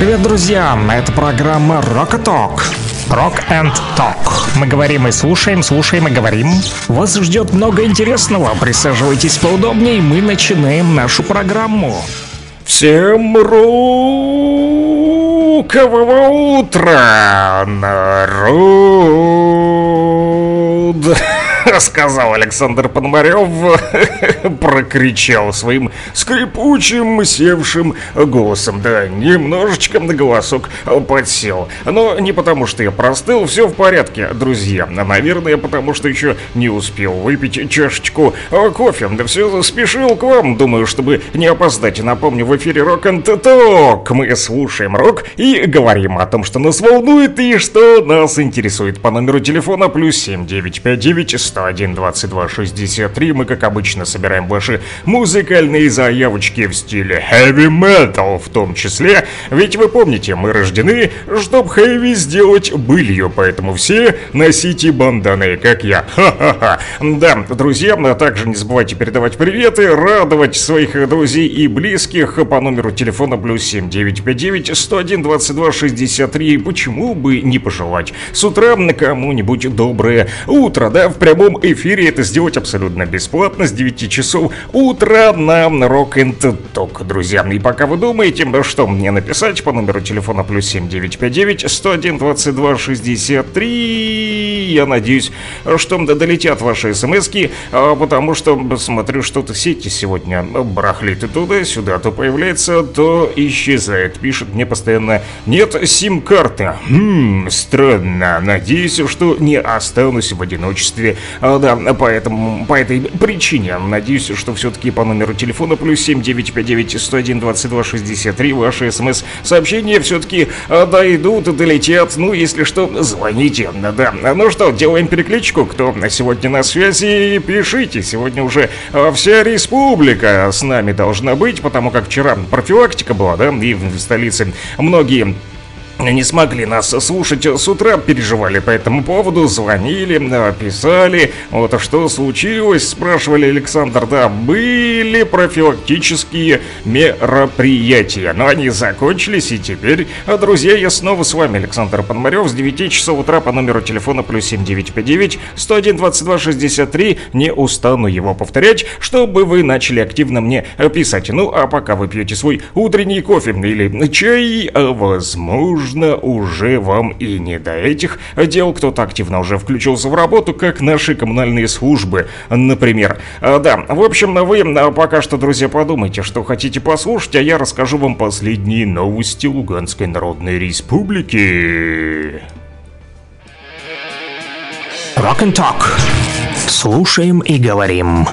Привет, друзья! Это программа Rock Talk. Rock and Talk. Мы говорим и слушаем, слушаем и говорим. Вас ждет много интересного. Присаживайтесь поудобнее, мы начинаем нашу программу. Всем рукового утра, народ! сказал Александр Пономарев, прокричал своим скрипучим, севшим голосом. Да, немножечко на голосок подсел. Но не потому, что я простыл, все в порядке, друзья. Наверное, потому что еще не успел выпить чашечку кофе. Да все спешил к вам, думаю, чтобы не опоздать. Напомню, в эфире Рок and Talk. Мы слушаем рок и говорим о том, что нас волнует и что нас интересует по номеру телефона плюс 7959 101 22 63 мы, как обычно, собираем ваши музыкальные заявочки в стиле heavy metal в том числе. Ведь вы помните, мы рождены, чтобы heavy сделать былью, поэтому все носите банданы, как я. Ха-ха-ха. Да, друзья, а также не забывайте передавать приветы, радовать своих друзей и близких по номеру телефона плюс 7959 101 22 63. Почему бы не пожелать с утра на кому-нибудь доброе утро, да, в прямом прямом эфире это сделать абсолютно бесплатно с 9 часов утра на Rock and Talk, друзья. И пока вы думаете, что мне написать по номеру телефона плюс 7959 101 22 63, я надеюсь, что долетят ваши смс а, потому что смотрю, что-то сети сегодня барахлит и туда-сюда, то появляется, то исчезает. Пишет мне постоянно, нет сим-карты. Хм, странно. Надеюсь, что не останусь в одиночестве да, поэтому, по этой причине, надеюсь, что все-таки по номеру телефона плюс 7959 101 22 63 ваши смс-сообщения все-таки а, дойдут, долетят. Ну, если что, звоните. Да, ну что, делаем перекличку. Кто сегодня на связи, пишите. Сегодня уже а, вся республика с нами должна быть, потому как вчера профилактика была, да, и в столице многие не смогли нас слушать с утра, переживали по этому поводу, звонили, писали, вот а что случилось, спрашивали Александр, да, были профилактические мероприятия, но они закончились, и теперь, друзья, я снова с вами, Александр Пономарев, с 9 часов утра по номеру телефона плюс 7959 101 22 63, не устану его повторять, чтобы вы начали активно мне писать, ну а пока вы пьете свой утренний кофе или чай, возможно, возможно, уже вам и не до этих дел. Кто-то активно уже включился в работу, как наши коммунальные службы, например. А, да, в общем, вы а, пока что, друзья, подумайте, что хотите послушать, а я расскажу вам последние новости Луганской Народной Республики. Rock and Talk. Слушаем и говорим.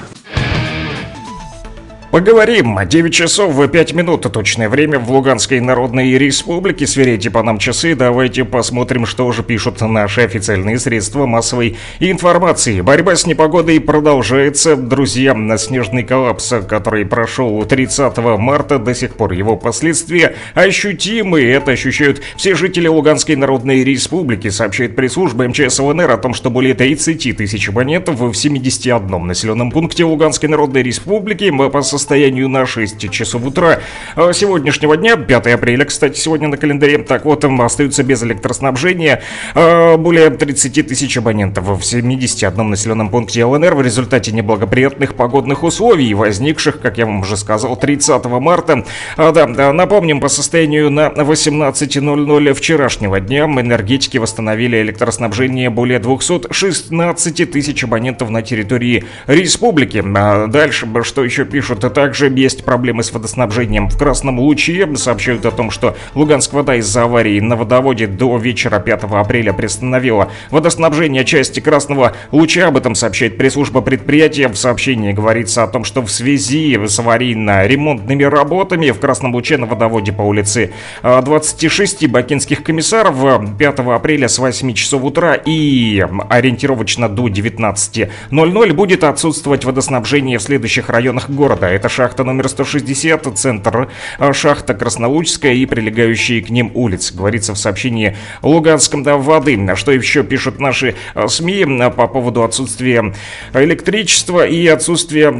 Поговорим. 9 часов в 5 минут точное время в Луганской Народной Республике. Сверяйте по нам часы. Давайте посмотрим, что же пишут наши официальные средства массовой информации. Борьба с непогодой продолжается. Друзья, на снежный коллапс, который прошел 30 марта, до сих пор его последствия ощутимы. Это ощущают все жители Луганской Народной Республики, сообщает пресс-служба МЧС ЛНР о том, что более 30 тысяч абонентов в 71 населенном пункте Луганской Народной Республики по состоянию на 6 часов утра а сегодняшнего дня, 5 апреля, кстати, сегодня на календаре. Так вот, остаются без электроснабжения а, более 30 тысяч абонентов в 71 населенном пункте ЛНР в результате неблагоприятных погодных условий, возникших, как я вам уже сказал, 30 марта. А, да, напомним, по состоянию на 18.00 вчерашнего дня энергетики восстановили электроснабжение более 216 тысяч абонентов на территории республики. А дальше, что еще пишут, также есть проблемы с водоснабжением в Красном Луче. Сообщают о том, что Луганск вода из-за аварии на водоводе до вечера 5 апреля приостановила водоснабжение части Красного Луча. Об этом сообщает пресс-служба предприятия. В сообщении говорится о том, что в связи с аварийно-ремонтными работами в Красном Луче на водоводе по улице 26 а, бакинских комиссаров 5 апреля с 8 часов утра и ориентировочно до 19.00 будет отсутствовать водоснабжение в следующих районах города. Это шахта номер 160, центр шахта Краснолучская и прилегающие к ним улицы. Говорится в сообщении Луганском да, воды. Что еще пишут наши СМИ по поводу отсутствия электричества и отсутствия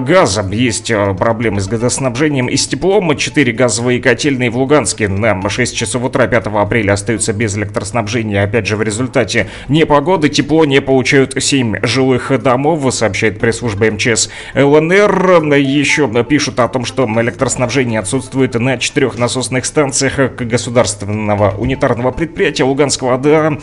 газа. Есть проблемы с газоснабжением и с теплом. Четыре газовые котельные в Луганске на 6 часов утра 5 апреля остаются без электроснабжения. Опять же, в результате непогоды тепло не получают 7 жилых домов, сообщает пресс-служба МЧС ЛНР. Еще пишут о том, что электроснабжение отсутствует на четырех насосных станциях государственного унитарного предприятия Луганского АДА.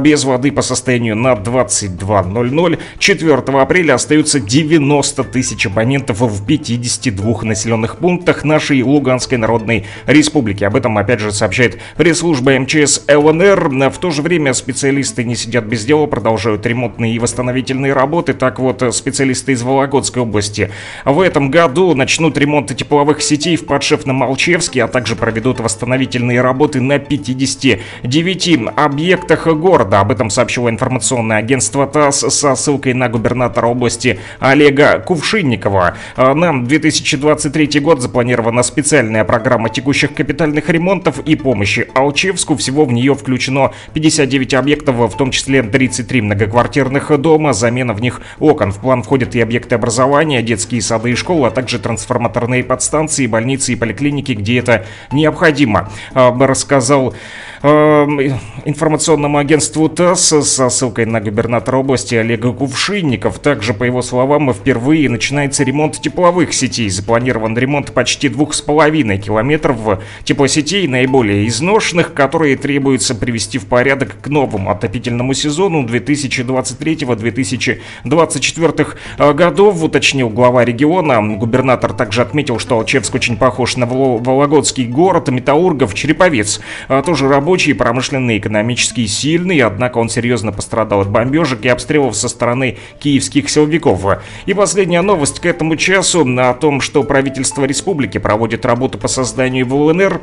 Без воды по состоянию на 22.00 4 апреля остаются 90 тысяч абонентов в 52 населенных пунктах нашей Луганской Народной Республики. Об этом, опять же, сообщает пресс-служба МЧС ЛНР. В то же время специалисты не сидят без дела, продолжают ремонтные и восстановительные работы. Так вот, специалисты из Вологодской области в этом году начнут ремонт тепловых сетей в Подшефно-Молчевске, а также проведут восстановительные работы на 59 объектах города. Об этом сообщило информационное агентство ТАСС со ссылкой на губернатора области Олега Кувшинникова. На 2023 год запланирована специальная программа текущих капитальных ремонтов и помощи Алчевску. Всего в нее включено 59 объектов, в том числе 33 многоквартирных дома, замена в них окон. В план входят и объекты образования, детские сады и школы, а также трансформаторные подстанции, больницы и поликлиники, где это необходимо, рассказал информационному агентству ТАСС со ссылкой на губернатора области Олега Кувшинников. Также, по его словам, впервые начинается ремонт тепловых сетей. Запланирован ремонт почти двух с половиной километров теплосетей, наиболее изношенных, которые требуется привести в порядок к новому отопительному сезону 2023-2024 э, годов, уточнил глава региона. Губернатор также отметил, что Алчевск очень похож на Вологодский город, Металлургов, Череповец. А тоже рабочий, промышленный, экономически сильный, однако он серьезно пострадал от бомбежек и обстрелов со стороны киевских силовиков. И последняя новость к этому часу о том, что правительство республики проводит работу по созданию в ЛНР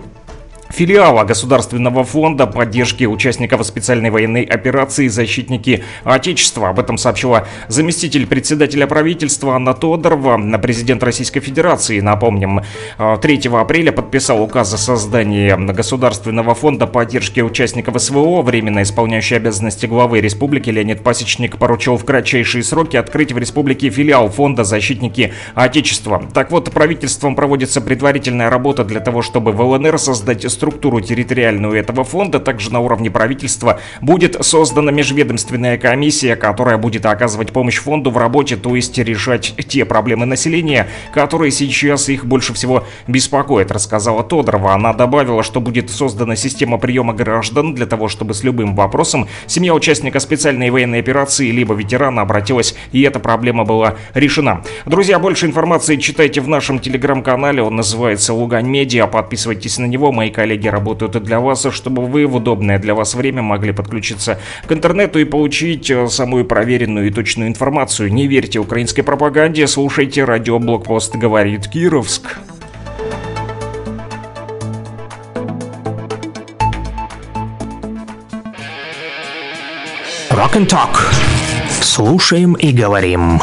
филиала Государственного фонда поддержки участников специальной военной операции «Защитники Отечества». Об этом сообщила заместитель председателя правительства Анна Тодорова. Президент Российской Федерации, напомним, 3 апреля подписал указ о создании Государственного фонда поддержки участников СВО. Временно исполняющий обязанности главы республики Леонид Пасечник поручил в кратчайшие сроки открыть в республике филиал фонда «Защитники Отечества». Так вот, правительством проводится предварительная работа для того, чтобы в ЛНР создать структуру территориальную этого фонда, также на уровне правительства будет создана межведомственная комиссия, которая будет оказывать помощь фонду в работе, то есть решать те проблемы населения, которые сейчас их больше всего беспокоят, рассказала Тодорова. Она добавила, что будет создана система приема граждан для того, чтобы с любым вопросом семья участника специальной военной операции либо ветерана обратилась, и эта проблема была решена. Друзья, больше информации читайте в нашем телеграм-канале, он называется Лугань Медиа, подписывайтесь на него, мои коллеги работают для вас, чтобы вы в удобное для вас время могли подключиться к интернету и получить э, самую проверенную и точную информацию. Не верьте украинской пропаганде, слушайте радио Блокпост говорит Кировск. Rock and Talk. Слушаем и говорим.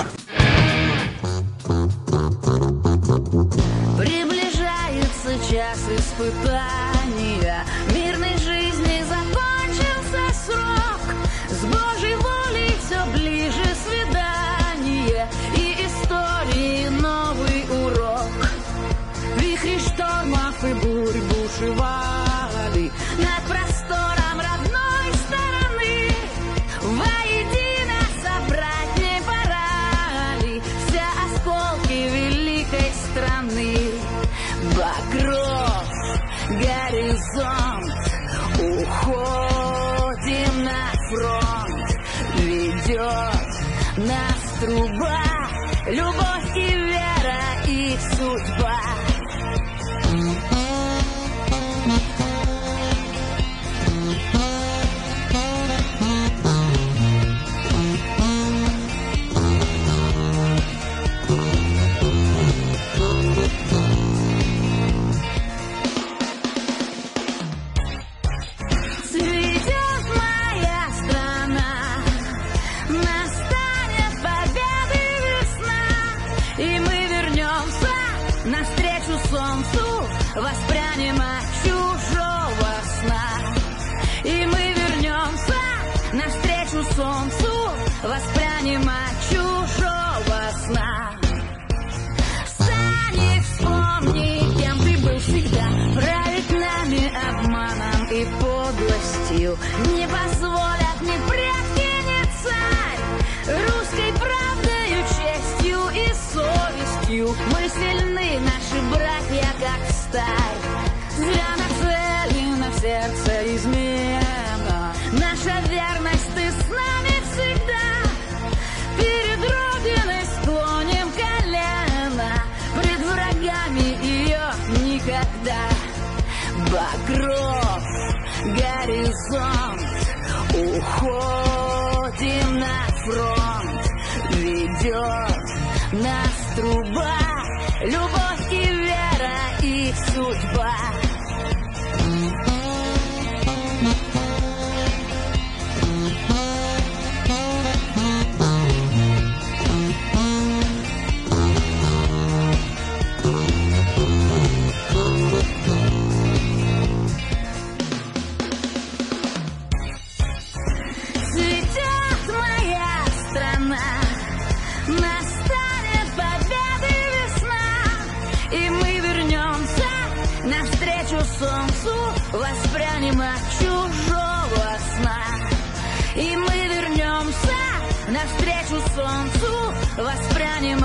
Сталь Зря нацелена на сердце измена. Наша верность, ты с нами всегда. Перед Родиной склоним колено. Пред врагами ее никогда. Багров, горизонт. Уходим на фронт. Ведет нас труба. Любовь и вера и судьба навстречу солнцу, воспрянем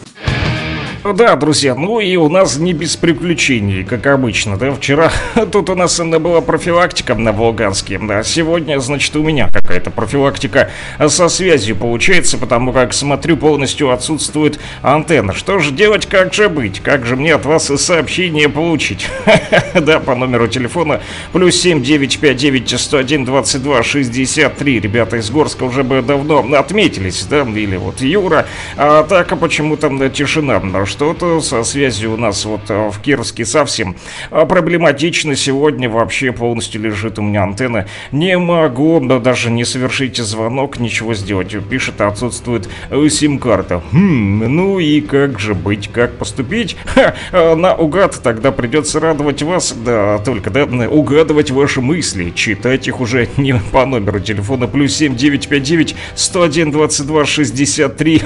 Да, друзья, ну и у нас не без приключений, как обычно, да, вчера тут у нас была профилактика на Волганске, да, сегодня, значит, у меня какая-то профилактика со связью получается, потому как, смотрю, полностью отсутствует антенна. Что же делать, как же быть, как же мне от вас сообщение получить? Да, по номеру телефона плюс 7 959 101 22 63, ребята из Горска уже бы давно отметились, да, или вот Юра, а так а почему-то тишина, что-то со связью у нас вот э, в Кировске совсем а, проблематично. Сегодня вообще полностью лежит у меня антенна. Не могу да, даже не совершить звонок, ничего сделать. Пишет, отсутствует э, сим-карта. Хм, ну и как же быть, как поступить? Э, на угад тогда придется радовать вас, да, только, да, угадывать ваши мысли, читать их уже не по номеру телефона плюс 7959 101 22 63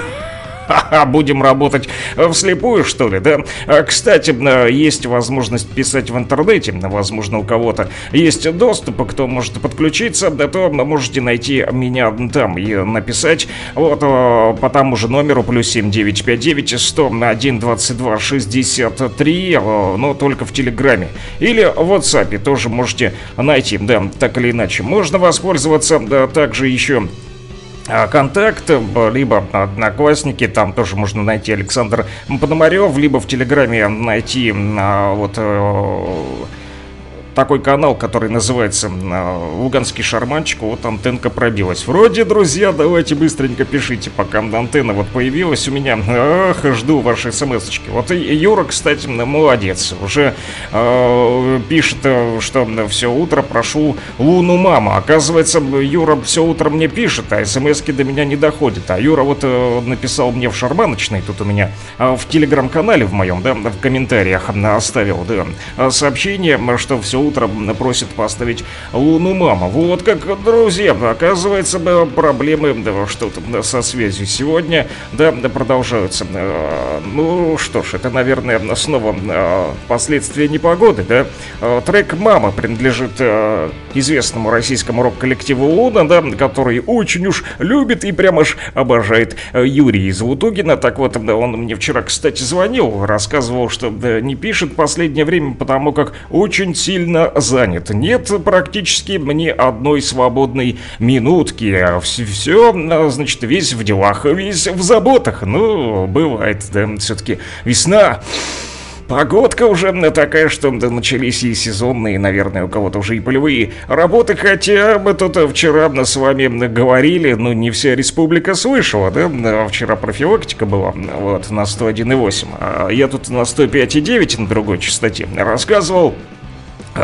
Ха-ха, будем работать вслепую, что ли, да? А, Кстати, есть возможность писать в интернете, возможно, у кого-то есть доступ, кто может подключиться, да то можете найти меня там и написать вот э, по тому же номеру плюс 7959 101 22 63, э, но только в Телеграме. Или в WhatsApp тоже можете найти, да, так или иначе. Можно воспользоваться да, также еще а, контакт, э, либо одноклассники, там тоже можно найти. Александр Пономарев, либо в Телеграме найти а, вот э, такой канал, который называется э, «Луганский шарманчик», вот антенка пробилась. Вроде, друзья, давайте быстренько пишите, пока антенна вот появилась у меня. Ах, жду ваши смс-очки. Вот и Юра, кстати, молодец. Уже э, пишет, э, что все утро прошу луну мама. Оказывается, Юра все утро мне пишет, а смс до меня не доходят. А Юра вот э, написал мне в шарманочной, тут у меня э, в телеграм-канале в моем, да, в комментариях оставил, да, сообщение, что все утро просит поставить Луну Мама. Вот как, друзья, оказывается, да, проблемы что-то со связью сегодня, да, продолжаются. Э, Ну что ж, это, наверное, снова э, последствия непогоды, да. Э, Трек «Мама» принадлежит э, известному российскому рок-коллективу Луна, да, который очень уж любит и прямо аж обожает э, Юрий из Лутугина. Так вот, он мне вчера, кстати, звонил, рассказывал, что не пишет последнее время, потому как очень сильно сильно занят. Нет практически ни одной свободной минутки. Все, значит, весь в делах, весь в заботах. Ну, бывает, да, все-таки весна. Погодка уже такая, что начались и сезонные, наверное, у кого-то уже и полевые работы, хотя мы тут вчера с вами говорили, ну не вся республика слышала, да, вчера профилактика была, вот, на 101,8, а я тут на 105,9 на другой частоте рассказывал,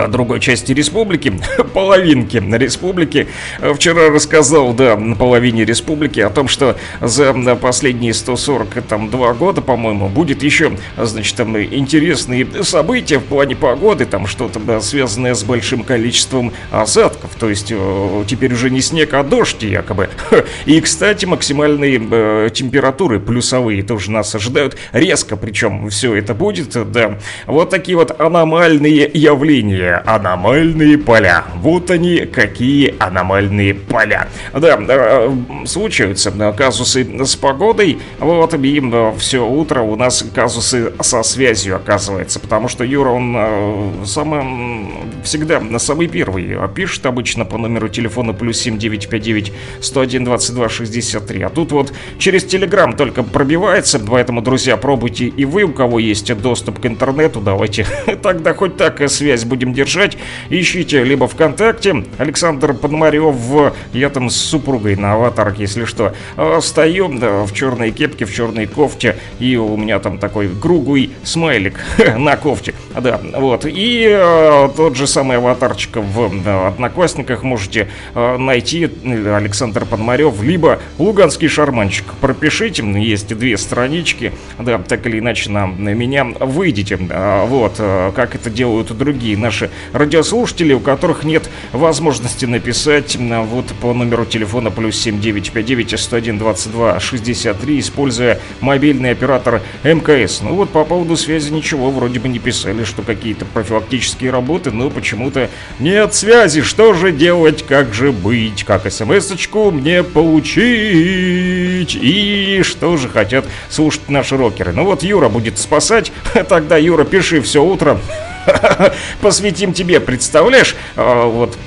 другой части республики, половинки республики. Вчера рассказал, да, на половине республики о том, что за последние 142 года, по-моему, будет еще, значит, там интересные события в плане погоды, там что-то да, связанное с большим количеством осадков, то есть э, теперь уже не снег, а дождь якобы. И, кстати, максимальные э, температуры плюсовые тоже нас ожидают резко, причем все это будет, да. Вот такие вот аномальные явления аномальные поля. Вот они, какие аномальные поля. Да, э, случаются казусы с погодой. Вот и все утро у нас казусы со связью оказывается. Потому что Юра, он э, самый, всегда на самый первый пишет обычно по номеру телефона плюс 7959 101 22 63. А тут вот через Телеграм только пробивается. Поэтому, друзья, пробуйте и вы, у кого есть доступ к интернету, давайте тогда хоть так связь будем держать, ищите либо ВКонтакте Александр Пономарев, я там с супругой на аватарке, если что, а, стою да, в черной кепке, в черной кофте, и у меня там такой круглый смайлик на кофте, да, вот, и э, тот же самый аватарчик в Одноклассниках можете э, найти Александр Пономарев, либо Луганский шарманчик, пропишите, есть две странички, да, так или иначе на, на меня выйдете, вот, как это делают другие наши наши радиослушатели, у которых нет возможности написать вот по номеру телефона плюс 7959 101 22 63, используя мобильный оператор МКС. Ну вот по поводу связи ничего вроде бы не писали, что какие-то профилактические работы, но почему-то нет связи. Что же делать, как же быть, как смс-очку мне получить? И что же хотят слушать наши рокеры? Ну вот Юра будет спасать, тогда Юра, пиши все утро. посвятим тебе, представляешь? А, вот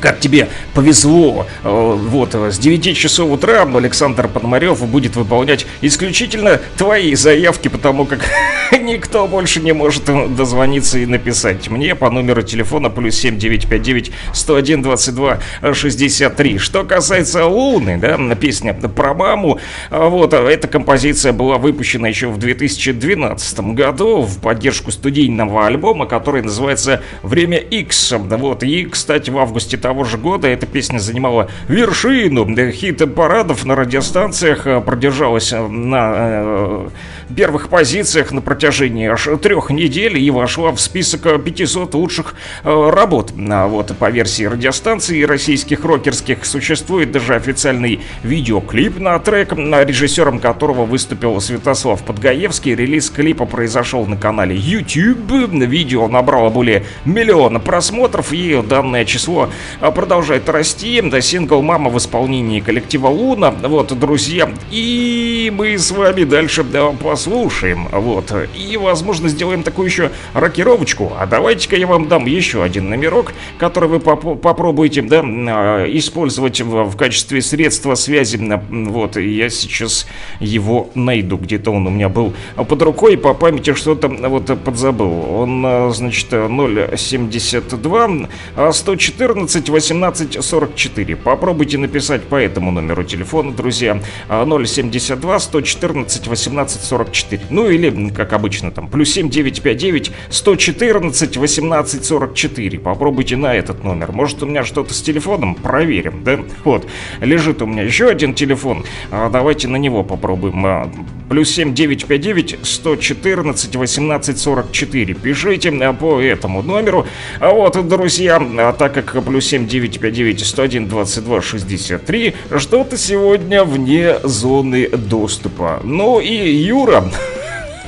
как тебе повезло. Э, вот, с 9 часов утра Александр Пономарев будет выполнять исключительно твои заявки, потому как никто больше не может дозвониться и написать мне по номеру телефона плюс 7959 101 22 63. Что касается Луны, да, песня про маму, вот, эта композиция была выпущена еще в 2012 году в поддержку студийного альбома, который называется «Время X». Вот, и, кстати, в августе того же года эта песня занимала вершину хит-парадов на радиостанциях, э, продержалась э, на э, первых позициях на протяжении аж трех недель и вошла в список 500 лучших работ. А вот по версии радиостанции российских рокерских существует даже официальный видеоклип на трек, режиссером которого выступил Святослав Подгаевский. Релиз клипа произошел на канале YouTube. Видео набрало более миллиона просмотров и данное число продолжает расти. Да, сингл «Мама» в исполнении коллектива «Луна». Вот, друзья, и мы с вами дальше да, послушаем. Вот, и, возможно, сделаем такую еще рокировочку. А давайте-ка я вам дам еще один номерок, который вы поп попробуете, да, а, использовать в, в качестве средства связи. Вот, я сейчас его найду. Где-то он у меня был под рукой, по памяти что-то вот подзабыл. Он, значит, 072 114 1844. Попробуйте написать по этому номеру телефона, друзья. 072 114 1844. Ну или, как обычно, там, плюс 7959 114 1844. Попробуйте на этот номер. Может, у меня что-то с телефоном? Проверим, да? Вот. Лежит у меня еще один телефон. А, давайте на него попробуем. А, плюс 7959 114 1844. Пишите а, по этому номеру. А вот, друзья, так как плюс 7 959 101 22 63 что-то сегодня вне зоны доступа. Ну и Юра...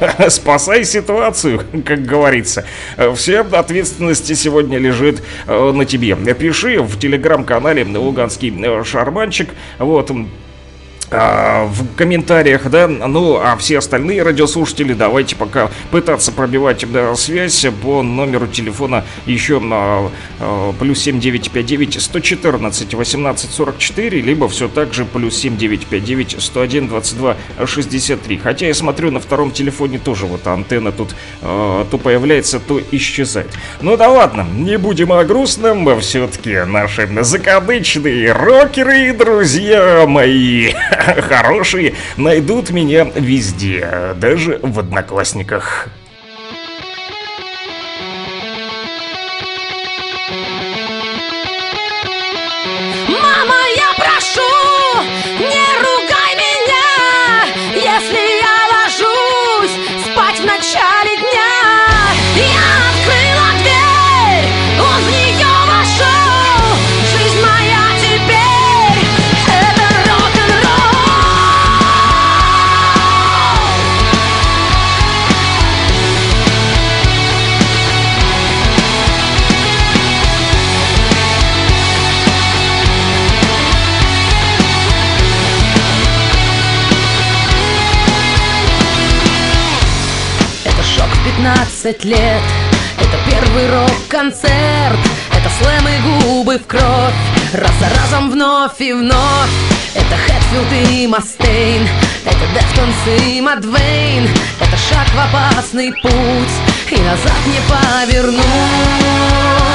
Спасай ситуацию, как говорится. Вся ответственность сегодня лежит э, на тебе. Пиши в телеграм-канале Луганский э, Шарманчик. Вот, а, в комментариях, да, ну, а все остальные радиослушатели давайте пока пытаться пробивать да, связь по номеру телефона еще на а, плюс 7959 114 18 44, либо все так же плюс 7959 101 22 63. Хотя я смотрю, на втором телефоне тоже вот антенна тут а, то появляется, то исчезает. Ну да ладно, не будем о грустном, все-таки наши закадычные рокеры, друзья мои, хорошие найдут меня везде, даже в одноклассниках. Мама, я прошу, не ругай меня, если 20 лет Это первый рок-концерт Это слэм и губы в кровь Раз за разом вновь и вновь. Это Хэтфилд и Мастейн Это Deftones и Mudvayne Это шаг в опасный путь И назад не повернуть.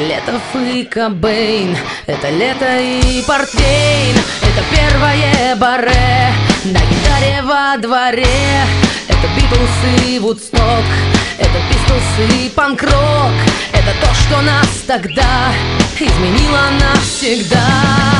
Лето и Кобейн, это лето и портвейн, это первое баре на гитаре во дворе. Это Битлз и Вудсток, это Пистолс и панк-рок, это то, что нас тогда изменило навсегда.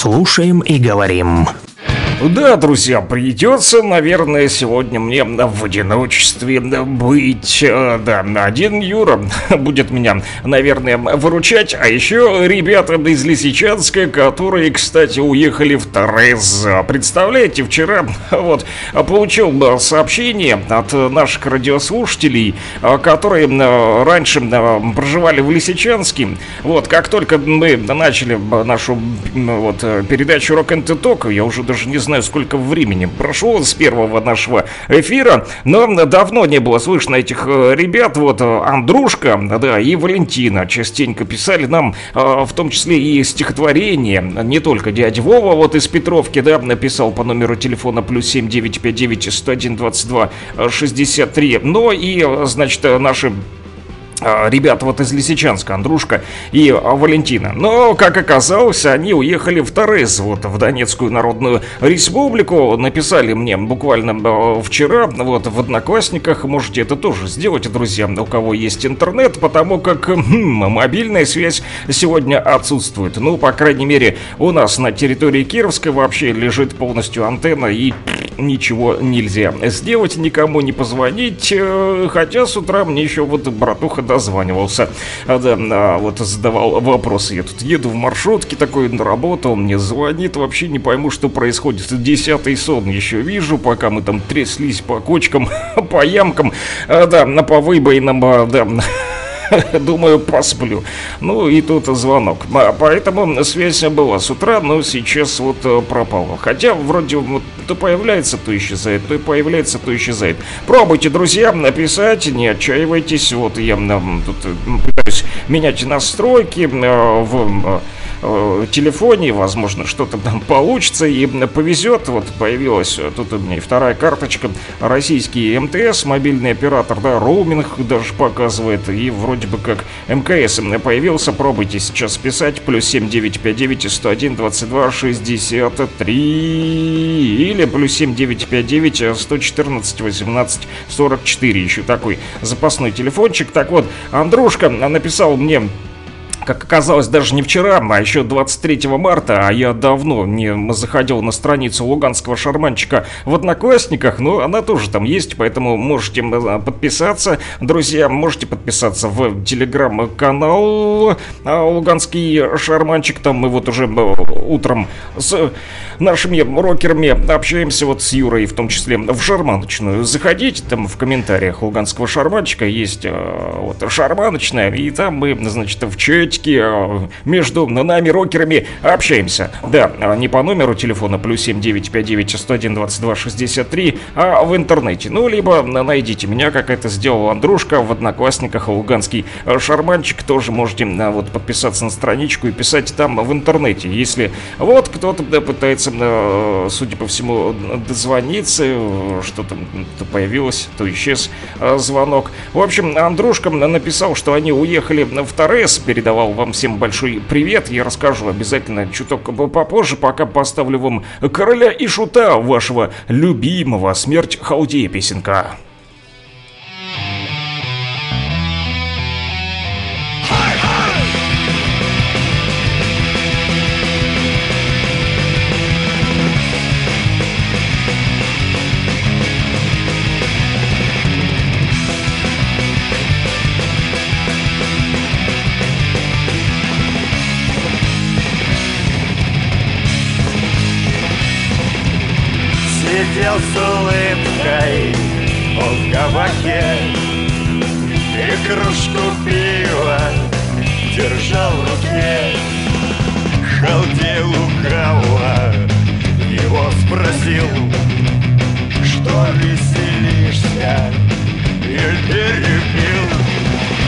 Слушаем и говорим. Да, друзья, придется, наверное, сегодня мне в одиночестве быть. Э, да, один Юра будет меня, наверное, выручать. А еще ребята из Лисичанска, которые, кстати, уехали в Торез. Представляете, вчера вот получил сообщение от наших радиослушателей, э, которые э, раньше проживали в Лисичанске. Вот, как только мы начали нашу вот, передачу Rock and Talk, я уже даже не знаю, знаю, сколько времени прошло с первого нашего эфира, но давно не было слышно этих э, ребят. Вот э, Андрушка, да, и Валентина частенько писали нам, э, в том числе и стихотворение. Не только дядя Вова вот из Петровки, да, написал по номеру телефона плюс 7959 101 22 63, но и, значит, наши а, ребята вот из Лисичанска, Андрушка и Валентина. Но, как оказалось, они уехали в Торез, вот в Донецкую Народную Республику. Написали мне буквально а, вчера, вот в Одноклассниках. Можете это тоже сделать, друзья, у кого есть интернет, потому как хм, мобильная связь сегодня отсутствует. Ну, по крайней мере, у нас на территории Кировска вообще лежит полностью антенна и ничего нельзя сделать, никому не позвонить. Э, хотя с утра мне еще вот братуха дозванивался. А, да, а, вот задавал вопросы. Я тут еду в маршрутке такой на работу, он мне звонит, вообще не пойму, что происходит. Десятый сон еще вижу, пока мы там тряслись по кочкам, по ямкам, а, да, на по выбоинам, а, да, думаю, посплю. Ну и тут звонок. Поэтому связь была с утра, но сейчас вот э, пропала. Хотя вроде вот то появляется, то исчезает, то появляется, то исчезает. Пробуйте, друзья, написать, не отчаивайтесь. Вот я тут э, пытаюсь менять настройки э, в э, телефоне, возможно, что-то там получится и повезет. Вот появилась э, тут у меня вторая карточка, российский МТС, мобильный оператор, да, роуминг даже показывает, и вроде бы как МКС появился, пробуйте сейчас писать, плюс 7959 101 22 63 или плюс 7959 114 18 44, еще такой запасной телефончик. Так вот, Андрушка написал мне как оказалось, даже не вчера, а еще 23 марта, а я давно не заходил на страницу луганского шарманчика в Одноклассниках, но она тоже там есть, поэтому можете подписаться. Друзья, можете подписаться в телеграм-канал а, Луганский шарманчик, там мы вот уже утром с нашими рокерами общаемся вот с Юрой, в том числе в шарманочную. Заходите, там в комментариях Луганского шарманчика есть а, вот шарманочная, и там мы, значит, в чате периодически э, между нами, рокерами, общаемся. Да, э, не по номеру телефона плюс 7959 101 22 63, а в интернете. Ну, либо найдите меня, как это сделал Андрушка в Одноклассниках, Луганский э, шарманчик. Тоже можете вот подписаться на страничку и писать там в интернете. Если вот кто-то да, пытается, судя по всему, дозвониться, что там то появилось, то исчез звонок. В общем, Андрушка написал, что они уехали в Торрес, передавал передавал вам всем большой привет. Я расскажу обязательно чуток попозже, пока поставлю вам короля и шута вашего любимого смерть халдея песенка. Сидел с улыбкой в кабаке. И кружку пива держал в руке. Халдей лукаво его спросил Что веселишься? И перепил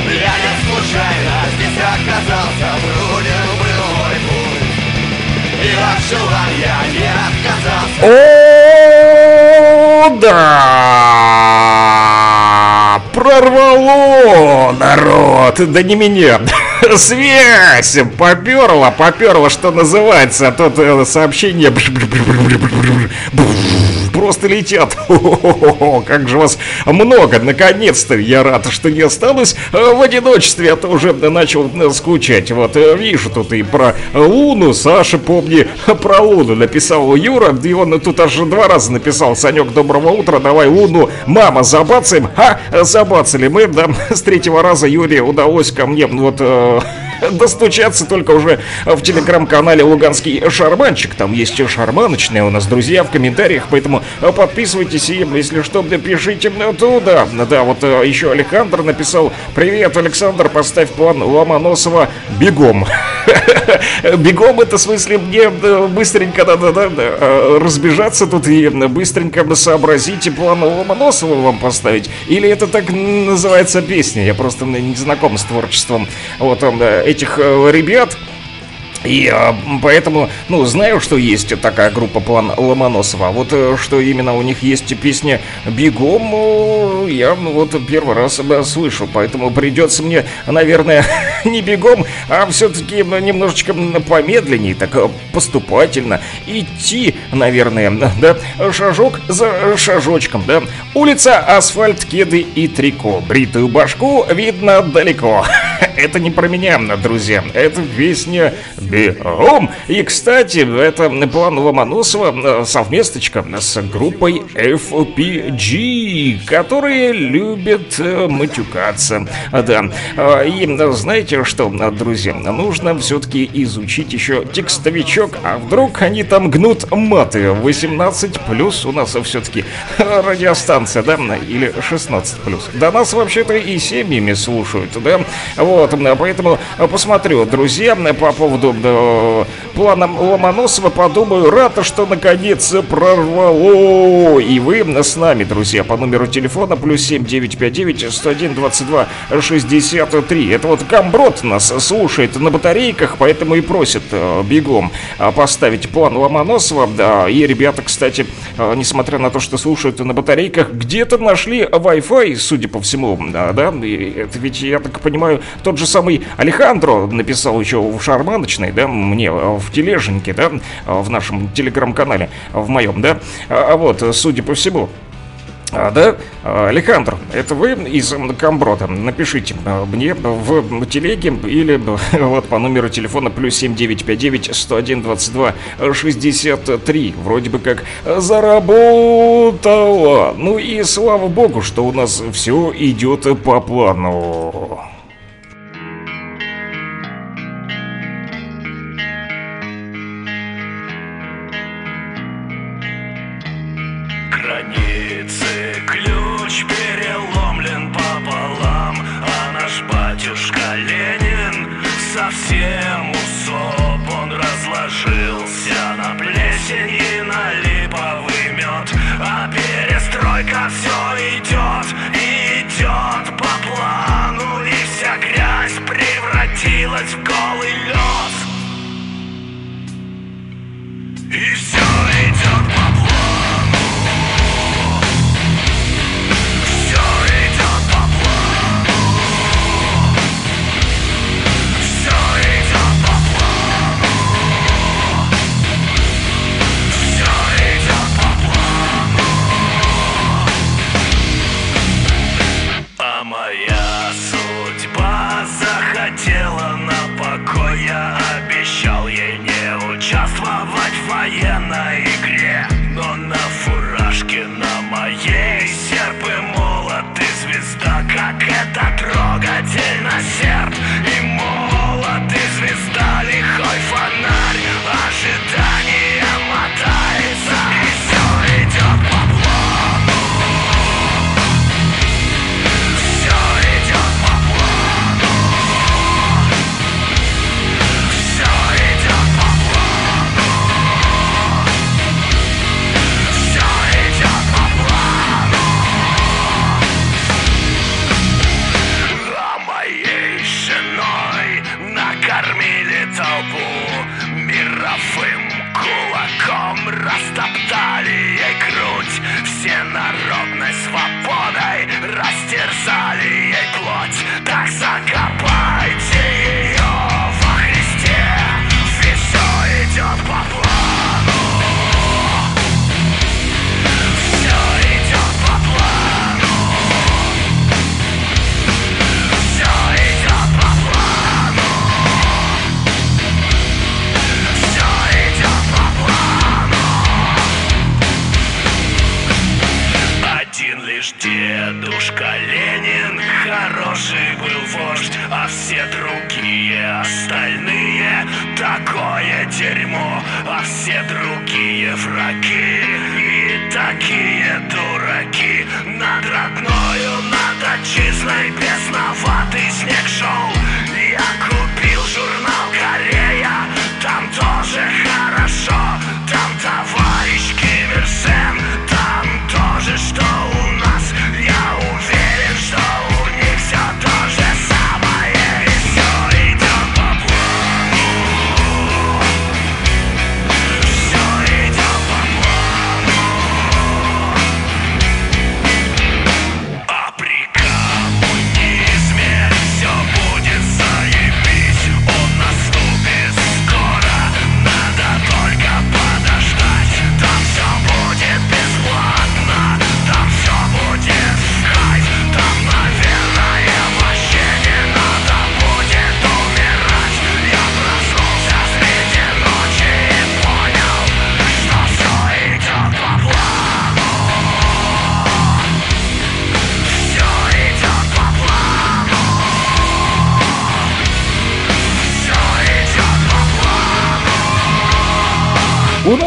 Я не случайно здесь оказался Труден был мой путь. И от желания не отказался да! Прорвало, народ! Да не меня! Связь! Поперла, поперла, что называется. А тут э, сообщение... просто летят. О, как же вас много, наконец-то. Я рад, что не осталось в одиночестве, а то уже начал скучать. Вот, вижу тут и про Луну, Саша, помни, про Луну написал Юра, и он тут аж два раза написал, Санек, доброго утра, давай Луну, мама, забацаем. Ха, забацали мы, да, с третьего раза Юре удалось ко мне, вот, э, достучаться только уже в телеграм-канале Луганский Шарманчик. Там есть шарманочные у нас друзья в комментариях, поэтому подписывайтесь и, если что, пишите туда. Да, вот э, еще Александр написал «Привет, Александр, поставь план Ломоносова бегом». Бегом это в смысле мне быстренько надо да, да, э, разбежаться тут и быстренько сообразить план Ломоносова вам поставить. Или это так называется песня? Я просто не знаком с творчеством вот этих э, ребят. И а, поэтому, ну, знаю, что есть такая группа план Ломоносова. Вот э, что именно у них есть песня «Бегом», я ну, вот первый раз да, слышу. Поэтому придется мне, наверное, не бегом, а все-таки немножечко помедленнее, так э, поступательно идти, наверное, да, шажок за шажочком, да. Улица, асфальт, кеды и трико. Бритую башку видно далеко. Это не про меня, друзья. Это песня бегом. И, кстати, это план Ломоносова э, совместочка с группой FPG, которые любят э, матюкаться. Да. А, и знаете что, друзья, нужно все-таки изучить еще текстовичок, а вдруг они там гнут маты. 18 плюс у нас все-таки радиостанция, да, или 16 плюс. Да нас вообще-то и семьями слушают, да. Вот, поэтому посмотрю, друзья, по поводу э, плана Ломоносова подумаю, рад, что наконец прорвало. И вы с нами, друзья, по номеру телефона плюс 7959 101 22 63. Это вот Камброд нас слушает на батарейках, поэтому и просит э, бегом э, поставить план Ломоносова. Да, и ребята, кстати, э, несмотря на то, что слушают на батарейках, где-то нашли Wi-Fi, судя по всему. Да, да, это ведь, я так понимаю, тот же самый Алехандро написал еще в Шарманочной, да, мне э, в тележеньке, да, в нашем телеграм-канале, в моем, да, а, а вот, судя по всему, а, да, Александр, это вы из Камброта? Напишите мне в телеге или вот по номеру телефона плюс 7959 101 22 63. Вроде бы как заработало. Ну и слава богу, что у нас все идет по плану. Накормили толпу мировым Jacob. Дерьмо, а все другие враги и такие дураки над родною, над отчизной бесноватый снег шел. Я купил журнал Корея, там тоже хорошо,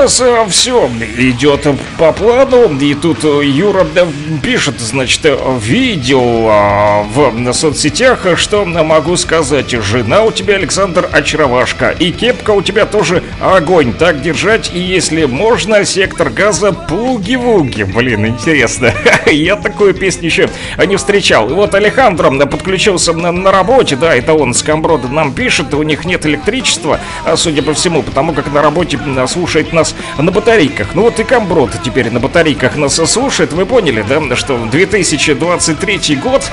нас все идет по плану, и тут э, Юра э, пишет, значит, э, видео а, в соцсетях, что могу сказать, жена у тебя, Александр, очаровашка, и кепка у тебя тоже огонь, так держать, и если можно, сектор газа пуги-вуги, блин, интересно, я такую песню еще не встречал, и вот Алехандро подключился на, на работе, да, это он с Камброда нам пишет, у них нет электричества, а, судя по всему, потому как на работе слушает нас на батарейках. Ну вот и Камброд теперь на батарейках нас слушает. Вы поняли, да, что 2023 год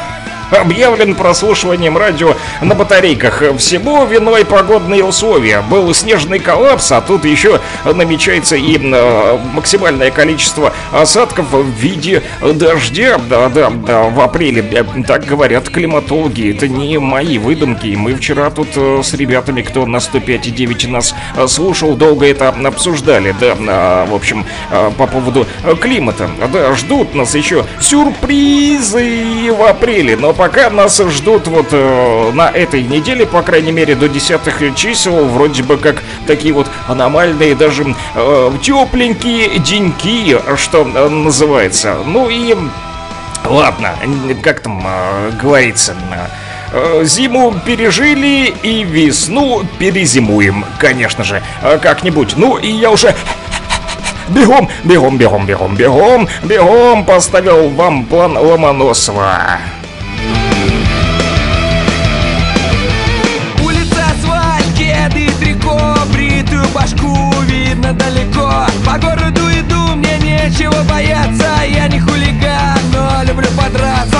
объявлен прослушиванием радио на батарейках. Всему виной погодные условия. Был снежный коллапс, а тут еще намечается и э, максимальное количество осадков в виде дождя. Да, да, да, в апреле. Э, Так говорят климатологи. Это не мои выдумки. Мы вчера тут э, с ребятами, кто на 105,9 нас слушал, долго это обсуждали. Да, э, в общем, по поводу климата. Да, ждут нас еще сюрпризы в апреле. Но пока нас ждут вот э, на этой неделе, по крайней мере, до десятых чисел, вроде бы как такие вот аномальные, даже э, тепленькие деньки, что э, называется. Ну и ладно, как там э, говорится. э, Зиму пережили и весну перезимуем, конечно же, э, как-нибудь. Ну и я уже бегом, бегом, бегом, бегом, бегом, бегом поставил вам план Ломоносова. Бояться Я не хулиган, но люблю подраться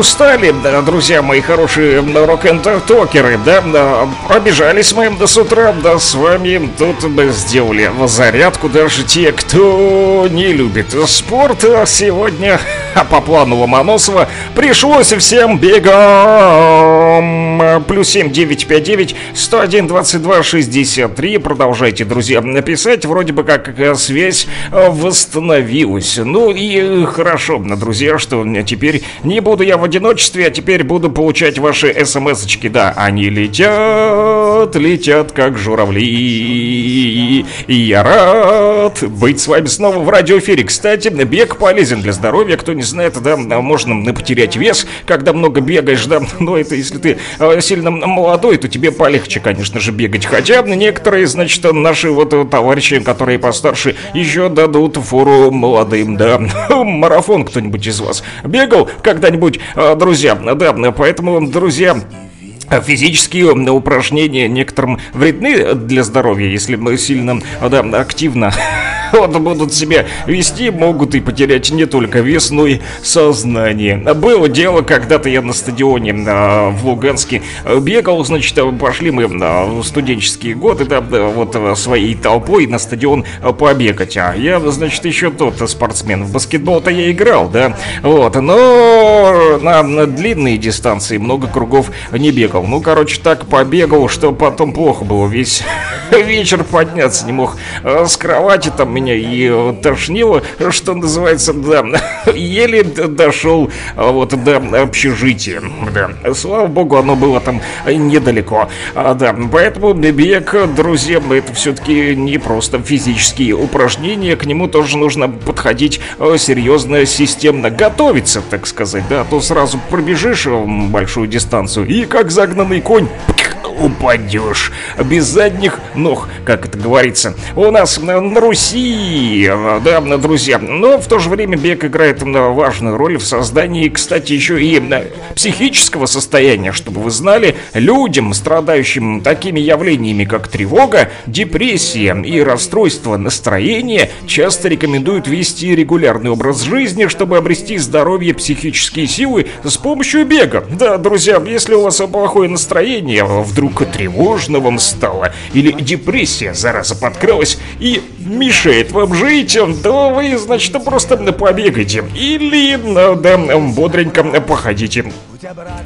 устали, да, друзья мои хорошие рок-н-токеры, да, да, пробежались мы до с утра, да, с вами тут мы сделали зарядку, даже те, кто не любит спорт, а сегодня А по плану Ломоносова пришлось всем бегом. Плюс 7 959 101 22 63. Продолжайте, друзья, написать. Вроде бы как э, связь э, восстановилась. Ну и хорошо, друзья, что теперь не буду я в одиночестве, а теперь буду получать ваши смс-очки. Да, они летят, летят как журавли. И я рад быть с вами снова в радиоэфире. Кстати, бег полезен для здоровья. Кто не знает, да, можно потерять вес, когда много бегаешь, да. Но это если ты э, сильно молодой, то тебе полегче, конечно же, бегать. Хотя некоторые, значит, наши вот товарищи, которые постарше, еще дадут фору молодым, да. Марафон кто-нибудь из вас бегал когда-нибудь, э, друзья? Да, поэтому, друзья, физические упражнения некоторым вредны для здоровья, если мы сильно да, активно вот будут себя вести, могут и потерять не только вес, но и сознание. Было дело, когда-то я на стадионе а, в Луганске бегал, значит, пошли мы в студенческие годы, да, вот своей толпой на стадион побегать. А я, значит, еще тот спортсмен. В баскетбол-то я играл, да, вот, но на, на длинные дистанции много кругов не бегал. Ну, короче, так побегал, что потом плохо было. Весь вечер подняться не мог. С кровати, там меня и тошнило, что называется, да, еле дошел вот до общежития, да. Слава богу, оно было там недалеко, а, да, поэтому бег, друзья, это все-таки не просто физические упражнения, к нему тоже нужно подходить э, серьезно, системно, готовиться, так сказать, да, а то сразу пробежишь большую дистанцию и как загнанный конь упадешь. Без задних ног, как это говорится. У нас на Руси, да, друзья. Но в то же время бег играет важную роль в создании, кстати, еще и психического состояния, чтобы вы знали, людям, страдающим такими явлениями, как тревога, депрессия и расстройство настроения, часто рекомендуют вести регулярный образ жизни, чтобы обрести здоровье, психические силы с помощью бега. Да, друзья, если у вас плохое настроение, вдруг вдруг тревожно вам стало, или депрессия, зараза, подкралась и мешает вам жить, то вы, значит, просто побегайте. Или, да, бодренько походите.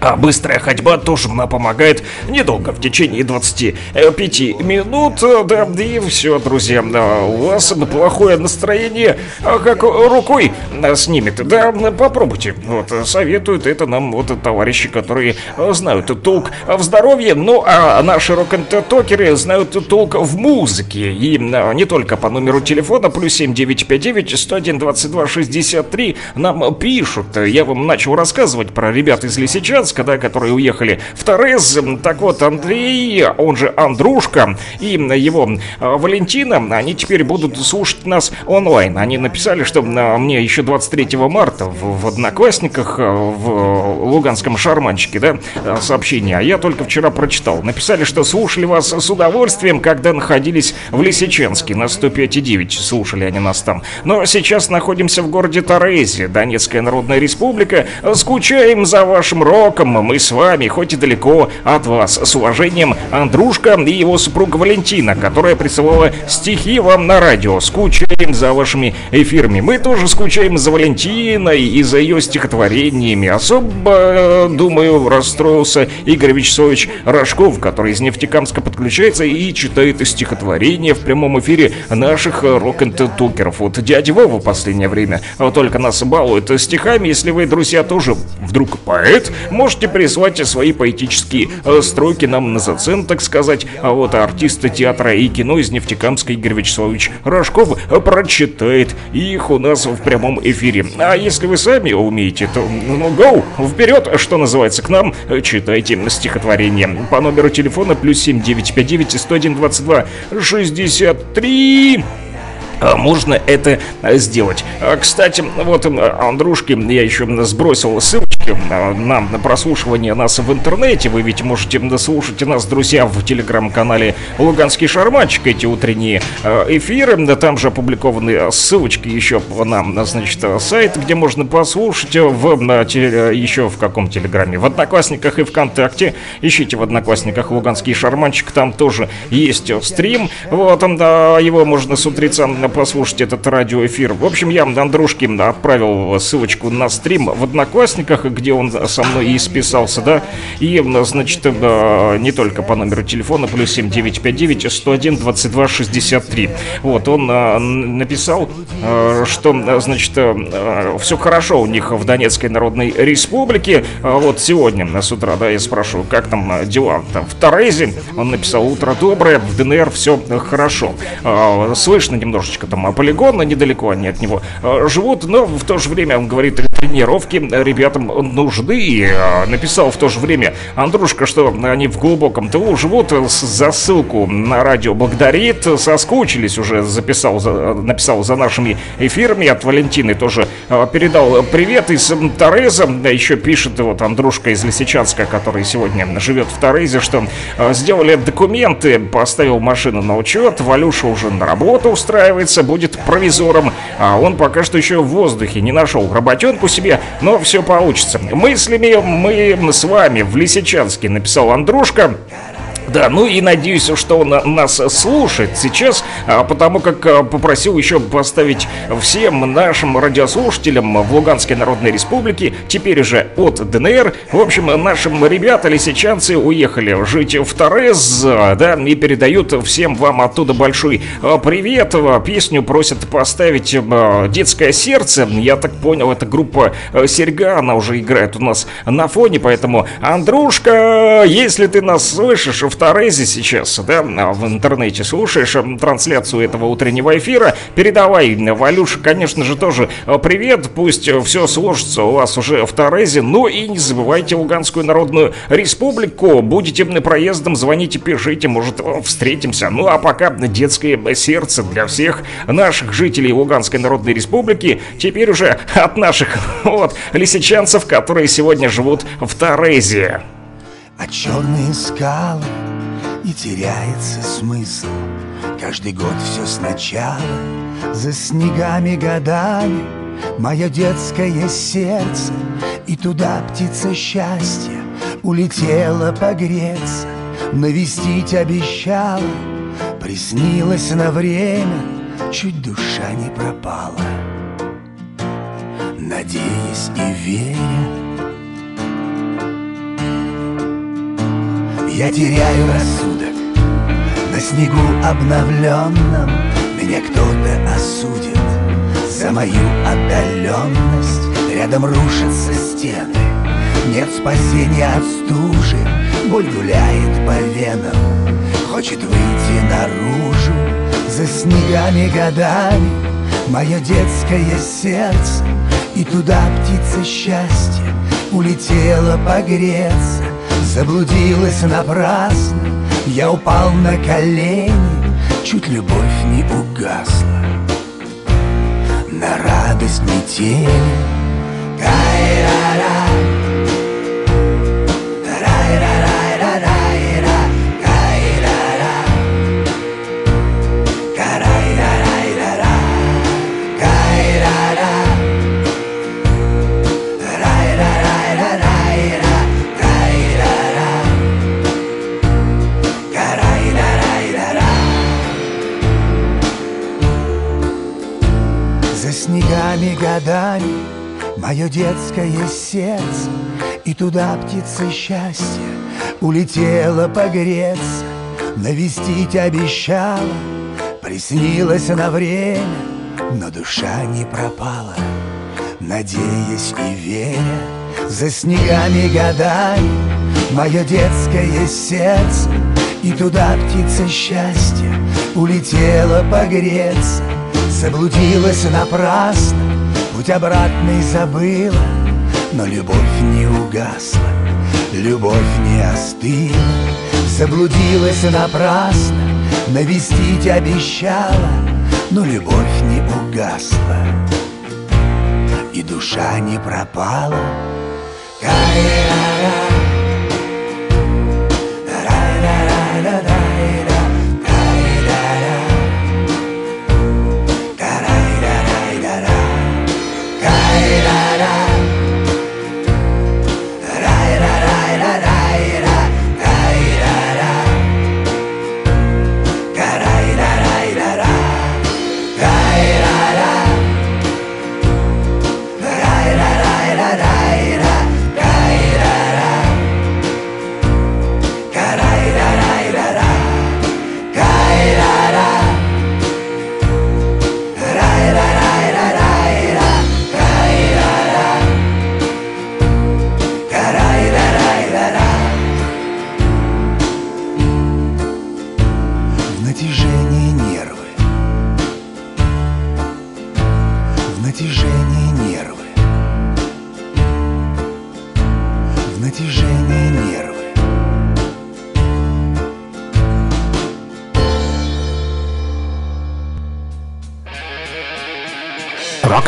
А быстрая ходьба тоже нам помогает недолго, в течение 25 минут. Да, и все, друзья, у вас плохое настроение а как рукой снимет. Да, попробуйте. Вот, советуют это нам вот товарищи, которые знают толк в здоровье, ну а наши рок-н-токеры знают толк в музыке. И не только по номеру телефона плюс 7959 101 22 63 нам пишут. Я вам начал рассказывать про ребят из Лисичанска, да, которые уехали в Торез. Так вот, Андрей, он же Андрушка, и его а, Валентина, они теперь будут слушать нас онлайн. Они написали, что а, мне еще 23 марта в, в Одноклассниках, а, в Луганском шарманчике, да, сообщение, а я только вчера прочитал. Написали, что слушали вас с удовольствием, когда находились в Лисичанске на 105,9. Слушали они нас там. Но сейчас находимся в городе Торезе, Донецкая Народная Республика. Скучаем за вашим роком, мы с вами, хоть и далеко от вас. С уважением, Андрушка и его супруга Валентина, которая присылала стихи вам на радио. Скучаем за вашими эфирами. Мы тоже скучаем за Валентиной и за ее стихотворениями. Особо, думаю, расстроился Игорь Вячеславович Рожков, который из Нефтекамска подключается и читает стихотворения в прямом эфире наших рок-н-токеров. Вот дядя Вова в последнее время только нас балует стихами. Если вы, друзья, тоже вдруг поэт, можете прислать свои поэтические э, строки нам на зацен, так сказать. А вот артисты театра и кино из Нефтекамска Игорь Вячеславович Рожков прочитает их у нас в прямом эфире. А если вы сами умеете, то ну go, вперед, что называется, к нам читайте стихотворение. По номеру телефона плюс 7959 101 22 63 а, можно это сделать. А, кстати, вот Андрушки, я еще сбросил ссылочки на, на прослушивание нас в интернете. Вы ведь можете слушать нас, друзья, в телеграм-канале Луганский Шарманчик, эти утренние эфиры. Там же опубликованы ссылочки еще на, значит, сайт, где можно послушать в, на, еще в каком телеграме? В Одноклассниках и ВКонтакте. Ищите в Одноклассниках Луганский Шарманчик, там тоже есть стрим. Вот, да, его можно с утреца послушать этот радиоэфир. В общем, я Андрушке отправил ссылочку на стрим в Одноклассниках, где он со мной и списался, да. И, значит, не только по номеру телефона, плюс 7959 101 22 63. Вот, он написал, что, значит, все хорошо у них в Донецкой Народной Республике. Вот сегодня с утра, да, я спрашиваю, как там дела там в Торезе. Он написал, утро доброе, в ДНР все хорошо. Слышно немножечко там полигона, недалеко они от него живут, но в то же время, он говорит, тренировки ребятам нужны. И написал в то же время Андрушка, что они в глубоком тылу живут, за ссылку на радио благодарит, соскучились уже, записал, написал за нашими эфирами, от Валентины тоже передал привет. Из Тореза, еще пишет вот Андрушка из Лисичанска, который сегодня живет в Торезе, что сделали документы, поставил машину на учет, Валюша уже на работу устраивается, будет провизором, а он пока что еще в воздухе не нашел. Работенку себе, но все получится. Мыслями мы с вами в Лисичанске, написал Андрушка. Да, ну и надеюсь, что он нас слушает сейчас, а, потому как а, попросил еще поставить всем нашим радиослушателям в Луганской Народной Республике, теперь уже от ДНР. В общем, нашим ребята, лисичанцы, уехали жить в Торез, да, и передают всем вам оттуда большой а, привет. Песню просят поставить «Детское сердце». Я так понял, это группа Серьга, она уже играет у нас на фоне, поэтому, Андрушка, если ты нас слышишь, в Торезе сейчас, да, в интернете слушаешь трансляцию этого утреннего эфира, передавай Валюша, конечно же, тоже привет, пусть все сложится у вас уже в Торезе, ну и не забывайте Луганскую Народную Республику, будете проездом, звоните, пишите, может, встретимся. Ну а пока детское сердце для всех наших жителей Луганской Народной Республики, теперь уже от наших вот лисичанцев, которые сегодня живут в Торезе а черные скалы И теряется смысл. Каждый год все сначала За снегами годами. Мое детское сердце И туда птица счастья Улетела погреться. Навестить обещала Приснилась на время Чуть душа не пропала. Надеясь и веря Я теряю рассудок. На снегу обновленном Меня кто-то осудит За мою отдаленность. Рядом рушатся стены. Нет спасения от стужи. Боль гуляет по венам. Хочет выйти наружу За снегами годами. Мое детское сердце. И туда птица счастья Улетела погреться Заблудилась напрасно, я упал на колени, Чуть любовь не угасла. На радость метели, кай-ра-ра, годами, Мое детское сердце И туда птица счастья Улетела погреться. Навестить обещала Приснилась на время Но душа не пропала. Надеясь и веря За снегами годами Мое детское сердце И туда птица счастья Улетела погреться. Заблудилась напрасно, путь обратный забыла, Но любовь не угасла, любовь не остыла. Заблудилась напрасно, навестить обещала, Но любовь не угасла, и душа не пропала. Кай-ра-ра.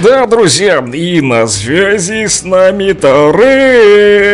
Да, друзья, и на связи с нами Торез.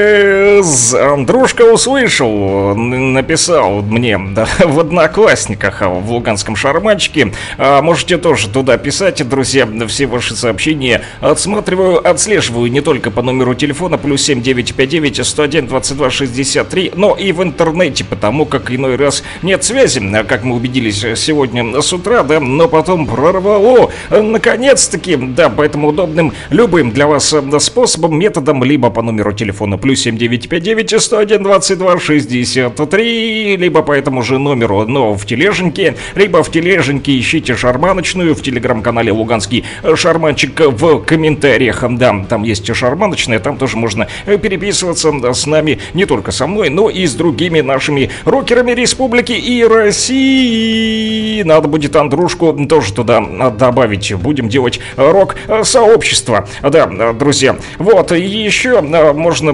Андрушка услышал, написал мне да, в Одноклассниках а, в Луганском шарманчике. А, можете тоже туда писать, друзья, все ваши сообщения отсматриваю, отслеживаю не только по номеру телефона плюс 7959 101 22 63, но и в интернете, потому как иной раз нет связи, как мы убедились сегодня с утра, да, но потом прорвало. Наконец-таки, да, поэтому удобным любым для вас э, способом, методом, либо по номеру телефона плюс 7959 101 22 63, либо по этому же номеру, но в тележеньке, либо в тележеньке ищите шарманочную в телеграм-канале Луганский Шарманчик в комментариях. Да, там есть шарманочная, там тоже можно э, переписываться с нами, не только со мной, но и с другими нашими рокерами Республики и России. Надо будет Андрушку тоже туда добавить. Будем делать рок сообщества. Да, друзья. Вот, и еще можно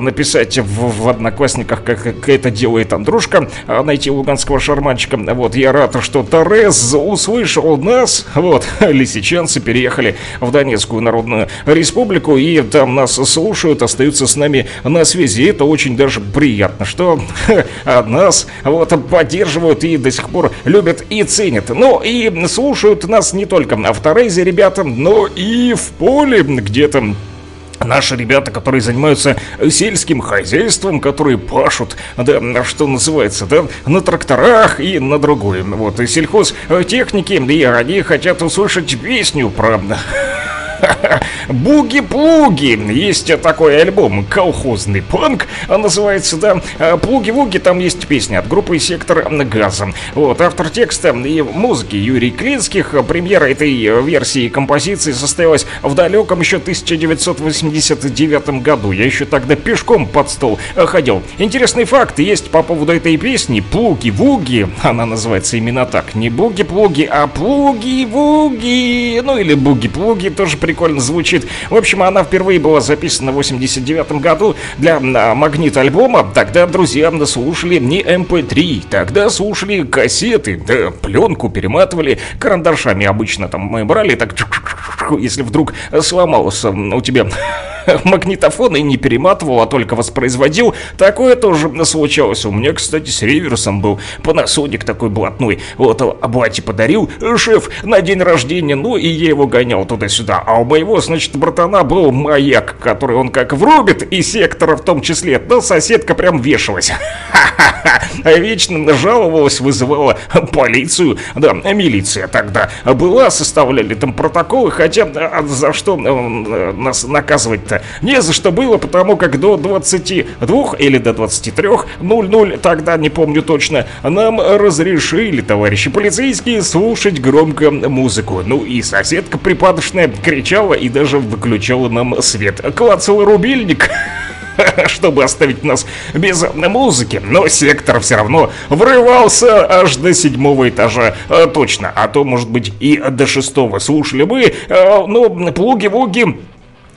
написать в, в Одноклассниках, как, как это делает Андрушка, найти луганского шарманчика. Вот, я рад, что Торез услышал нас. Вот, лисичанцы переехали в Донецкую Народную Республику, и там нас слушают, остаются с нами на связи. Это очень даже приятно, что нас вот поддерживают и до сих пор любят и ценят. Ну, и слушают нас не только в Торезе, ребята, но и в поле где-то Наши ребята, которые занимаются сельским хозяйством, которые пашут, да, что называется, да, на тракторах и на другое. Вот, и сельхозтехники, и они хотят услышать песню про Буги-плуги. Есть такой альбом, колхозный панк, называется, да, Плуги-вуги, там есть песня от группы Сектор Газа. Вот, автор текста и музыки Юрий Клинских. Премьера этой версии композиции состоялась в далеком еще 1989 году. Я еще тогда пешком под стол ходил. Интересный факт есть по поводу этой песни. Плуги-вуги, она называется именно так. Не буги-плуги, а плуги-вуги. Ну или буги-плуги, тоже прикольно звучит. В общем, она впервые была записана в 89 году для магнит альбома. Тогда друзья слушали не MP3, эм тогда слушали кассеты, да, пленку перематывали карандашами обычно там мы брали, так если вдруг сломался у тебя магнитофон и не перематывал, а только воспроизводил. Такое тоже случалось. У меня, кстати, с реверсом был Panasonic такой блатной. Вот, а батя подарил шеф на день рождения, ну и я его гонял туда-сюда. А у моего, значит, братана был маяк, который он как врубит, и сектора в том числе, да соседка прям вешалась. А вечно жаловалась, вызывала полицию. Да, милиция тогда была, составляли там протоколы, хотя а за что э, нас наказывать-то? Не за что было, потому как до 22 или до 23.00, тогда не помню точно, нам разрешили, товарищи полицейские, слушать громко музыку. Ну и соседка припадочная кричала и даже выключала нам свет. Клацал рубильник. чтобы оставить нас без музыки. Но сектор все равно врывался аж до седьмого этажа. А, точно, а то, может быть, и до шестого. Слушали бы, а, ну, плуги-вуги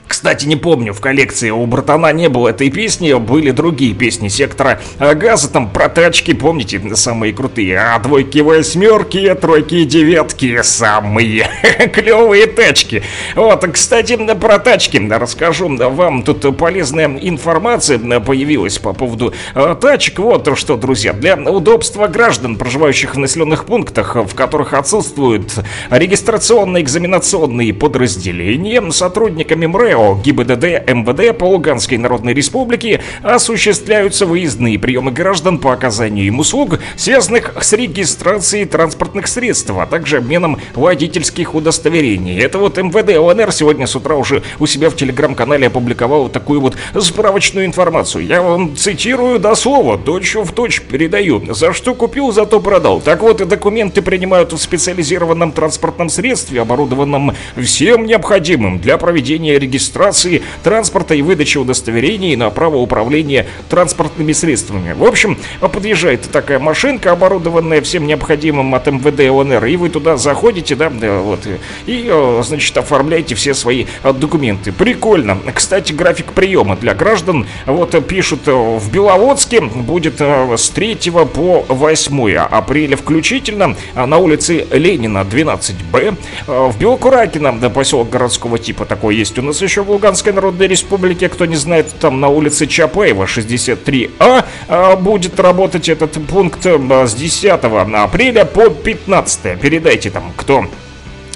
кстати, не помню, в коллекции у братана не было этой песни, были другие песни сектора газа, там про тачки, помните, самые крутые, а двойки, восьмерки, тройки девятки, самые клевые тачки. Вот, кстати, про тачки расскажу. Вам, тут полезная информация появилась по поводу э, тачек, вот что, друзья, для удобства граждан, проживающих в населенных пунктах, в которых отсутствуют регистрационные экзаменационные подразделения, сотрудниками МРЭО ГО ГИБДД МВД по Луганской Народной Республике осуществляются выездные приемы граждан по оказанию им услуг, связанных с регистрацией транспортных средств, а также обменом водительских удостоверений. Это вот МВД ЛНР сегодня с утра уже у себя в телеграм-канале опубликовал такую вот справочную информацию. Я вам цитирую дословно, точь в точь передаю. За что купил, зато продал. Так вот, документы принимают в специализированном транспортном средстве, оборудованном всем необходимым для проведения регистрации регистрации транспорта и выдачи удостоверений на право управления транспортными средствами. В общем, подъезжает такая машинка, оборудованная всем необходимым от МВД ЛНР, и вы туда заходите, да, вот, и, э, значит, оформляете все свои э, документы. Прикольно. Кстати, график приема для граждан, вот, пишут, э, в Беловодске будет с 3 по 8 апреля включительно на улице Ленина 12Б, в Белокуракино, поселок городского типа такой есть у нас еще в Луганской Народной Республике, кто не знает, там на улице Чапаева 63А будет работать этот пункт с 10 апреля по 15 передайте там, кто,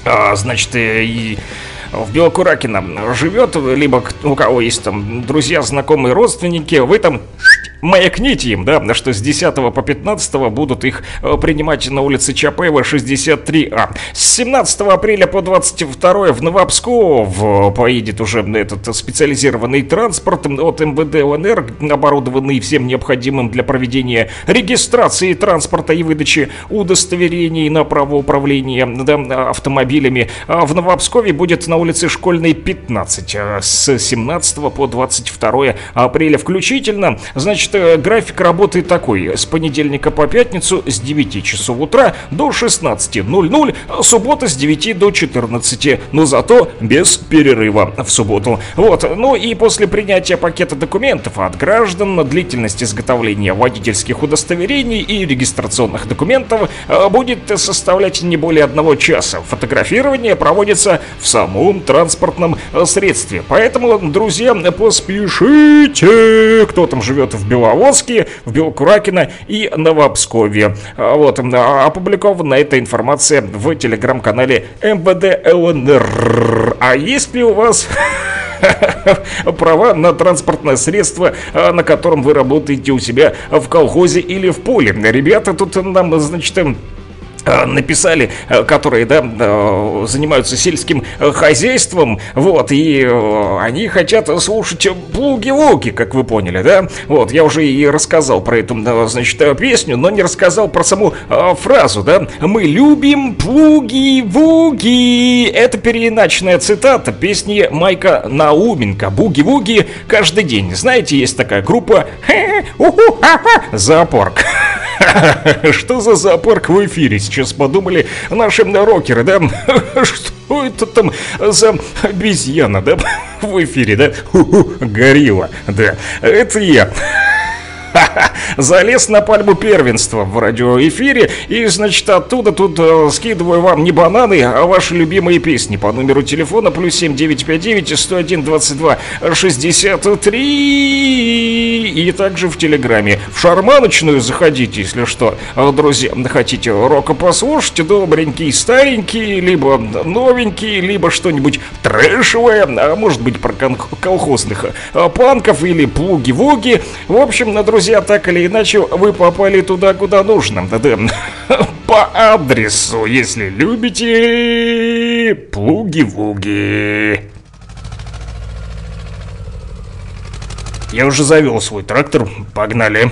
а, значит, и в Белокуракино живет, либо у кого есть там друзья, знакомые, родственники, вы там маякните им, да, что с 10 по 15 будут их э, принимать на улице Чапаева 63А. С 17 апреля по 22 в Новопсков поедет уже этот специализированный транспорт от МВД ЛНР, оборудованный всем необходимым для проведения регистрации транспорта и выдачи удостоверений на право управления да, автомобилями. А в Новопскове будет на улице Школьной 15 а с 17 по 22 апреля включительно. Значит, э, график работы такой. С понедельника по пятницу с 9 часов утра до 16.00, а суббота с 9 до 14, но зато без перерыва в субботу. Вот, ну и после принятия пакета документов от граждан длительность изготовления водительских удостоверений и регистрационных документов э, будет составлять не более одного часа. Фотографирование проводится в самом транспортном э, средстве. Поэтому, друзья, поспешите, кто там живет в Беловодске, в Белокуракино и Новообсковье. А, вот, а, опубликована эта информация в телеграм-канале МВД ЛНР. А ли у вас права на транспортное средство, а, на котором вы работаете у себя в колхозе или в поле. Ребята тут нам, значит, Э, написали, э, которые, да, э, занимаются сельским хозяйством, вот, и они хотят слушать плуги-вуги, как вы поняли, да, вот, я уже и рассказал про эту, значит, песню, но не рассказал про саму фразу, да, мы любим плуги-вуги, это переиначенная цитата песни Майка Науменко, буги-вуги каждый день, знаете, есть такая группа, зоопарк, что за зоопарк в эфире сейчас? подумали наши рокеры, да? Что это там за обезьяна, да? В эфире, да? Горилла, да. Это я. Залез на пальму первенства в радиоэфире и, значит, оттуда тут э, скидываю вам не бананы, а ваши любимые песни по номеру телефона плюс 7959 101 22 63 и также в Телеграме. В шарманочную заходите, если что, друзья, хотите рока послушать, добренький, старенький, либо новенький, либо что-нибудь трэшевое, а может быть про колхозных э, панков или плуги-вуги. В общем, друзья, друзья, так или иначе, вы попали туда, куда нужно. По адресу, если любите плуги-вуги. Я уже завел свой трактор, погнали.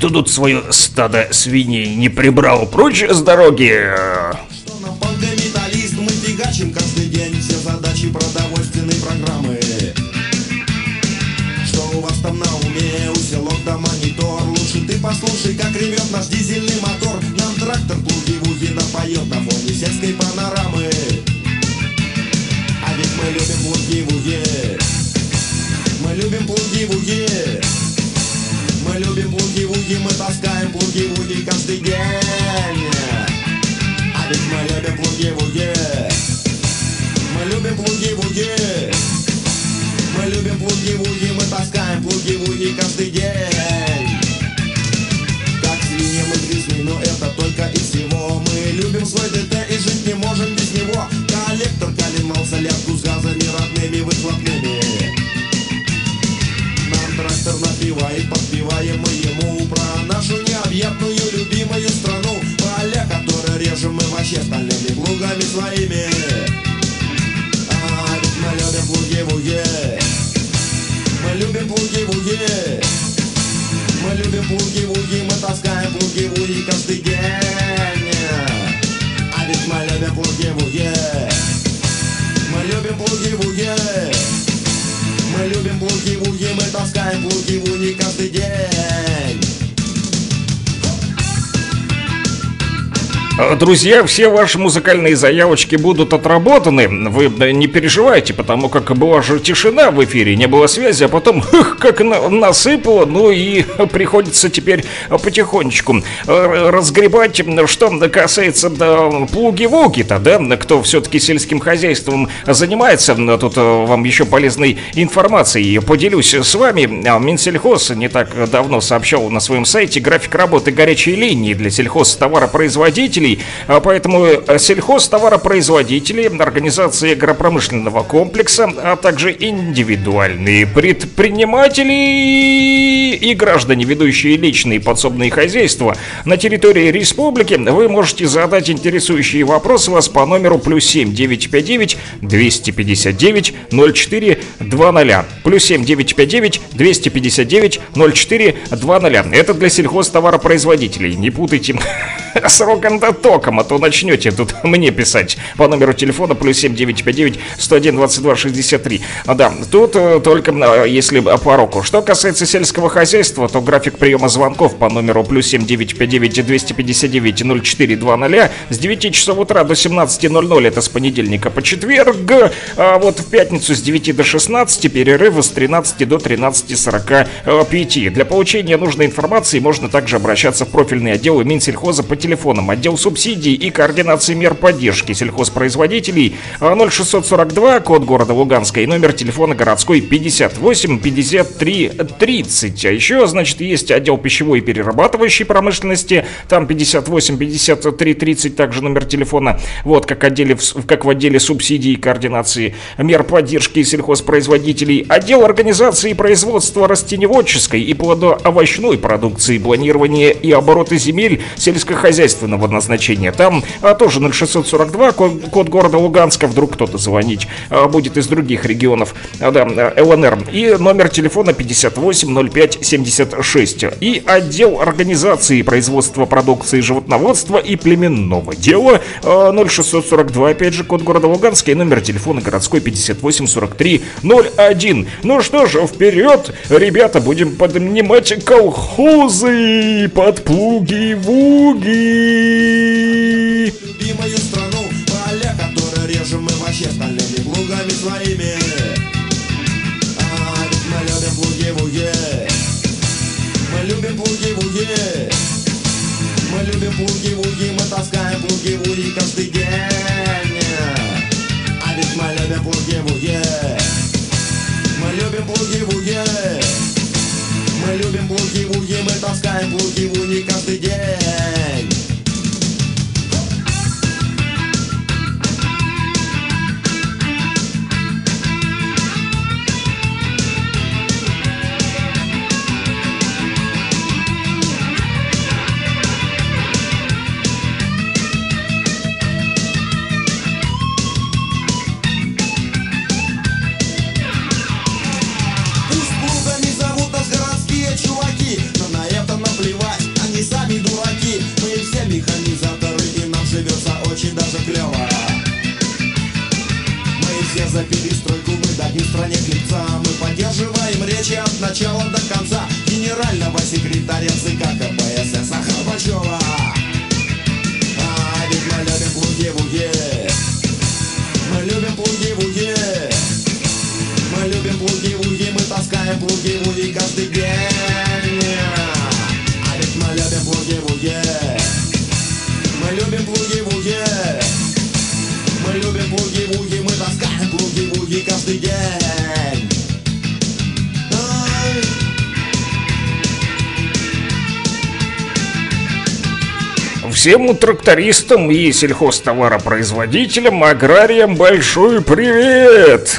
Кто тут свое стадо свиней не прибрал прочь с дороги? Что. Что послушай, как ревет наш дизельный мотор. Нам трактор плуги-вуги напоет на фоне сельской панорамы. А ведь мы любим плуги-вуги. Мы любим плуги-вуги. Мы любим плуги-вуги, мы таскаем плуги-вуги каждый день. А ведь мы любим плуги-вуги Мы любим плуги-вуги Мы любим плуги-вуги, мы таскаем плуги-вуги каждый день. Как свиньи мы грязны, но это только и всего. Мы любим свой ДТ и жить не можем без него. Коллектор калинал солярку с газами родными выхлопными Трактор напевает, подпеваем мы ему Про нашу необъятную любимую страну. Поля, которые режем мы вообще стальными плугами своими. А ведь мы любим плуги-вуги. Мы любим плуги-вуги. Мы любим плуги-вуги, мы таскаем плуги-вуги каждый день. А ведь мы любим плуги-вуги. Мы любим плуги-вуги любим буги-вуги, мы таскаем буги-вуги каждый день. Друзья, все ваши музыкальные заявочки будут отработаны. Вы э, не переживайте, потому как была же тишина в эфире, не было связи, а потом хых, как на- насыпало, ну и приходится теперь потихонечку э, разгребать. Что касается да, плуги-вуги-то, да, кто все-таки сельским хозяйством занимается, тут э, вам еще полезной информацией поделюсь с вами. А, Минсельхоз не так давно сообщал на своем сайте график работы горячей линии для сельхозтоваропроизводителей, а поэтому э, сельхозтоваропроизводители, организации агропромышленного комплекса, а также индивидуальные предприниматели и граждане, ведущие личные подсобные хозяйства на территории республики, вы можете задать интересующие вопросы вас по номеру плюс 7 959 259 04 20. Плюс 7 959 259 04 20. Это для сельхозтоваропроизводителей. Не путайте с рок-н-током, а то начнете тут мне писать по номеру телефона плюс 7 959 101 22 63. А, Да, тут э, только э, если по року. Что касается сельского хозяйства, то график приема звонков по номеру плюс 7 959 259 04 20 с 9 часов утра до 17.00, это с понедельника по четверг, а вот в пятницу с 9 до 16, перерывы с 13 до 13.45. Для получения нужной информации можно также обращаться в профильные отделы Минсельхоза по телефонам, отдел субсидий и координации мер поддержки сельхозпроизводителей а, 0642, код города Луганска и номер телефона городской 58 53 30. А еще, значит, есть отдел пищевой и перерабатывающей промышленности, там 58 53 30, также номер телефона, вот как, отделе, как в отделе субсидий и координации мер поддержки сельхозпроизводителей, отдел организации производства растеневодческой и плодоовощной продукции, планирования и оборота земель сельскохозяйственного назначения. Там а, тоже 0642, код, код города Луганска, вдруг кто-то звонить а, будет из других регионов, а, да, а, ЛНР. И номер телефона 580576. И отдел организации производства продукции животноводства и племенного дела а, 0642, опять же, код города Луганска и номер телефона городской 584301. Ну что ж, вперед, ребята, будем поднимать колхозы под плуги-вуги. Любимую страну, поля, которые режем мы вообще стальными плугами своими. А, ведь мы любим плуги-вуги. Мы любим плуги-вуги. Мы любим плуги-вуги, мы таскаем плуги-вуги каждый день. А ведь мы любим плуги-вуги. Мы любим плуги-вуги. Мы любим плуги-вуги, мы таскаем плуги-вуги каждый день дадим стране хлебца Мы поддерживаем речи от начала до конца. Генерального секретаря ЦК КПСС Горбачева А ведь мы любим плуги-вуги Мы любим плуги-вуги мы любим плуги-вуги, мы таскаем плуги-вуги каждый день каждый. Всем трактористам и сельхозтоваропроизводителям, аграриям большой привет!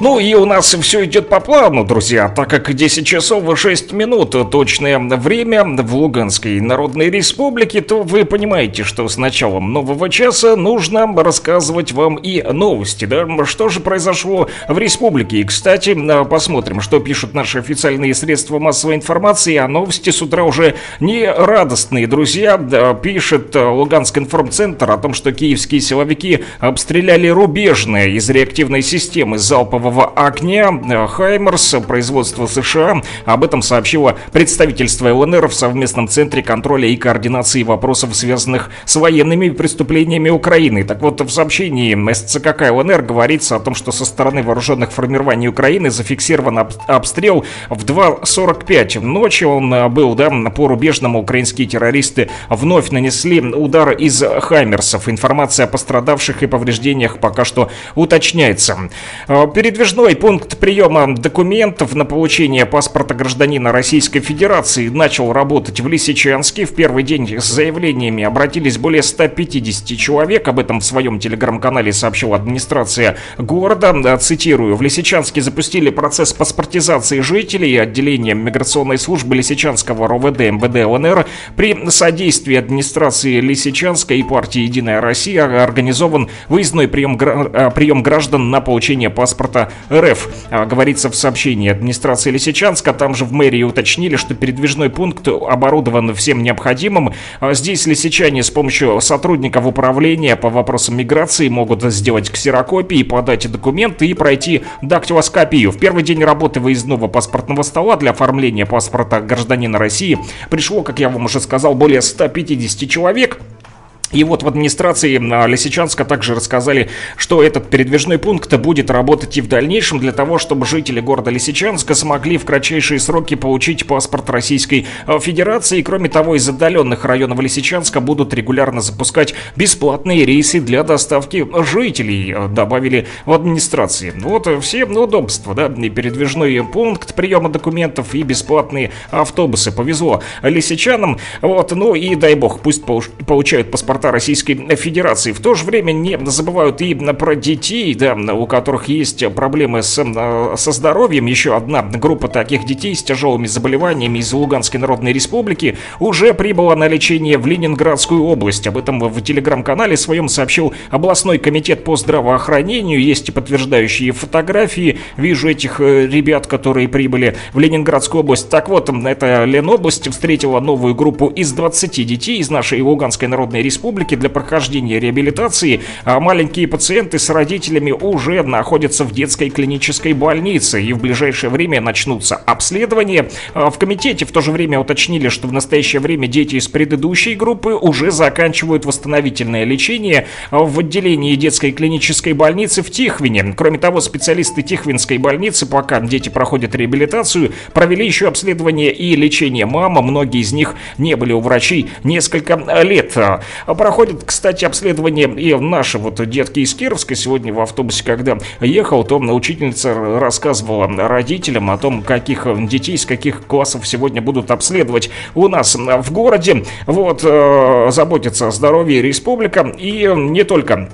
Ну и у нас все идет по плану, друзья, так как 10 часов и 6 минут точное время в Луганской Народной Республике, то вы понимаете, что с началом нового часа нужно рассказывать вам и новости, да? Что же произошло в республике? И, кстати, посмотрим, что пишут наши официальные средства массовой информации, а новости с утра уже не радостные, друзья. Да, пишет Луганский информцентр о том, что киевские силовики обстреляли рубежные из реактивной системы залпового залпового огня э, «Хаймерс» производства США. Об этом сообщило представительство ЛНР в совместном центре контроля и координации вопросов, связанных с военными преступлениями Украины. Так вот, в сообщении СЦКК ЛНР говорится о том, что со стороны вооруженных формирований Украины зафиксирован обстрел в 2.45 ночи. Он э, был, да, по рубежному украинские террористы вновь нанесли удар из «Хаймерсов». Информация о пострадавших и повреждениях пока что уточняется. Э, перед Передвижной пункт приема документов на получение паспорта гражданина Российской Федерации начал работать в Лисичанске. В первый день с заявлениями обратились более 150 человек. Об этом в своем телеграм-канале сообщила администрация города. Цитирую. В Лисичанске запустили процесс паспортизации жителей. Отделение миграционной службы Лисичанского РОВД МВД ЛНР при содействии администрации Лисичанска и партии «Единая Россия» организован выездной прием, прием граждан на получение паспорта РФ. А, говорится в сообщении администрации Лисичанска. Там же в мэрии уточнили, что передвижной пункт оборудован всем необходимым. А, здесь лисичане с помощью сотрудников управления по вопросам миграции могут сделать ксерокопии, подать документы и пройти дактилоскопию. В первый день работы выездного паспортного стола для оформления паспорта гражданина России пришло, как я вам уже сказал, более 150 человек. И вот в администрации а, Лисичанска также рассказали, что этот передвижной пункт будет работать и в дальнейшем для того, чтобы жители города Лисичанска смогли в кратчайшие сроки получить паспорт Российской а, Федерации. Кроме того, из отдаленных районов Лисичанска будут регулярно запускать бесплатные рейсы для доставки жителей, а, добавили в администрации. Вот все удобства, да, и передвижной пункт приема документов, и бесплатные автобусы. Повезло лисичанам, вот, ну и дай бог, пусть получают паспорт паспорта Российской Федерации. В то же время не забывают и про детей, да, у которых есть проблемы с, э, со здоровьем. Еще одна группа таких детей с тяжелыми заболеваниями из Луганской Народной Республики уже прибыла на лечение в Ленинградскую область. Об этом в телеграм-канале своем сообщил областной комитет по здравоохранению. Есть подтверждающие фотографии. Вижу этих э, ребят, которые прибыли в Ленинградскую область. Так вот, эта Ленобласть встретила новую группу из 20 детей из нашей Луганской Народной Республики республики для прохождения реабилитации, а маленькие пациенты с родителями уже находятся в детской клинической больнице и в ближайшее время начнутся обследования. А в комитете в то же время уточнили, что в настоящее время дети из предыдущей группы уже заканчивают восстановительное лечение в отделении детской клинической больницы в Тихвине. Кроме того, специалисты Тихвинской больницы, пока дети проходят реабилитацию, провели еще обследование и лечение мамы. Многие из них не были у врачей несколько лет. Проходит, кстати, обследование и наши вот детки из Кировска. Сегодня в автобусе, когда ехал, то учительница рассказывала родителям о том, каких детей из каких классов сегодня будут обследовать у нас в городе. Вот, э, заботится о здоровье республика и не только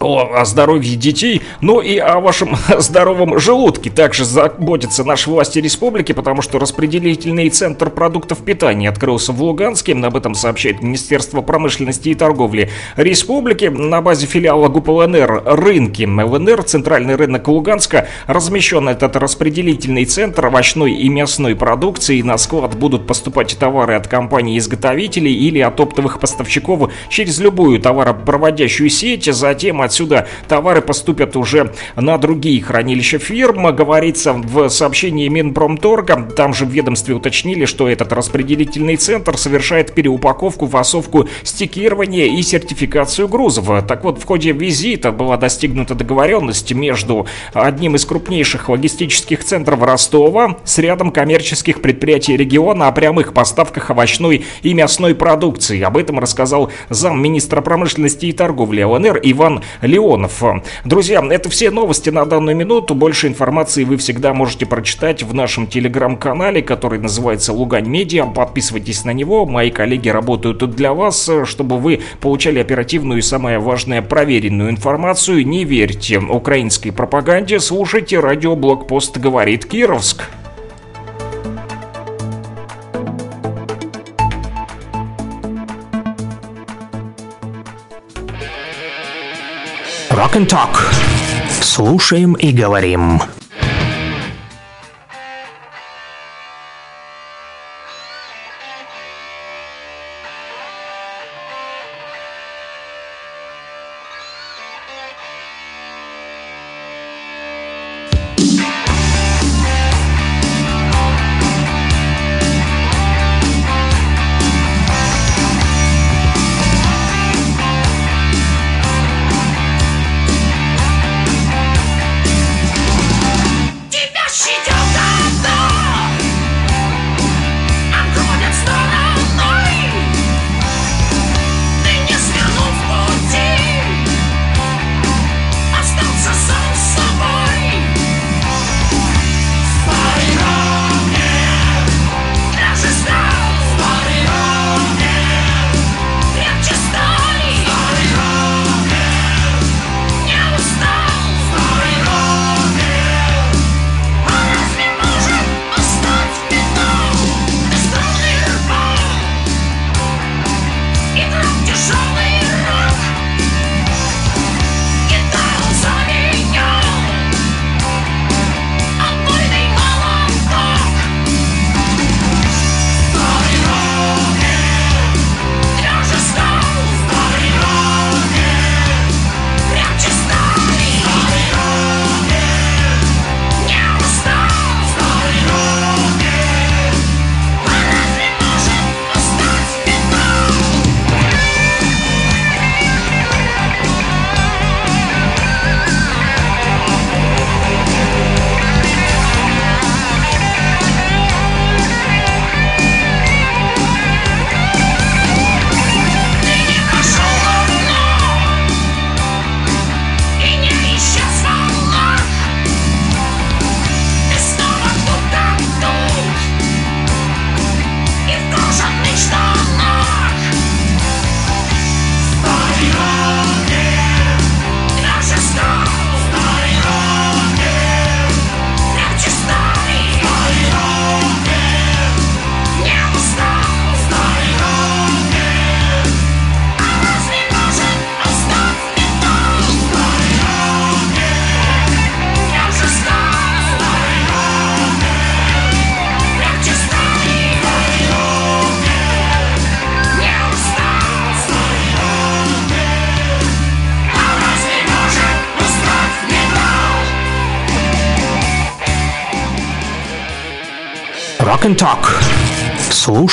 о, здоровье детей, но и о вашем здоровом желудке. Также заботятся наши власти республики, потому что распределительный центр продуктов питания открылся в Луганске. Об этом сообщает Министерство промышленности и торговли республики. На базе филиала ГУП ЛНР «Рынки» ЛНР, центральный рынок Луганска, размещен этот распределительный центр овощной и мясной продукции. На склад будут поступать товары от компаний-изготовителей или от оптовых поставщиков через любую товаропроводящую сеть. Затем отсюда товары поступят уже на другие хранилища фирм. Говорится в сообщении Минпромторга, там же в ведомстве уточнили, что этот распределительный центр совершает переупаковку, фасовку, стикирование и сертификацию грузов. Так вот, в ходе визита была достигнута договоренность между одним из крупнейших логистических центров Ростова с рядом коммерческих предприятий региона о прямых поставках овощной и мясной продукции. Об этом рассказал замминистра промышленности и торговли ЛНР Иван Леонов. Друзья, это все новости на данную минуту. Больше информации вы всегда можете прочитать в нашем телеграм-канале, который называется Лугань Медиа. Подписывайтесь на него. Мои коллеги работают для вас, чтобы вы получали оперативную и самое важное проверенную информацию. Не верьте украинской пропаганде, слушайте радио Блокпост говорит Кировск. Rock and Talk. Слушаем и говорим. Тебя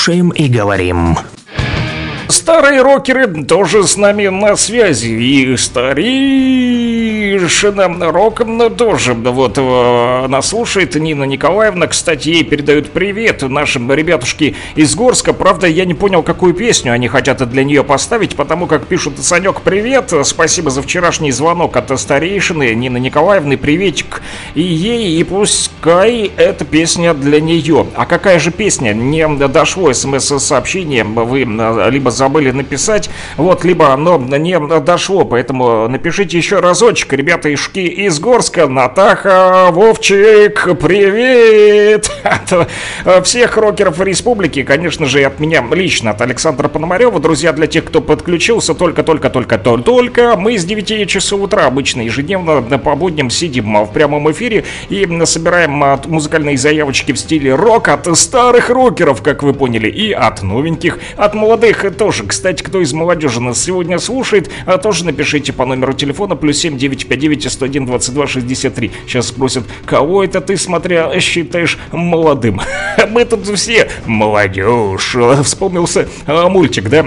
Слушаем и говорим. Старые рокеры тоже с нами на связи. И старейшина роком тоже вот э, нас слушает Нина Николаевна. Кстати, ей передают привет нашим ребятушки из Горска. Правда, я не понял, какую песню они хотят для нее поставить, потому как пишут Санек, привет, спасибо за вчерашний звонок от старейшины Нины Николаевны, приветик и ей, и пускай эта песня для нее. А какая же песня? Не дошло смс-сообщение, вы э, либо забыли написать, вот, либо оно не дошло, поэтому напишите еще разочек, ребята ишки из Горска, Натаха, Вовчик, привет! От э, всех рокеров республики, конечно же, и от меня лично, от Александра Пономарева. Друзья, для тех, кто подключился только-только-только-только, мы с 9 часов утра обычно ежедневно по будням сидим в прямом эфире и собираем а, музыкальные заявочки в стиле рок от старых рокеров, как вы поняли, и от новеньких, от молодых тоже. Кстати, кто из молодежи нас сегодня слушает, а, тоже напишите по номеру телефона плюс 7 959 101 22 63. Сейчас спросят, кого это ты, смотря, считаешь молодым? Мы тут все молодежь. Вспомнился а, мультик, да?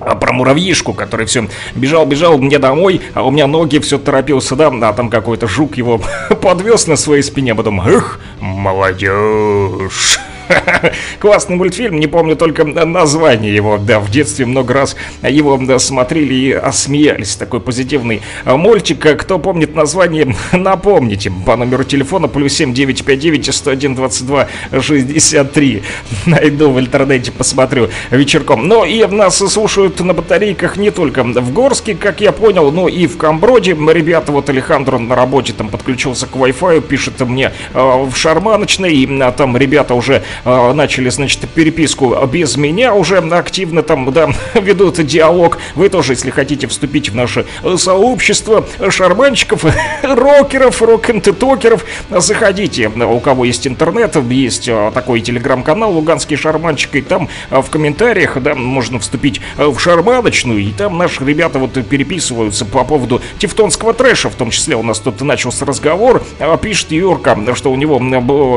А, про муравьишку, который все бежал, бежал мне домой, а у меня ноги все торопился, да, а там какой-то жук его подвез на своей спине, потом, эх, молодежь. Классный мультфильм, не помню только название его. Да, в детстве много раз его да, смотрели и осмеялись. Такой позитивный а, мультик. Кто помнит название, напомните. По номеру телефона плюс 7959 101 22 63. Найду в интернете, посмотрю вечерком. Но и нас слушают на батарейках не только в Горске, как я понял, но и в Камброде. Ребята, вот Алехандро на работе там подключился к Wi-Fi, пишет мне э, в Шарманочной, и а, там ребята уже начали, значит, переписку без меня, уже активно там, да, ведут диалог. Вы тоже, если хотите вступить в наше сообщество шарманщиков, рокеров, рок-н-токеров, заходите. У кого есть интернет, есть э, такой телеграм-канал «Луганский шарманщик», и там э, в комментариях, да, можно вступить э, в шарманочную, и там наши ребята вот переписываются по поводу тевтонского трэша, в том числе у нас тут начался разговор, пишет Юрка, что у него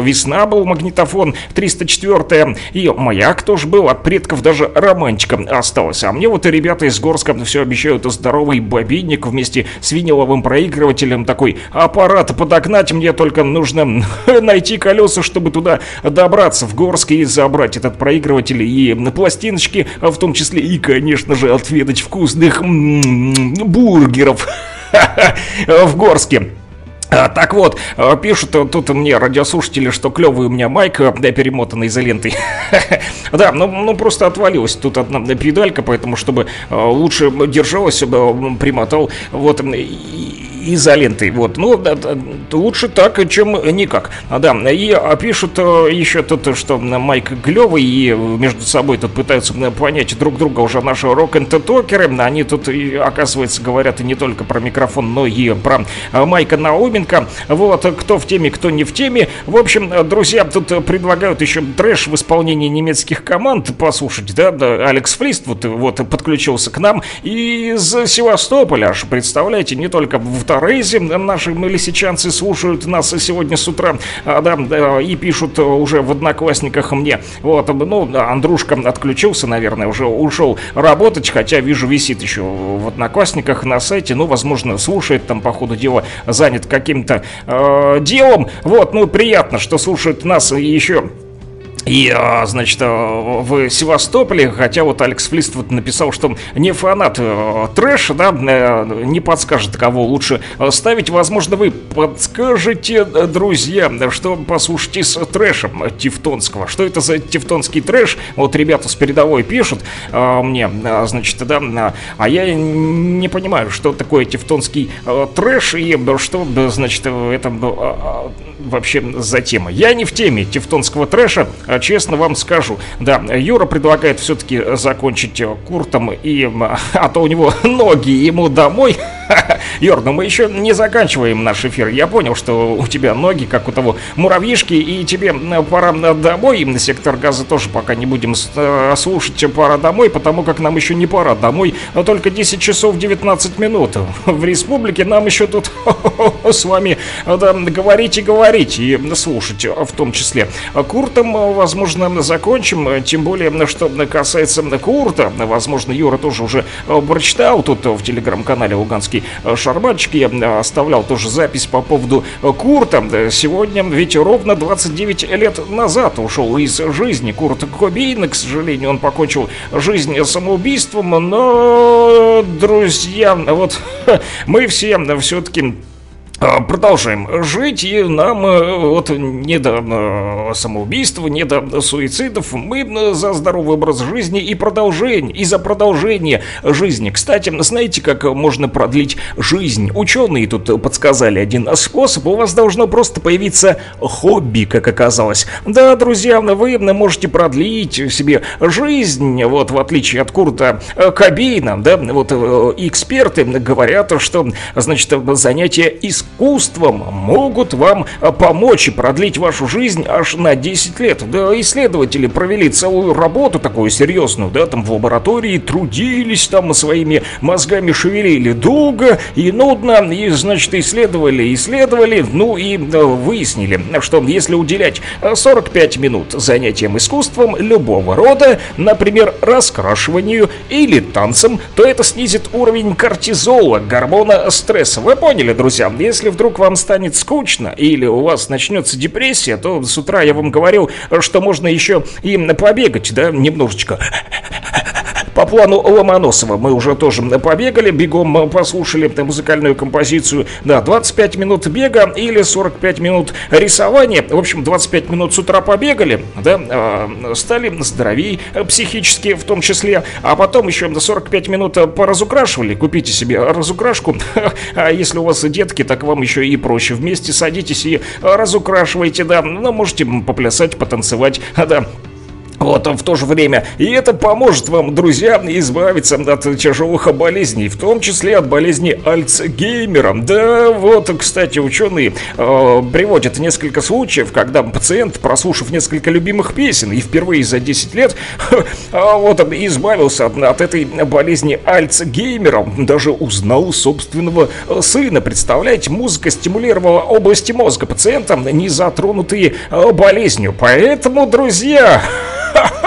весна был магнитофон 304 и маяк тоже был, от предков даже романтика осталось. А мне вот ребята из Горска все обещают здоровый бобинник вместе с виниловым проигрывателем, такой аппарат подогнать, мне только нужно найти колеса, чтобы туда добраться в Горск и забрать этот проигрыватель и пластиночки, в том числе и, конечно же, отведать вкусных бургеров в Горске. А, так вот, а, пишут тут мне радиослушатели, что клевый у меня майк, да, перемотанный изолентой. да, ну, ну просто отвалилась тут одна педалька, поэтому чтобы лучше держалась, примотал. Вот, изолентой. Вот, ну, да, да, лучше так, чем никак. Да, и пишут э, еще тут, что Майк Глевый и между собой тут пытаются понять друг друга уже наши рок н токеры Они тут, оказывается, говорят и не только про микрофон, но и про э, Майка Науменко. Вот, кто в теме, кто не в теме. В общем, друзья, тут предлагают еще трэш в исполнении немецких команд послушать, да, да Алекс Флист вот, вот подключился к нам из Севастополя, аж представляете, не только в Рейзи. Наши лисичанцы слушают нас сегодня с утра, а, да, и пишут уже в Одноклассниках мне. Вот, ну, Андрушка отключился, наверное, уже ушел работать, хотя вижу, висит еще в Одноклассниках на сайте, ну, возможно, слушает там, по ходу дела, занят каким-то э, делом. Вот, ну, приятно, что слушают нас еще и, а, значит, а, в Севастополе, хотя вот Алекс Флист вот написал, что не фанат э, трэша, да, э, не подскажет, кого лучше ставить. Возможно, вы подскажете, друзья, что послушать из трэша тевтонского. Что это за тевтонский трэш? Вот ребята с передовой пишут э, мне, значит, да, а я не понимаю, что такое тевтонский трэш и что, значит, это вообще за тема. Я не в теме тевтонского трэша, а честно вам скажу. Да, Юра предлагает все-таки закончить куртом, и, а то у него ноги ему домой. Юр, но мы еще не заканчиваем наш эфир. Я понял, что у тебя ноги, как у того муравьишки, и тебе пора домой. На сектор газа тоже пока не будем э, слушать, пора домой, потому как нам еще не пора домой. Но только 10 часов 19 минут. В республике нам еще тут с вами да, говорить и говорить, и слушать в том числе. Куртом, возможно, закончим, тем более, что касается Курта, возможно, Юра тоже уже прочитал тут в телеграм-канале Луганский Шарманчик, я оставлял тоже запись по поводу Курта. Сегодня ведь ровно 29 лет назад ушел из жизни Курт Кобейн, к сожалению, он покончил жизнь самоубийством, но, друзья, вот мы все все-таки продолжаем жить, и нам э, вот не до э, самоубийства, не до суицидов. Мы э, за здоровый образ жизни и продолжение, и за продолжение жизни. Кстати, знаете, как можно продлить жизнь? Ученые тут подсказали один способ. У вас должно просто появиться хобби, как оказалось. Да, друзья, вы можете продлить себе жизнь, вот в отличие от Курта Кобейна, да, вот эксперты говорят, что, значит, занятие искусством искусством могут вам а, помочь и продлить вашу жизнь аж на 10 лет. Да, исследователи провели целую работу такую серьезную, да, там в лаборатории трудились, там своими мозгами шевелили долго и нудно, и, значит, исследовали, исследовали, ну и выяснили, что если уделять 45 минут занятиям искусством любого рода, например, раскрашиванию или танцам, то это снизит уровень кортизола, гормона стресса. Вы поняли, друзья? Если если вдруг вам станет скучно или у вас начнется депрессия, то с утра я вам говорил, что можно еще и побегать, да, немножечко. По плану Ломоносова мы уже тоже побегали, бегом послушали музыкальную композицию. Да, 25 минут бега или 45 минут рисования. В общем, 25 минут с утра побегали, да, э, стали здоровее психически в том числе. А потом еще 45 минут поразукрашивали. Купите себе разукрашку. А если у вас детки, так вам еще и проще. Вместе садитесь и разукрашивайте, да. Ну, можете поплясать, потанцевать, да. Вот в то же время. И это поможет вам, друзья, избавиться от тяжелых болезней, в том числе от болезни Альцгеймера. Да, вот, кстати, ученые э, приводят несколько случаев, когда пациент, прослушав несколько любимых песен и впервые за 10 лет, э, вот, избавился от, от этой болезни Альцгеймера, даже узнал собственного сына. Представляете, музыка стимулировала области мозга пациента, не затронутые э, болезнью. Поэтому, друзья, ha ha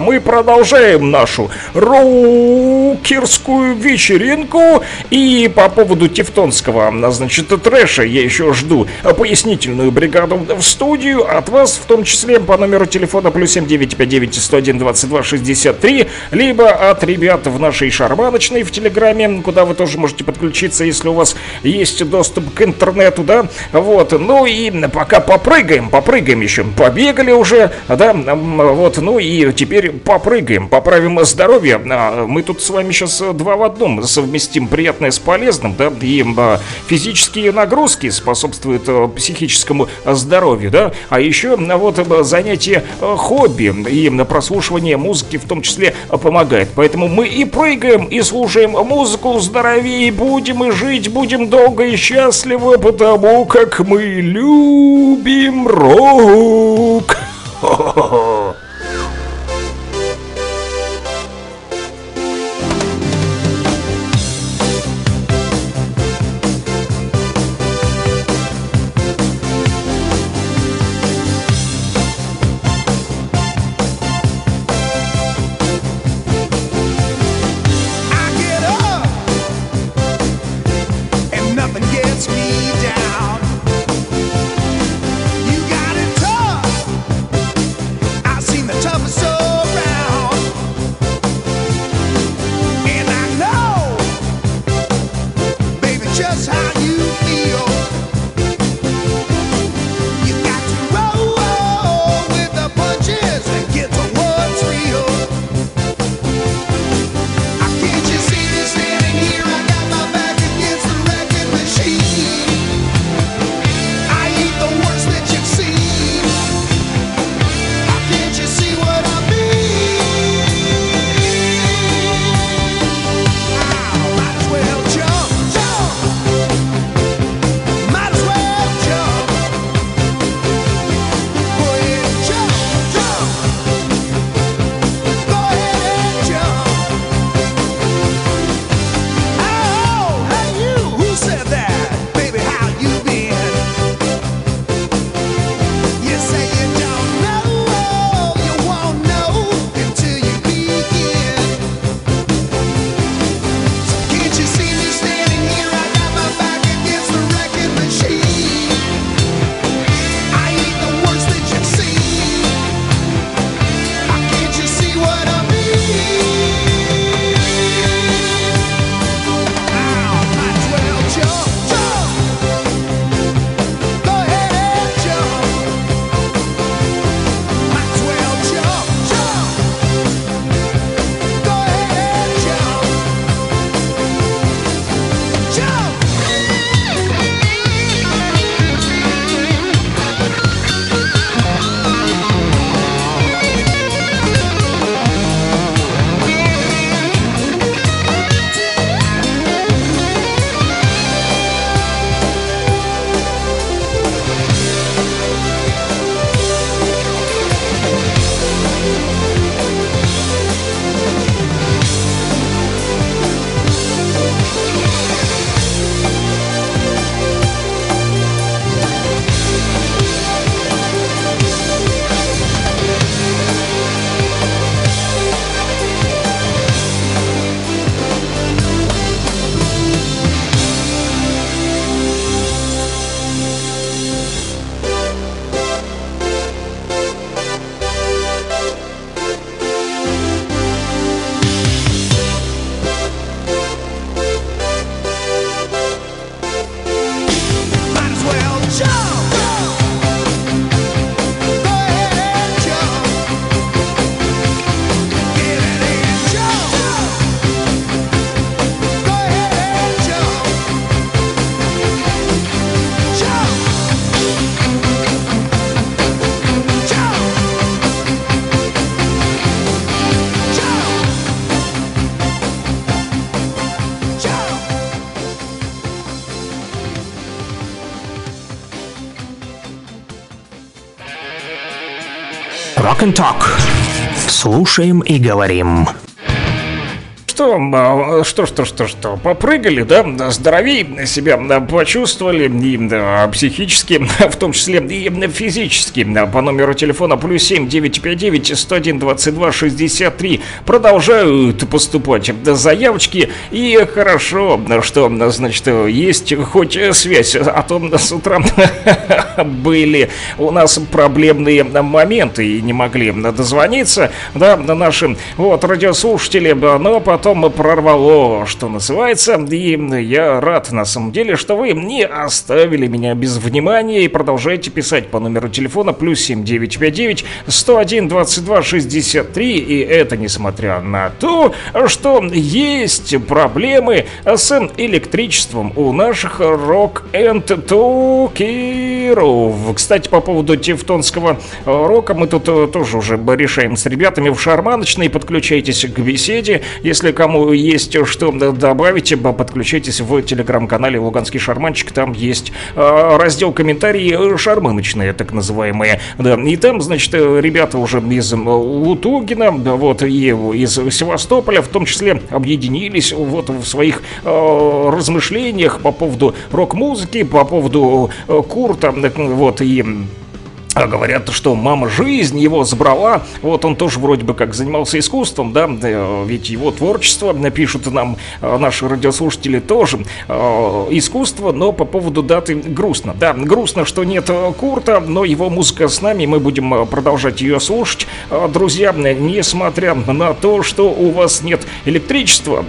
мы продолжаем нашу рокерскую вечеринку. И по поводу тевтонского, значит, трэша я еще жду пояснительную бригаду в студию от вас, в том числе по номеру телефона плюс 7959 101 22 63, либо от ребят в нашей шарманочной в Телеграме, куда вы тоже можете подключиться, если у вас есть доступ к интернету, да. Вот, ну и пока попрыгаем, попрыгаем еще. Побегали уже, да, вот, ну и теперь попрыгаем, поправим здоровье. А, мы тут с вами сейчас два в одном совместим приятное с полезным, да, и а, физические нагрузки способствуют а, психическому здоровью, да, а еще вот занятие хобби и прослушивание музыки в том числе помогает. Поэтому мы и прыгаем, и слушаем музыку, здоровее будем, и жить будем долго и счастливо, потому как мы любим рок. Ho-ho-ho! Rock and Talk. Слушаем и говорим. Что, а, что, что, что, что, попрыгали, да, здоровей себя почувствовали, и да, психически, в том числе и физически, по номеру телефона плюс 7 959 101 22 63 продолжают поступать заявочки, и хорошо, что, значит, есть хоть связь, а то с утра были у нас проблемные моменты и не могли дозвониться, да, нашим вот радиослушатели, но потом прорвало, что называется. И я рад на самом деле, что вы не оставили меня без внимания и продолжаете писать по номеру телефона плюс 7959 101 22 63. И это несмотря на то, что есть проблемы с электричеством у наших рок-энд тукеров. Кстати, по поводу тевтонского рока мы тут тоже уже решаем с ребятами в шарманочной. Подключайтесь к беседе, если кому есть что добавить, подключайтесь в телеграм-канале Луганский Шарманчик. Там есть э, раздел комментарии шарманочные, так называемые. Да, и там, значит, ребята уже из Лутугина, вот, и из Севастополя, в том числе, объединились вот в своих э, размышлениях по поводу рок-музыки, по поводу э, Курта, вот, и говорят, что мама жизнь его забрала. Вот он тоже вроде бы как занимался искусством, да, э, ведь его творчество, напишут нам э, наши радиослушатели тоже, э, искусство, но по поводу даты грустно. Да, грустно, что нет Курта, но его музыка с нами, мы будем продолжать ее слушать. Друзья, несмотря на то, что у вас нет электричества,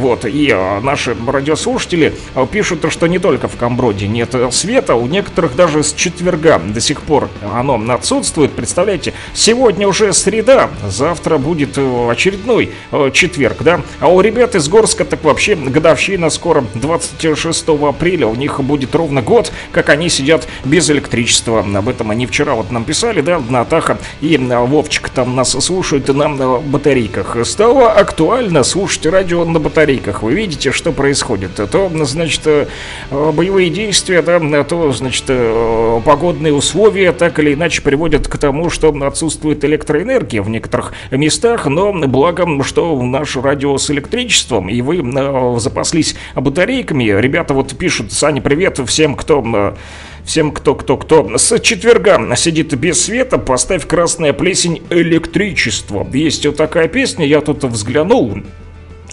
вот, и наши радиослушатели пишут, что не только в Камброде нет света, у некоторых даже с четверга до сих пор оно отсутствует. Представляете, сегодня уже среда, завтра будет э, очередной э, четверг, да? А у ребят из Горска так вообще годовщина скоро, 26 апреля, у них будет ровно год, как они сидят без электричества. Об этом они вчера вот нам писали, да, Натаха и э, Вовчик там нас слушают нам на батарейках. Стало актуально слушать радио на батарейках. Вы видите, что происходит? То, значит, боевые действия, да, то, значит, погодные условия так или иначе приводят к тому, что отсутствует электроэнергия в некоторых местах, но благо, что наш радио с электричеством, и вы э, запаслись батарейками. Ребята вот пишут, Саня, привет всем, кто э, Всем, кто, кто, кто с четверга сидит без света, поставь красная плесень электричество. Есть вот такая песня, я тут взглянул.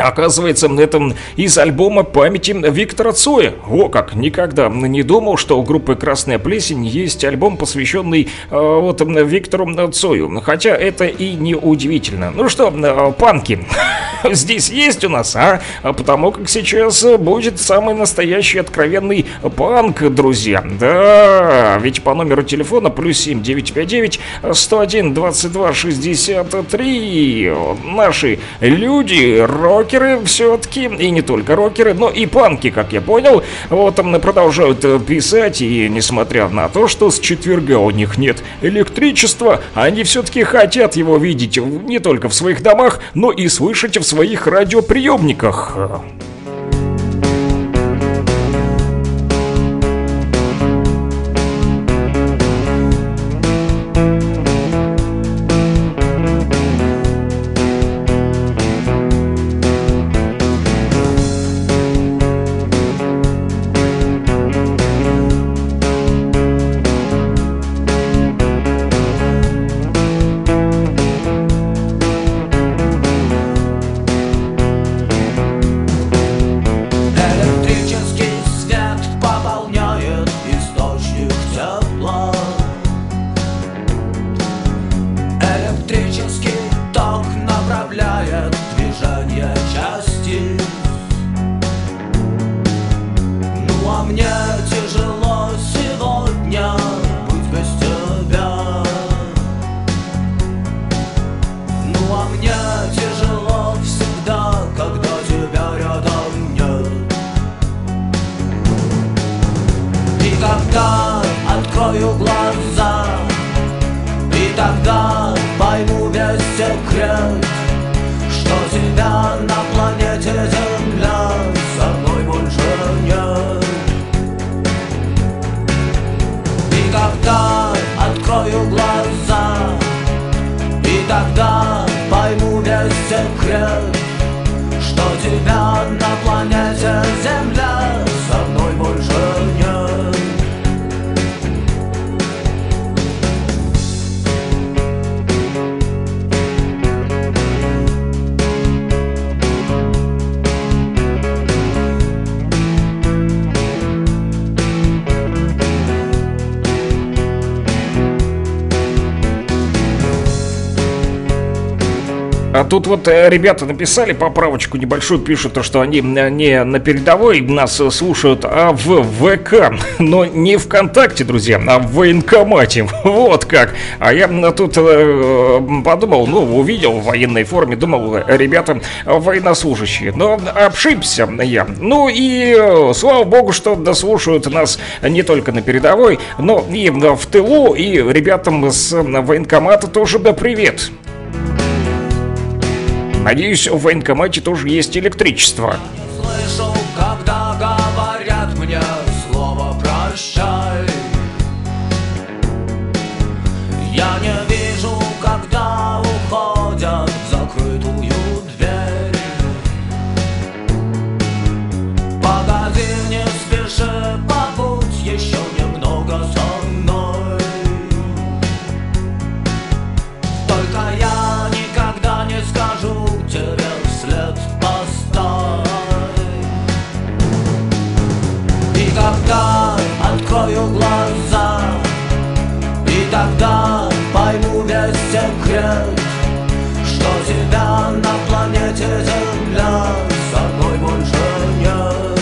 Оказывается, это из альбома памяти Виктора Цоя. О, как, никогда не думал, что у группы «Красная плесень» есть альбом, посвященный э, вот Виктору Цою. Хотя это и не удивительно. Ну что, э, панки, здесь есть у нас, а? Потому как сейчас будет самый настоящий откровенный панк, друзья. Да, ведь по номеру телефона плюс 7 959 101 22 63 наши люди, рок рокеры все-таки, и не только рокеры, но и панки, как я понял, вот там продолжают э, писать, и несмотря на то, что с четверга у них нет электричества, они все-таки хотят его видеть не только в своих домах, но и слышать в своих радиоприемниках. Ребята написали поправочку небольшую, пишут, то, что они э, не на передовой нас э, слушают, а в ВК. Но не ВКонтакте, друзья, а в военкомате. Вот как. А я тут э, подумал, ну, увидел в военной форме, думал, ребята военнослужащие. Но ошибся я. Ну и слава богу, что дослушают нас не только на передовой, но и в тылу. И ребятам с военкомата тоже да привет. Надеюсь, в военкомате тоже есть электричество. Секрет Что тебя на планете Земля со мной больше нет.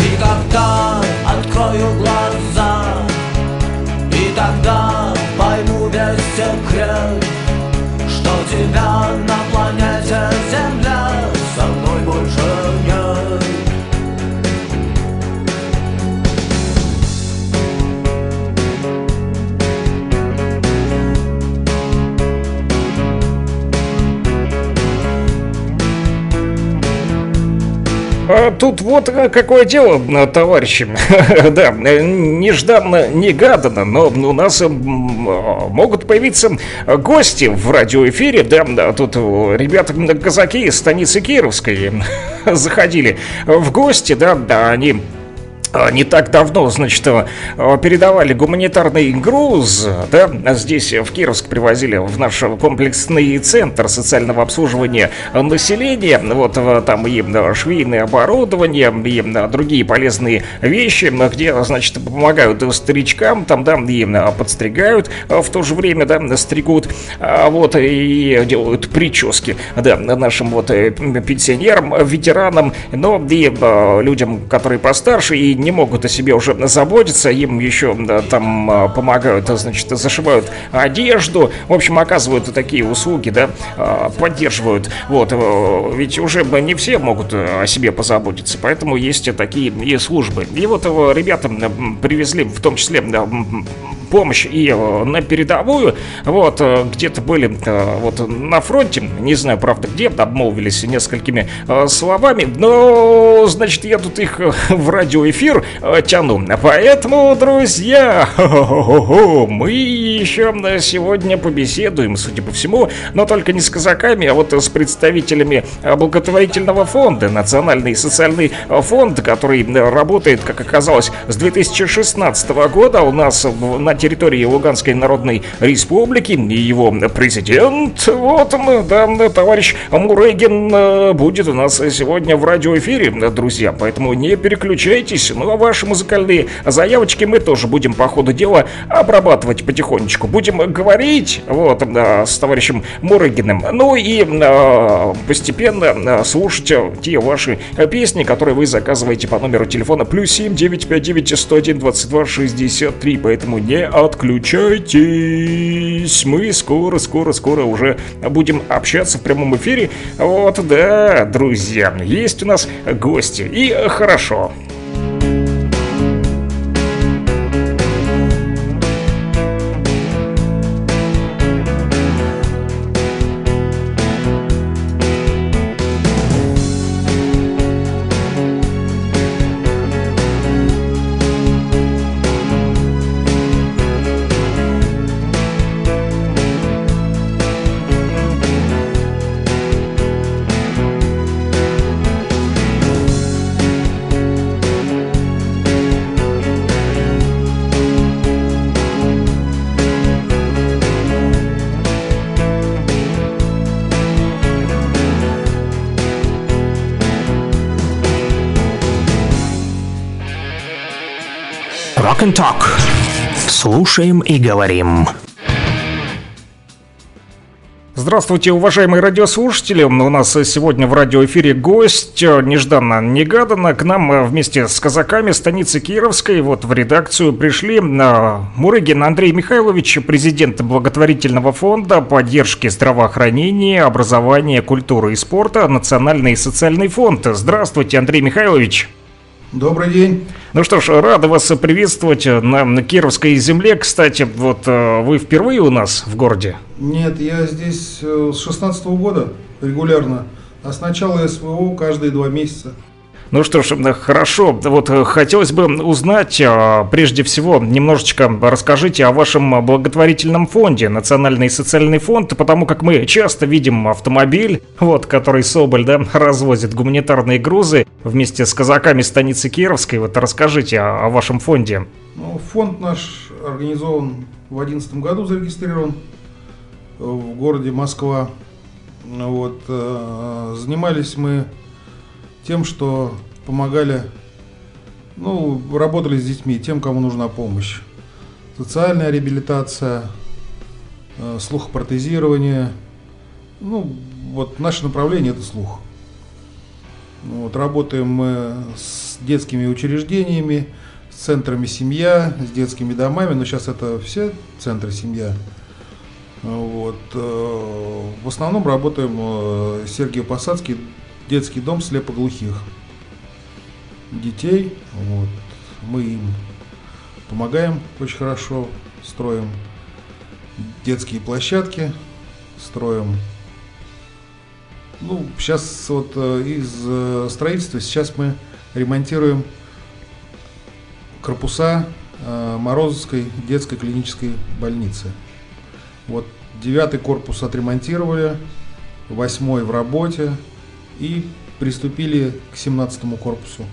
И когда открою глаза И тогда пойму весь секрет тут вот э, какое дело, э, товарищи. да, э, нежданно, негаданно, но у нас могут появиться гости в радиоэфире. Да, тут ребята казаки из станицы Кировской заходили в гости, да, да, они не так давно, значит, э, передавали гуманитарный груз, да, здесь в Кировск привозили в наш комплексный центр социального обслуживания населения, вот э, там и э, швейное оборудование, и другие полезные вещи, где, значит, помогают старичкам, там, да, и подстригают, э, в то же время, да, стригут, а вот, и делают прически, да, нашим вот пенсионерам, ветеранам, но и людям, которые постарше и не могут о себе уже заботиться, им еще да, там а, помогают, а, значит, зашивают одежду, в общем, оказывают такие услуги, да, а, поддерживают, вот, э, ведь уже не все могут э, о себе позаботиться, поэтому есть такие и службы. И вот э, ребята м, привезли в том числе помощь и э, на передовую, вот, э, где-то были э, вот на фронте, не знаю, правда, где, обмолвились несколькими э, словами, но, значит, я тут их э, в радиоэфир э, тяну, поэтому, друзья, мы еще э, сегодня побеседуем, судя по всему, но только не с казаками, а вот с представителями э, благотворительного фонда, Национальный социальный э, фонд, который работает, как оказалось, с 2016 года у нас на территории Луганской Народной Республики, и его президент, вот он, да, товарищ Мурегин, будет у нас сегодня в радиоэфире, друзья, поэтому не переключайтесь, ну а ваши музыкальные заявочки мы тоже будем по ходу дела обрабатывать потихонечку, будем говорить, вот, э, с товарищем Мурегиным, ну и э, постепенно э, слушать те ваши песни, которые вы заказываете по номеру телефона плюс 7 959 101 22 63, поэтому не отключайтесь, мы скоро, скоро, скоро уже будем общаться в прямом эфире, вот, да, друзья, есть у нас гости, и хорошо. And Talk. Слушаем и говорим. Здравствуйте, уважаемые радиослушатели. У нас сегодня в радиоэфире гость, нежданно-негаданно. К нам вместе с казаками станицы Кировской вот в редакцию пришли Мурыгин Андрей Михайлович, президент благотворительного фонда поддержки здравоохранения, образования, культуры и спорта, Национальный и социальный фонд. Здравствуйте, Андрей Михайлович. Добрый день. Ну что ж, рада вас приветствовать на Кировской земле. Кстати, вот вы впервые у нас в городе? Нет, я здесь с 16 года регулярно, а с начала СВО каждые два месяца. Ну что ж, хорошо. Вот хотелось бы узнать, прежде всего, немножечко расскажите о вашем благотворительном фонде, Национальный социальный фонд, потому как мы часто видим автомобиль, вот, который Соболь, да, развозит гуманитарные грузы вместе с казаками станицы Кировской. Вот расскажите о, о вашем фонде. Ну, фонд наш организован в 2011 году, зарегистрирован в городе Москва. Вот, занимались мы тем, что помогали, ну, работали с детьми, тем, кому нужна помощь. Социальная реабилитация, э, слухопротезирование. Ну, вот наше направление это слух. Вот, работаем мы с детскими учреждениями, с центрами семья, с детскими домами, но сейчас это все центры семья. Вот. Э, в основном работаем э, Сергей Посадский, детский дом слепоглухих детей. Вот. Мы им помогаем очень хорошо, строим детские площадки, строим. Ну, сейчас вот э, из строительства сейчас мы ремонтируем корпуса Морозовской детской клинической больницы. Вот девятый корпус отремонтировали, восьмой в работе, и приступили к 17 корпусу.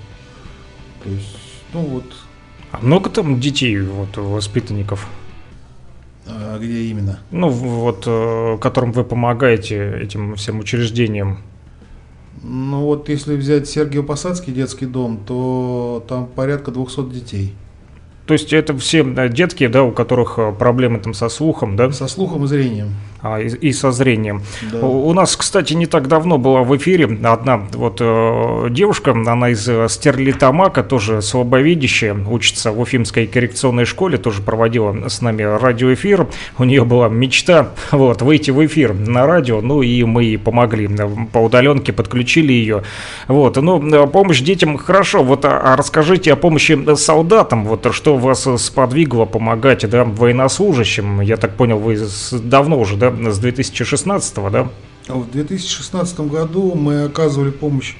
То есть, ну вот. А много там детей, вот, воспитанников? А где именно? Ну, вот, э, которым вы помогаете этим всем учреждениям. Ну вот, если взять Сергиев Посадский детский дом, то там порядка 200 детей. То есть это все детки, да, у которых э, проблемы там со слухом, да? Со слухом и зрением. А, и, и со зрением. Да. У, у нас, кстати, не так давно была в эфире одна вот э, девушка, она из э, Стерлитамака, тоже слабовидящая, учится в Уфимской коррекционной школе, тоже проводила с нами радиоэфир. У нее была мечта вот, выйти в эфир на радио, ну и мы ей помогли. По удаленке подключили ее. Вот, ну, помощь детям хорошо. Вот, а, а расскажите о помощи солдатам, вот что вас сподвигло помогать, да, военнослужащим? Я так понял, вы давно уже, да, с 2016 да? В 2016 году мы оказывали помощь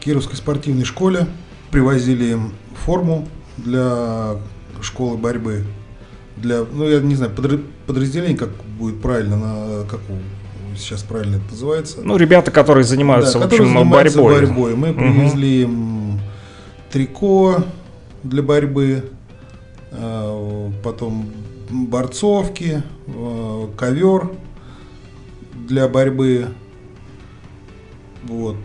Кировской спортивной школе, привозили им форму для школы борьбы, для, ну я не знаю, подразделение, как будет правильно, на, как сейчас правильно это называется. Ну, ребята, которые занимаются, да, в общем, занимаются борьбой. борьбой. Мы привезли угу. им трико для борьбы, а, потом борцовки, э, ковер для борьбы. Вот.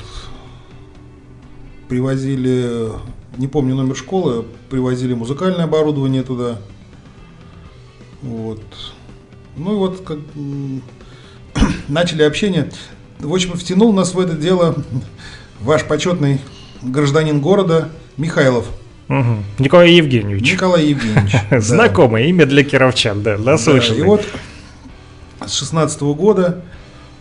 Привозили, не помню номер школы, привозили музыкальное оборудование туда. Вот. Ну и вот как начали общение. В общем, втянул нас в это дело ваш почетный гражданин города Михайлов. Угу. Николай Евгеньевич. Николай Евгеньевич. Знакомое имя для кировчан, да, наслышанный. и вот с 16 года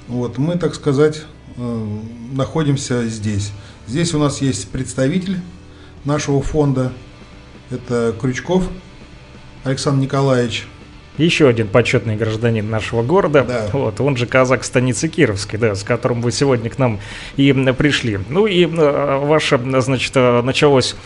вот мы, так сказать, э, находимся здесь. Здесь у нас есть представитель нашего фонда. Это Крючков Александр Николаевич. Еще один почетный гражданин нашего города, да. вот, он же казак станицы Кировской, да, с которым вы сегодня к нам и пришли. Ну и э, ваше, значит, э, началось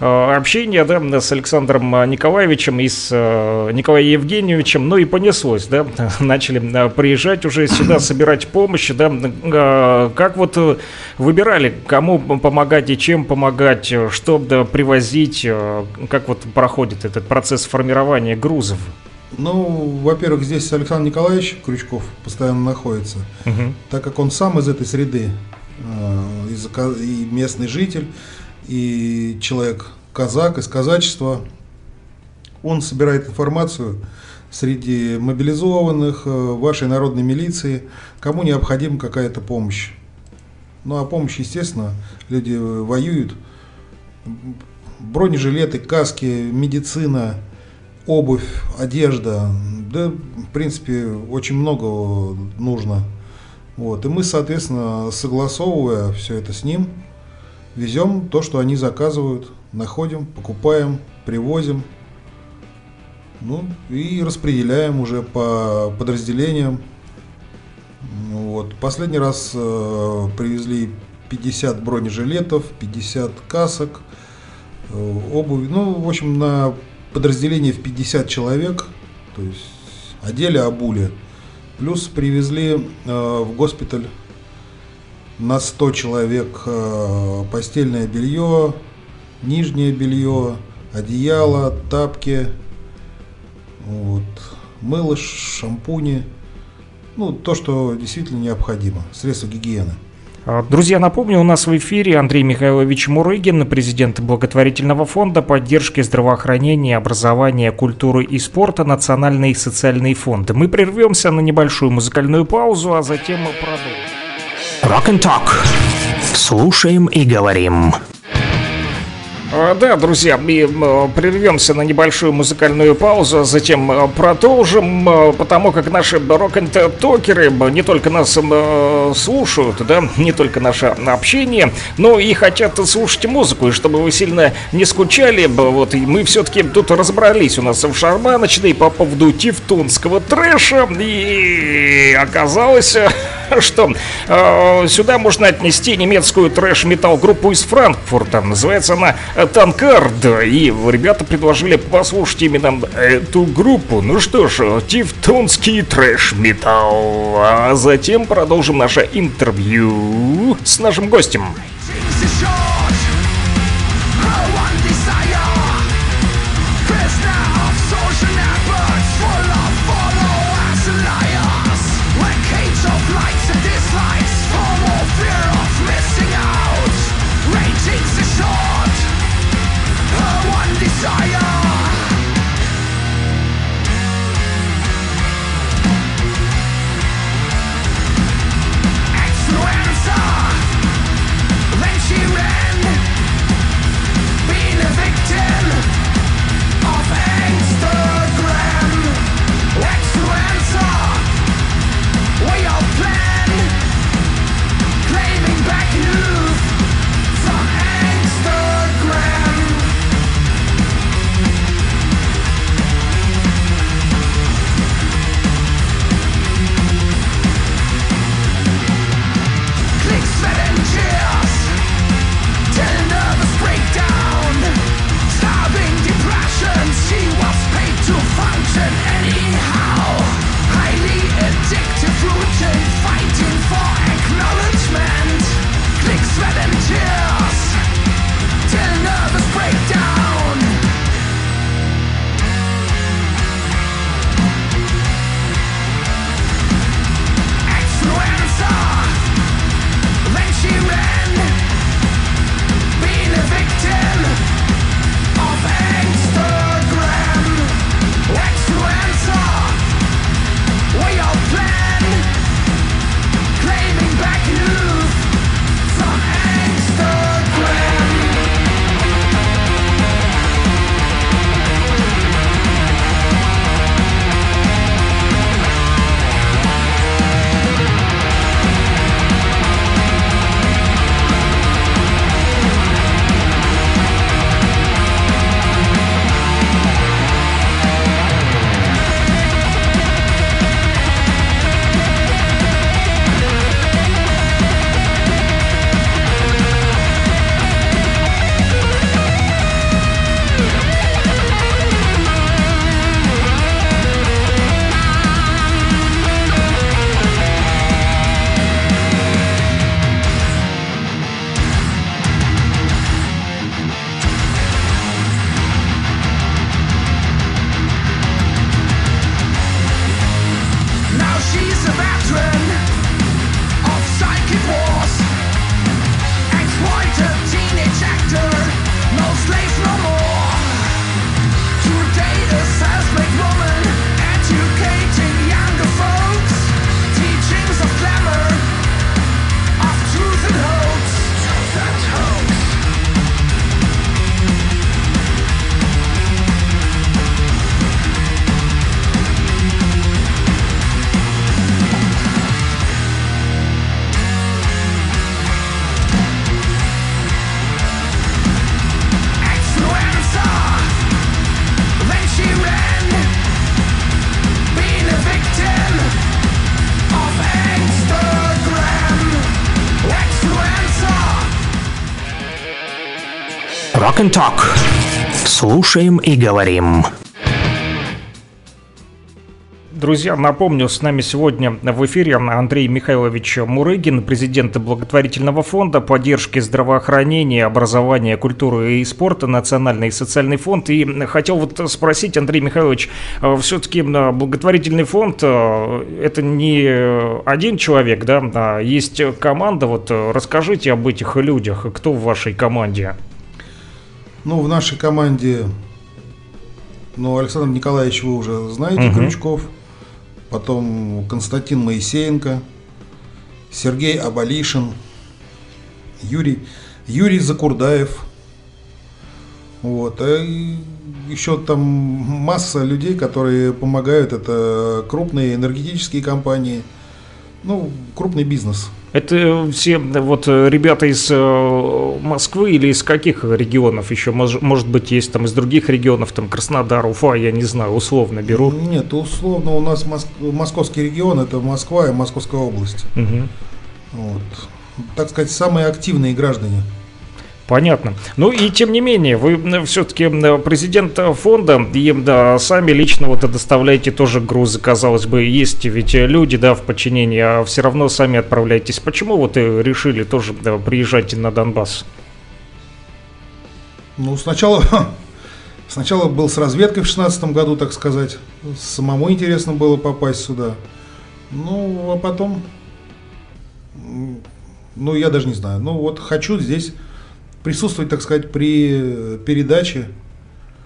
э, общение, да, с Александром Николаевичем и с Николаем Евгеньевичем, ну и понеслось, да, начали приезжать уже сюда, собирать помощь, да, как вот выбирали, кому помогать и чем помогать, что да, привозить, как вот проходит этот процесс формирования грузов? Ну, во-первых, здесь Александр Николаевич Крючков постоянно находится, угу. так как он сам из этой среды, э, и местный житель, и человек казак из казачества. Он собирает информацию среди мобилизованных, э, вашей народной милиции, кому необходима какая-то помощь. Ну а помощь, естественно, люди воюют. Бронежилеты, каски, медицина, обувь, одежда. Да, в принципе, очень много нужно. Вот. И мы, соответственно, согласовывая все это с ним, везем то, что они заказывают, находим, покупаем, привозим. Ну и распределяем уже по подразделениям. Вот. Последний раз э, привезли 50 бронежилетов, 50 касок, э, обувь. Ну, в общем, на подразделение в 50 человек, то есть одели, обули. Плюс привезли э, в госпиталь на 100 человек э, постельное белье, нижнее белье, одеяло, тапки, вот, мыло, шампуни, ну, то, что действительно необходимо, средства гигиены. А, друзья, напомню, у нас в эфире Андрей Михайлович Мурыгин, президент благотворительного фонда поддержки здравоохранения, образования, культуры и спорта Национальный социальный фонд. Мы прервемся на небольшую музыкальную паузу, а затем мы продолжим. Rock and Talk. Слушаем и говорим. А, да, друзья, мы прервемся на небольшую музыкальную паузу, а затем продолжим, потому как наши рок-н-токеры не только нас слушают, да, не только наше общение, но и хотят слушать музыку, и чтобы вы сильно не скучали, вот, и мы все-таки тут разобрались у нас в шарманочной по поводу тевтонского трэша, и оказалось, что э, сюда можно отнести немецкую трэш-метал группу из Франкфурта, называется она Танкард. И ребята предложили послушать именно эту группу. Ну что ж, тевтонский трэш-металл. А затем продолжим наше интервью с нашим гостем. Rock and Talk. Слушаем и говорим. Друзья, напомню, с нами сегодня в эфире Андрей Михайлович Мурыгин, президент благотворительного фонда поддержки здравоохранения, образования, культуры и спорта, Национальный социальный фонд. И хотел вот спросить, Андрей Михайлович, э, все-таки э, благотворительный фонд э, это не один человек, да, а есть команда. Вот расскажите об этих людях, кто в вашей команде? Ну, в нашей команде, ну, Александр Николаевич вы уже знаете, Мгм. Крючков, потом Константин Моисеенко, Сергей Абалишин, Юрий, Юрий Закурдаев. Вот. а и еще там масса людей, которые помогают. Это крупные энергетические компании, ну, крупный бизнес. Это все э, вот э, ребята из э, Москвы или из каких регионов еще? Мож- Может быть, есть там из других регионов, там Краснодар, Уфа, я не знаю, условно беру. Нет, условно у нас мос- московский регион, это Москва и Московская область. Мгм. Вот. Так сказать, самые активные граждане. Понятно. Ну и тем не менее, вы все-таки президент фонда и да, сами лично вот доставляете тоже грузы, казалось бы, есть ведь люди, да, в подчинении, а все равно сами отправляетесь. Почему вот э, решили тоже да, приезжать на Донбасс? Ну, сначала, сначала был с разведкой в 16 году, так сказать. Самому интересно было попасть сюда. Ну, а потом, ну, я даже не знаю. Ну, вот хочу здесь присутствовать, так сказать, при передаче.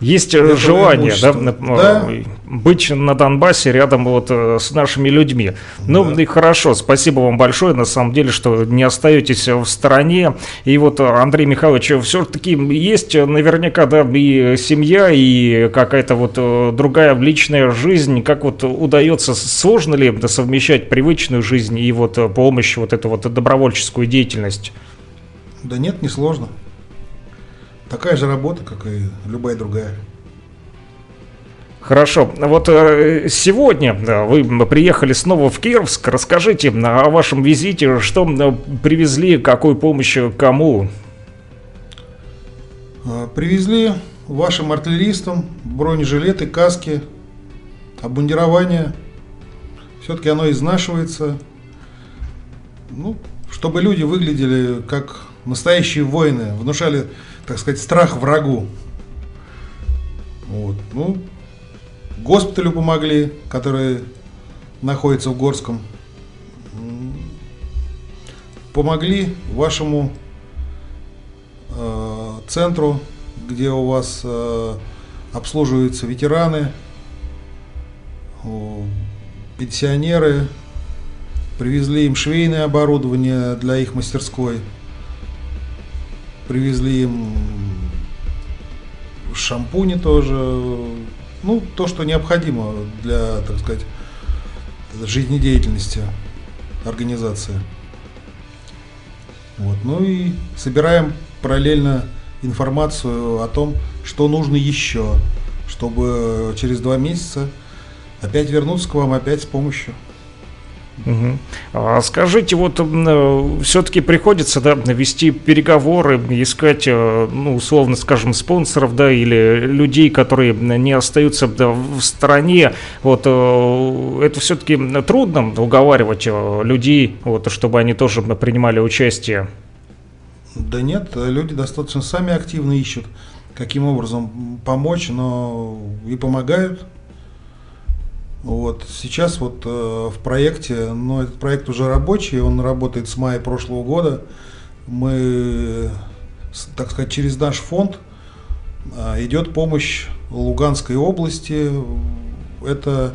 Есть э, желание, да, на- Да. э, быть на Донбассе рядом вот э, с нашими людьми. Ну Да. и хорошо, спасибо вам большое, на самом деле, что не остаетесь в стороне. И вот, э, Андрей Михайлович, все-таки есть э, наверняка, да, и семья, и какая-то вот э, другая личная жизнь. Как вот удается, сложно ли совмещать привычную жизнь и вот э, помощь, вот эту вот добровольческую деятельность? Да нет, не сложно. Такая же работа, как и любая другая. Хорошо. Вот э, сегодня вы приехали снова в Кировск. Расскажите о вашем визите, что э, привезли, какую помощь э, кому? А, Привезли вашим артиллеристам бронежилеты, каски, обмундирование. Все-таки оно изнашивается. Ну, чтобы люди выглядели как настоящие воины, внушали, так сказать, страх врагу. Вот. Ну, госпиталю помогли, который находится в Горском. Помогли вашему э, центру, где у вас э, обслуживаются ветераны, о, пенсионеры, привезли им швейное оборудование для их мастерской, привезли им шампуни тоже, ну, то, что необходимо для, так сказать, жизнедеятельности организации. Вот. Ну и собираем параллельно информацию о том, что нужно еще, чтобы через два месяца опять вернуться к вам, опять с помощью. А скажите, вот все-таки приходится да, вести переговоры, искать, э, ну, условно скажем, спонсоров, да, или людей, которые не остаются да, в стороне. Вот э, это все-таки трудно уговаривать э, людей, вот, чтобы они тоже принимали участие. Да нет, люди достаточно сами активно ищут, каким образом помочь, но и помогают. Вот сейчас вот э, в проекте, но этот проект уже рабочий, он работает с мая прошлого года. Мы, так сказать, через наш фонд а, идет помощь Луганской области. Это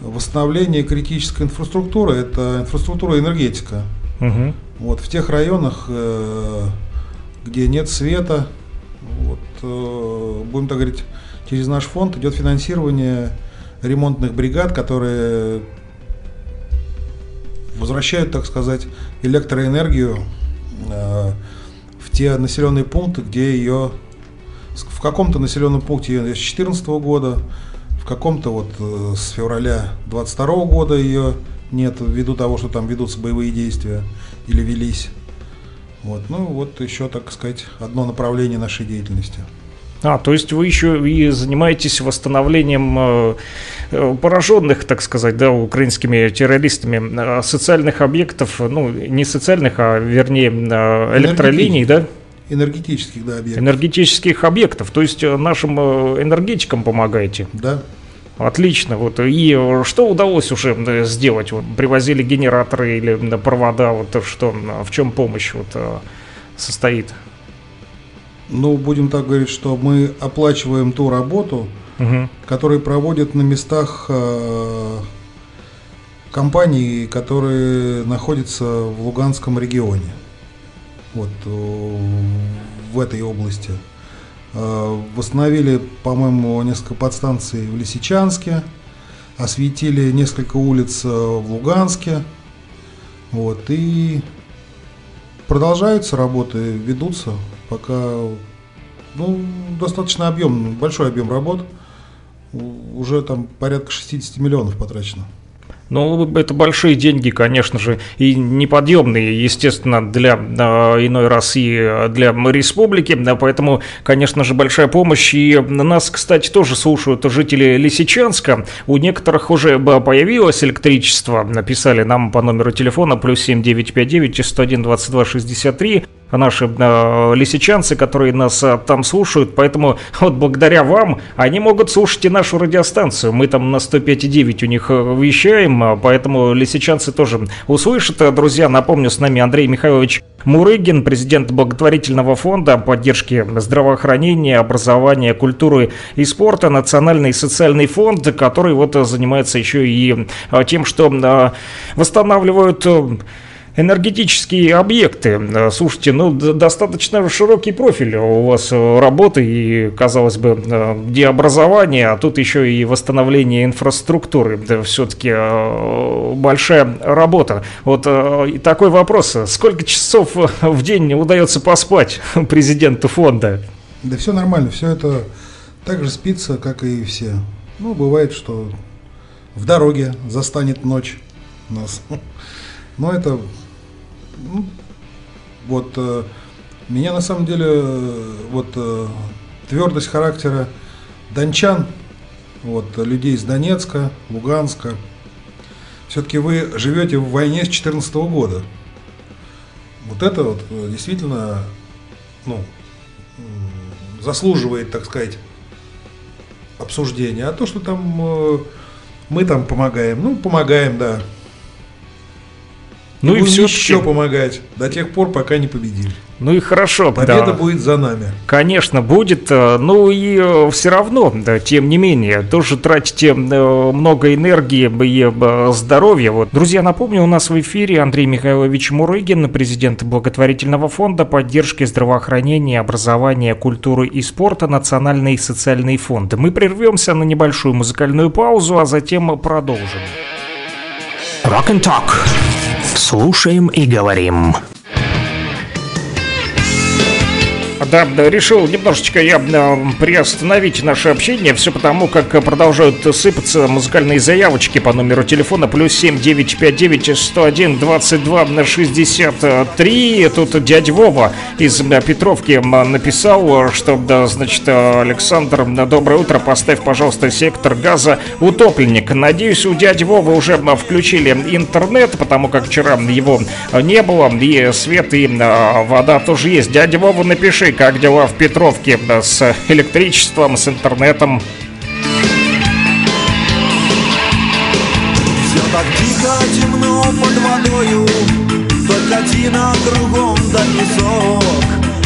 восстановление критической инфраструктуры, это инфраструктура энергетика. Мгм. Вот в тех районах, э, где нет света, вот, э, будем так говорить, через наш фонд идет финансирование ремонтных бригад, которые возвращают, так сказать, электроэнергию э, в те населенные пункты, где ее в каком-то населенном пункте ее с 2014 года, в каком-то вот э, с февраля 22 года ее нет, ввиду того, что там ведутся боевые действия или велись. Вот, ну вот еще, так сказать, одно направление нашей деятельности. А, то есть вы еще и занимаетесь восстановлением э, э, пораженных, так сказать, да, украинскими террористами э, социальных объектов, ну, не социальных, а вернее электролиний, да? Энергетических, да, объектов. Энергетических объектов. То есть нашим энергетикам помогаете. Да. Отлично. Вот. И что удалось уже сделать? Вот, привозили генераторы или провода, вот что, в чем помощь вот, состоит? Ну, будем так говорить, что мы оплачиваем ту работу, Мгм. которые проводят на местах э, компании, которые находятся в Луганском регионе. Вот э, в этой области. Э, Восстановили, по-моему, несколько подстанций в Лисичанске, осветили несколько улиц э, в Луганске. Вот, и продолжаются работы, ведутся, пока ну, достаточно объем, большой объем работ. Уже там порядка 60 миллионов потрачено. Ну, это большие деньги, конечно же, и неподъемные, естественно, для а, иной раз и а, для республики, поэтому, конечно же, большая помощь. И нас, кстати, тоже слушают жители Лисичанска. У некоторых уже появилось электричество, написали нам по номеру телефона плюс 7959 101 22 63 наши э, лисичанцы, которые нас э, там слушают, поэтому вот благодаря вам они могут слушать и нашу радиостанцию. Мы там на 105,9 у них э, вещаем, а поэтому лисичанцы тоже услышат. Э, Друзья, напомню, с нами Андрей Михайлович Мурыгин, президент благотворительного фонда поддержки здравоохранения, образования, культуры и спорта, Национальный социальный фонд, который вот э, занимается еще и тем, что восстанавливают Энергетические объекты. Э, Слушайте, ну достаточно широкий профиль у вас э, работы и, казалось бы, э, где образование, а тут еще и восстановление инфраструктуры. Да, все-таки большая работа. Вот такой вопрос. Сколько часов в день удается поспать президенту фонда? Да все нормально, все это так же спится, как и все. Ну, бывает, что в дороге застанет ночь нас. Но это, ну, вот, э, меня на самом деле, э, вот, э, твердость характера дончан, вот, людей из Донецка, Луганска, все-таки вы живете в войне с 2014 года. Вот это вот э, действительно, ну, заслуживает, так сказать, обсуждения. А то, что там э, мы там помогаем, ну, помогаем, да. Ну и все еще помогать до тех пор, пока не победим. Ну и хорошо. Победа да. будет за нами. Конечно, будет, э, ну и все равно, да, тем не менее, тоже тратите э, много энергии и э, здоровья. Вот. Друзья, напомню, у нас в эфире Андрей Михайлович Мурыгин, президент благотворительного фонда поддержки здравоохранения, образования, культуры и спорта Национальный социальный фонд. Мы прервемся на небольшую музыкальную паузу, а затем продолжим. Rock and Talk. Слушаем и говорим. Да, решил немножечко я приостановить наше общение, все потому, как э, продолжают сыпаться музыкальные заявочки по номеру телефона плюс 7959 101 22 63. Тут дядя Вова из Петровки написал, что, да, значит, Александр, э, доброе утро, поставь, пожалуйста, сектор газа утопленник. Надеюсь, у дяди Вовы уже включили интернет, потому как вчера его не было, и свет, и вода тоже есть. Дядя Вова, напиши, как дела в Петровке да, с электричеством, с интернетом. Все так тихо, темно под водою Только кругом да песок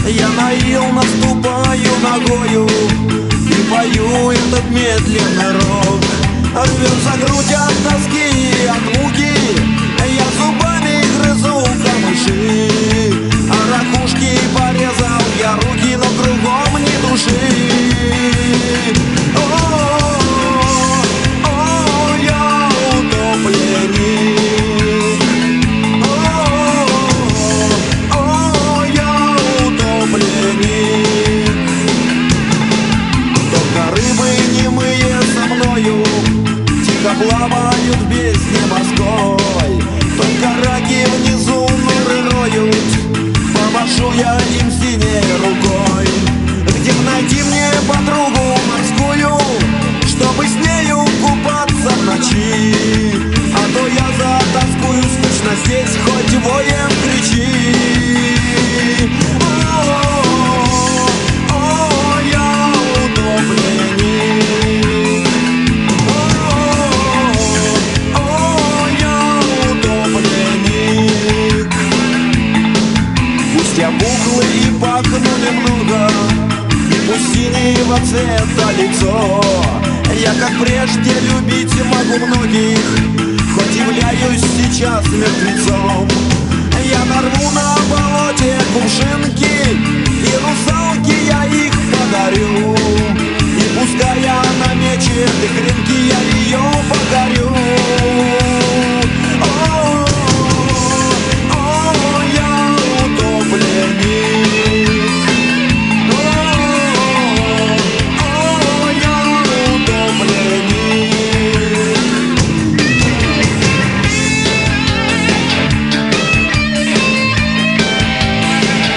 Я наил, наступаю ногою И пою этот медленный рок. Рвется грудь от тоски и от муки Я зубами грызу камыши кругом ни души О, о, я утопленник. О, о, я утопленник. Только рыбы немые со мною Тихо плавают здесь хоть воем кричи О, -о, я утопленник О, я утопленник Пусть я бухлый и пахну немного И пусть синего цвета лицо. Я как прежде любить могу многих являюсь сейчас мертвецом. Я нарву на болоте кувшинки И русалки я их подарю. И пускай я на мече хренки Я ее покорю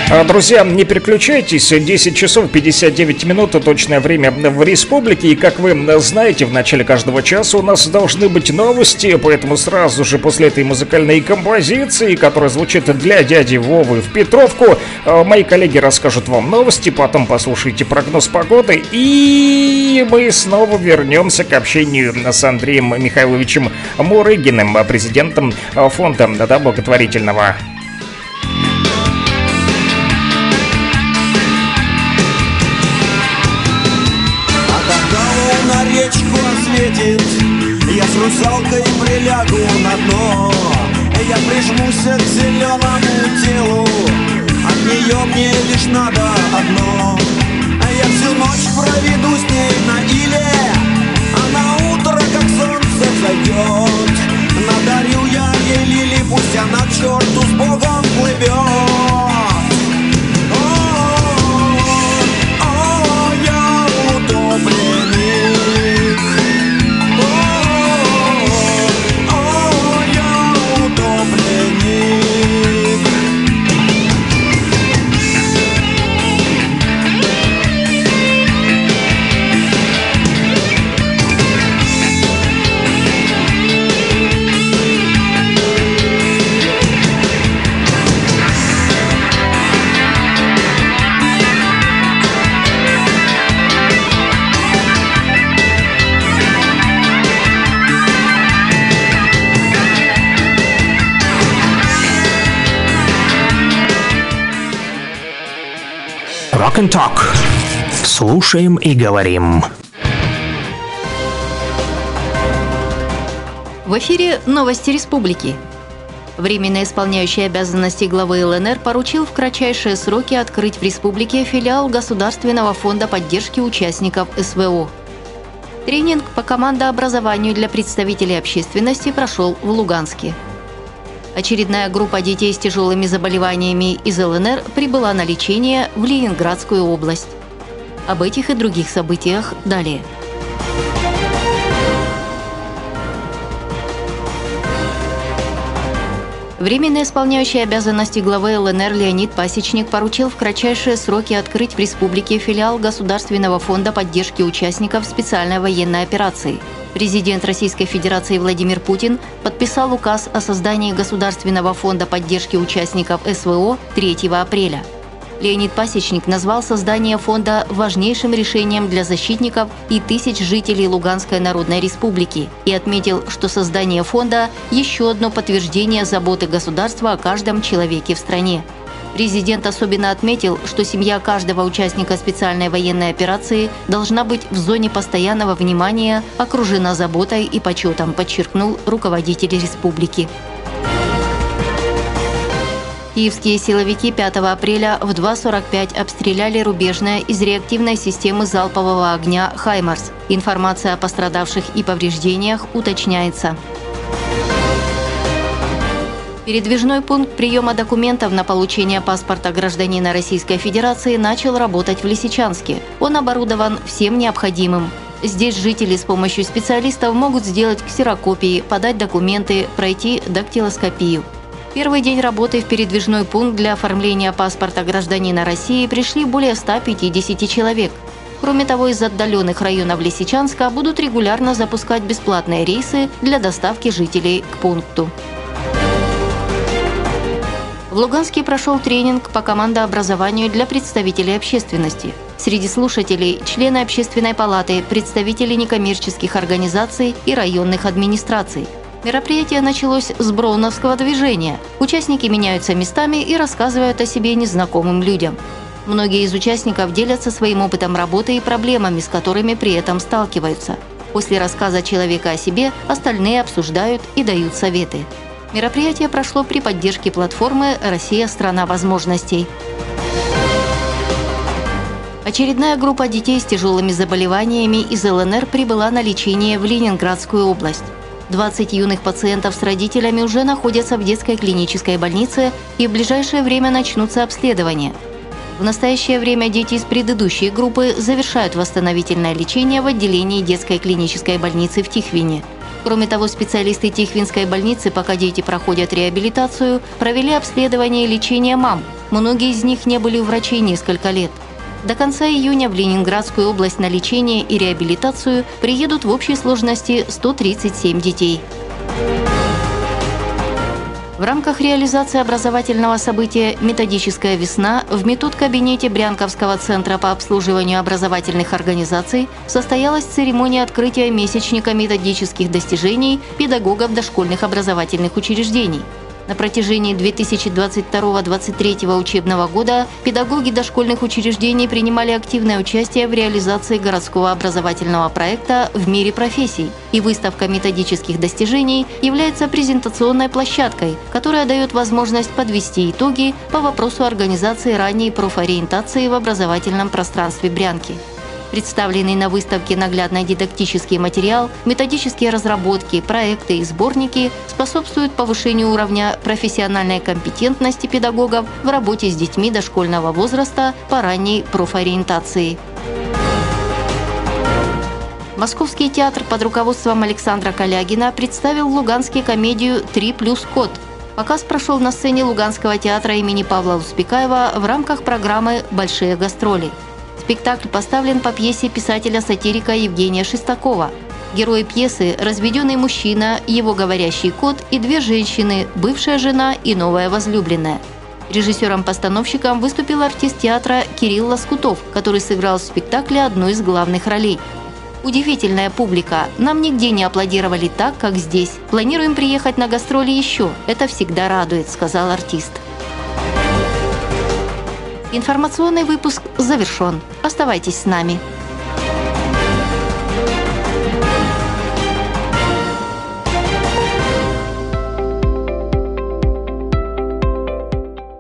Друзья, не переключайтесь, 10 часов 59 минут. Точное время в республике, и как вы знаете, в начале каждого часа у нас должны быть новости, поэтому сразу же после этой музыкальной композиции, которая звучит для дяди Вовы в Петровку, а, мои коллеги расскажут вам новости, потом послушайте прогноз погоды, и мы снова вернемся к общению с Андреем Михайловичем Мурыгиным, президентом а, фонда да, благотворительного. Русалкой прилягу на дно. Я прижмусь к зеленому телу. От нее мне лишь надо одно. Я всю ночь проведу с ней на иле. А на утро, как солнце зайдет Надарю я ей лили, пусть она к черту с Богом плывет Rock and Talk. Слушаем и говорим. В эфире новости республики. Временно исполняющий обязанности главы ЛНР поручил в кратчайшие сроки открыть в республике филиал Государственного фонда поддержки участников СВО. Тренинг по командообразованию для представителей общественности прошел в Луганске. Очередная группа детей с тяжелыми заболеваниями из ЛНР прибыла на лечение в Ленинградскую область. Об этих и других событиях далее. Временно исполняющий обязанности главы ЛНР Леонид Пасечник поручил в кратчайшие сроки открыть в республике филиал Государственного фонда поддержки участников специальной военной операции. Президент Российской Федерации Владимир Путин подписал указ о создании Государственного фонда поддержки участников СВО 3 апреля. Леонид Пасечник назвал создание фонда важнейшим решением для защитников и тысяч жителей Луганской Народной Республики и отметил, что создание фонда – еще одно подтверждение заботы государства о каждом человеке в стране. Президент особенно отметил, что семья каждого участника специальной военной операции должна быть в зоне постоянного внимания, окружена заботой и почетом, подчеркнул руководитель республики. Киевские силовики 5 апреля в 2.45 обстреляли рубежное из реактивной системы залпового огня «Хаймарс». Информация о пострадавших и повреждениях уточняется. Передвижной пункт приема документов на получение паспорта гражданина Российской Федерации начал работать в Лисичанске. Он оборудован всем необходимым. Здесь жители с помощью специалистов могут сделать ксерокопии, подать документы, пройти дактилоскопию. Первый день работы в передвижной пункт для оформления паспорта гражданина России пришли более 150 человек. Кроме того, из отдаленных районов Лисичанска будут регулярно запускать бесплатные рейсы для доставки жителей к пункту. В Луганске прошел тренинг по командообразованию для представителей общественности. Среди слушателей – члены общественной палаты, представители некоммерческих организаций и районных администраций. Мероприятие началось с броуновского движения. Участники меняются местами и рассказывают о себе незнакомым людям. Многие из участников делятся своим опытом работы и проблемами, с которыми при этом сталкиваются. После рассказа человека о себе остальные обсуждают и дают советы. Мероприятие прошло при поддержке платформы «Россия – страна возможностей». Очередная группа детей с тяжелыми заболеваниями из ЛНР прибыла на лечение в Ленинградскую область. 20 юных пациентов с родителями уже находятся в детской клинической больнице и в ближайшее время начнутся обследования. В настоящее время дети из предыдущей группы завершают восстановительное лечение в отделении детской клинической больницы в Тихвине. Кроме того, специалисты Тихвинской больницы, пока дети проходят реабилитацию, провели обследование и лечение мам. Многие из них не были у врачей несколько лет – до конца июня в Ленинградскую область на лечение и реабилитацию приедут в общей сложности 137 детей. В рамках реализации образовательного события «Методическая весна» в метод-кабинете Брянковского центра по обслуживанию образовательных организаций состоялась церемония открытия месячника методических достижений педагогов дошкольных образовательных учреждений – на протяжении 2022-2023 учебного года педагоги дошкольных учреждений принимали активное участие в реализации городского образовательного проекта «В мире профессий». И выставка методических достижений является презентационной площадкой, которая дает возможность подвести итоги по вопросу организации ранней профориентации в образовательном пространстве Брянки. Представленный на выставке наглядный дидактический материал, методические разработки, проекты и сборники способствуют повышению уровня профессиональной компетентности педагогов в работе с детьми дошкольного возраста по ранней профориентации. Московский театр под руководством Александра Калягина представил в Луганске комедию «Три плюс код». Показ прошел на сцене Луганского театра имени Павла Успекаева в рамках программы «Большие гастроли». Спектакль поставлен по пьесе писателя-сатирика Евгения Шестакова. Герои пьесы – разведенный мужчина, его говорящий кот и две женщины, бывшая жена и новая возлюбленная. Режиссером-постановщиком выступил артист театра Кирилл Лоскутов, который сыграл в спектакле одну из главных ролей. Удивительная публика. Нам нигде не аплодировали так, как здесь. Планируем приехать на гастроли еще. Это всегда радует, сказал артист. Информационный выпуск завершен. Оставайтесь с нами.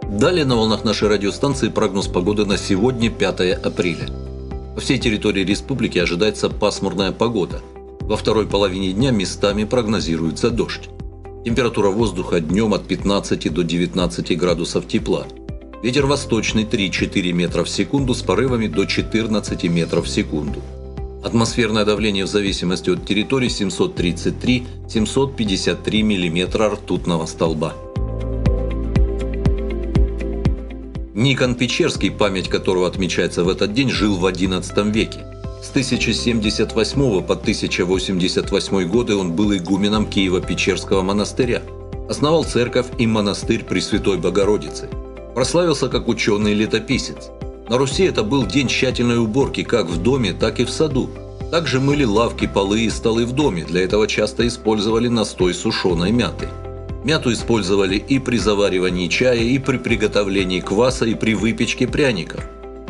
Далее на волнах нашей радиостанции прогноз погоды на сегодня, 5 апреля. По всей территории республики ожидается пасмурная погода. Во второй половине дня местами прогнозируется дождь. Температура воздуха днем от 15 до 19 градусов тепла – Ветер восточный 3-4 метра в секунду с порывами до 14 метров в секунду. Атмосферное давление в зависимости от территории 733-753 миллиметра ртутного столба. Никон Печерский, память которого отмечается в этот день, жил в XI веке. С 1078 по 1088 годы он был игуменом Киева-Печерского монастыря. Основал церковь и монастырь Пресвятой Богородицы – прославился как ученый-летописец. На Руси это был день тщательной уборки как в доме, так и в саду. Также мыли лавки, полы и столы в доме, для этого часто использовали настой сушеной мяты. Мяту использовали и при заваривании чая, и при приготовлении кваса, и при выпечке пряников.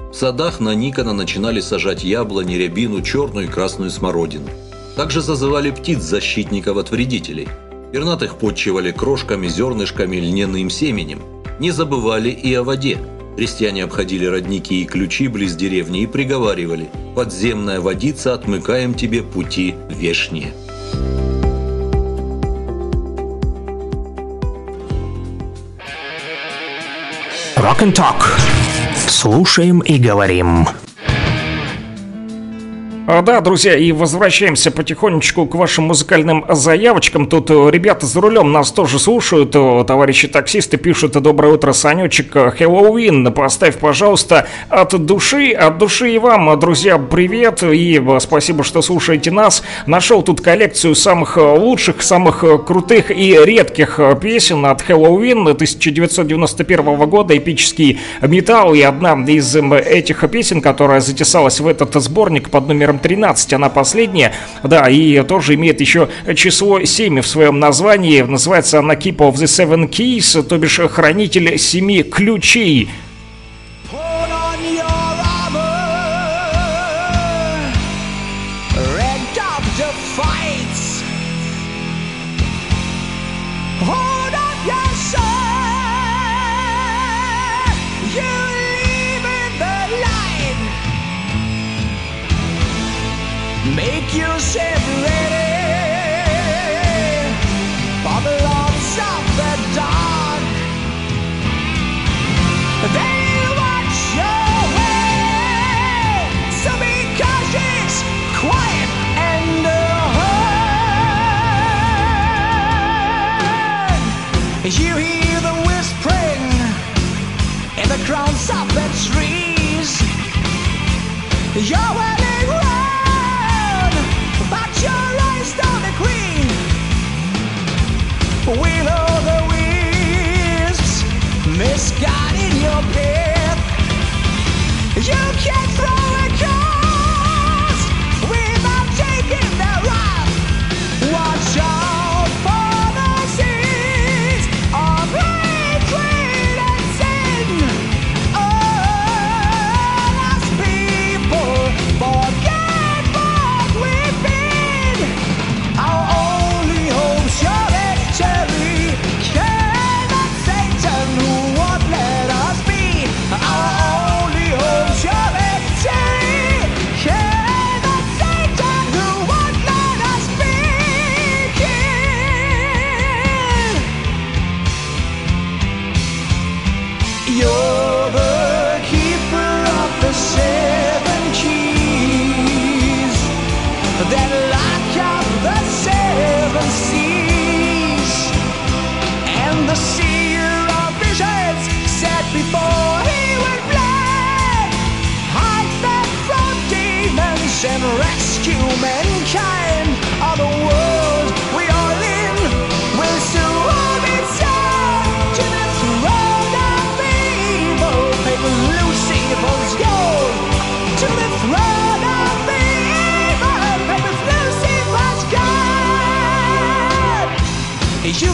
В садах на Никона начинали сажать яблони, рябину, черную и красную смородину. Также зазывали птиц защитников от вредителей. Пернатых подчивали крошками, зернышками, льняным семенем – не забывали и о воде. Крестьяне обходили родники и ключи близ деревни и приговаривали «Подземная водица, отмыкаем тебе пути вешние». Rock and Talk. Слушаем и говорим. А, да, друзья, и возвращаемся потихонечку к вашим музыкальным заявочкам. Тут э, ребята за рулем нас тоже слушают. Э, товарищи таксисты пишут «Доброе утро, Санечек, Хэллоуин, поставь, пожалуйста, от души, от души и вам, друзья, привет и э, спасибо, что слушаете нас. Нашел тут коллекцию самых лучших, самых крутых и редких песен от Хэллоуин 1991 года, эпический металл, и одна из этих песен, которая затесалась в этот сборник под номером номером 13, она последняя, да, и тоже имеет еще число 7 в своем названии, называется она Keep of the Seven Keys, то бишь хранитель семи ключей. Yourself for the of the dark. They watch your way, so be cautious, quiet, and. You hear the whispering in the crowns of the trees. With all the your path, you can't throw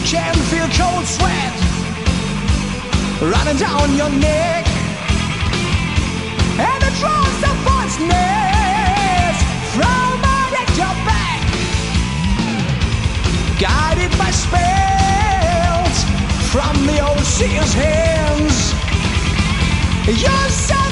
can feel cold sweat. Running down your neck, and the drones of voiceless from at your back, guided by spells from the overseer's hands. You're suffering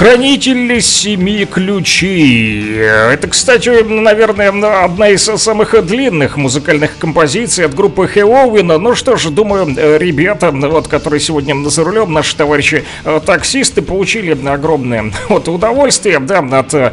Хранитель семи ключей. Это, кстати, наверное, одна из самых длинных музыкальных композиций от группы Хэллоуин. Ну что ж, думаю, ребята, вот, которые сегодня за рулем, наши товарищи э, таксисты, получили огромное вот, удовольствие да, от э,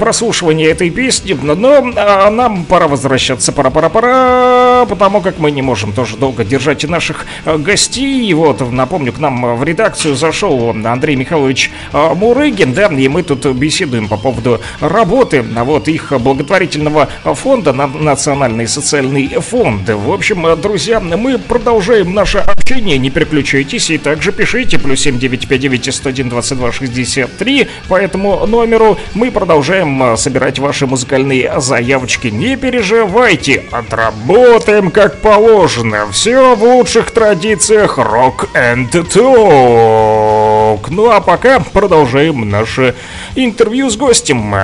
прослушивания этой песни. Но а, нам пора возвращаться, пора-пора-пора, потому как мы не можем тоже долго держать наших э, гостей. Вот, напомню, к нам в редакцию зашел Андрей Михайлович э, Мурыгин, да, и мы тут беседуем по поводу работы, вот, их благотворительного фонда, Национальный социальный фонд. В общем, друзья, мы продолжаем наше общение, не переключайтесь, и также пишите, плюс 7959 101 22 63, по этому номеру мы продолжаем собирать ваши музыкальные заявочки. Не переживайте, отработаем как положено. Все в лучших традициях рок and talk. Ну а пока продолжаем наше интервью с гостем.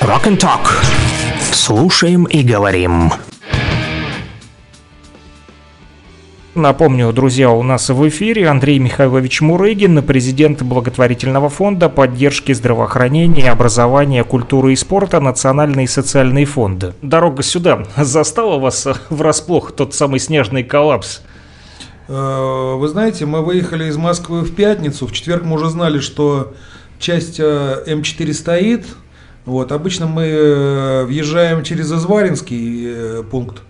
Rock and Talk. Слушаем и говорим. Напомню, друзья, у нас в эфире Андрей Михайлович Мурыгин, президент благотворительного фонда поддержки здравоохранения, образования, культуры и спорта Национальный социальный фонд. Дорога сюда застала вас врасплох тот самый снежный коллапс? Э, вы знаете, мы выехали из Москвы в пятницу, в четверг мы уже знали, что часть э, М4 стоит, вот, обычно мы э, въезжаем через Изваринский пункт,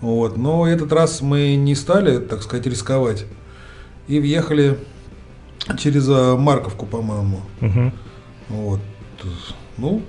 вот. Но этот раз мы не стали, так сказать, рисковать. И въехали через а, Марковку, по-моему. Угу. Вот. Ну,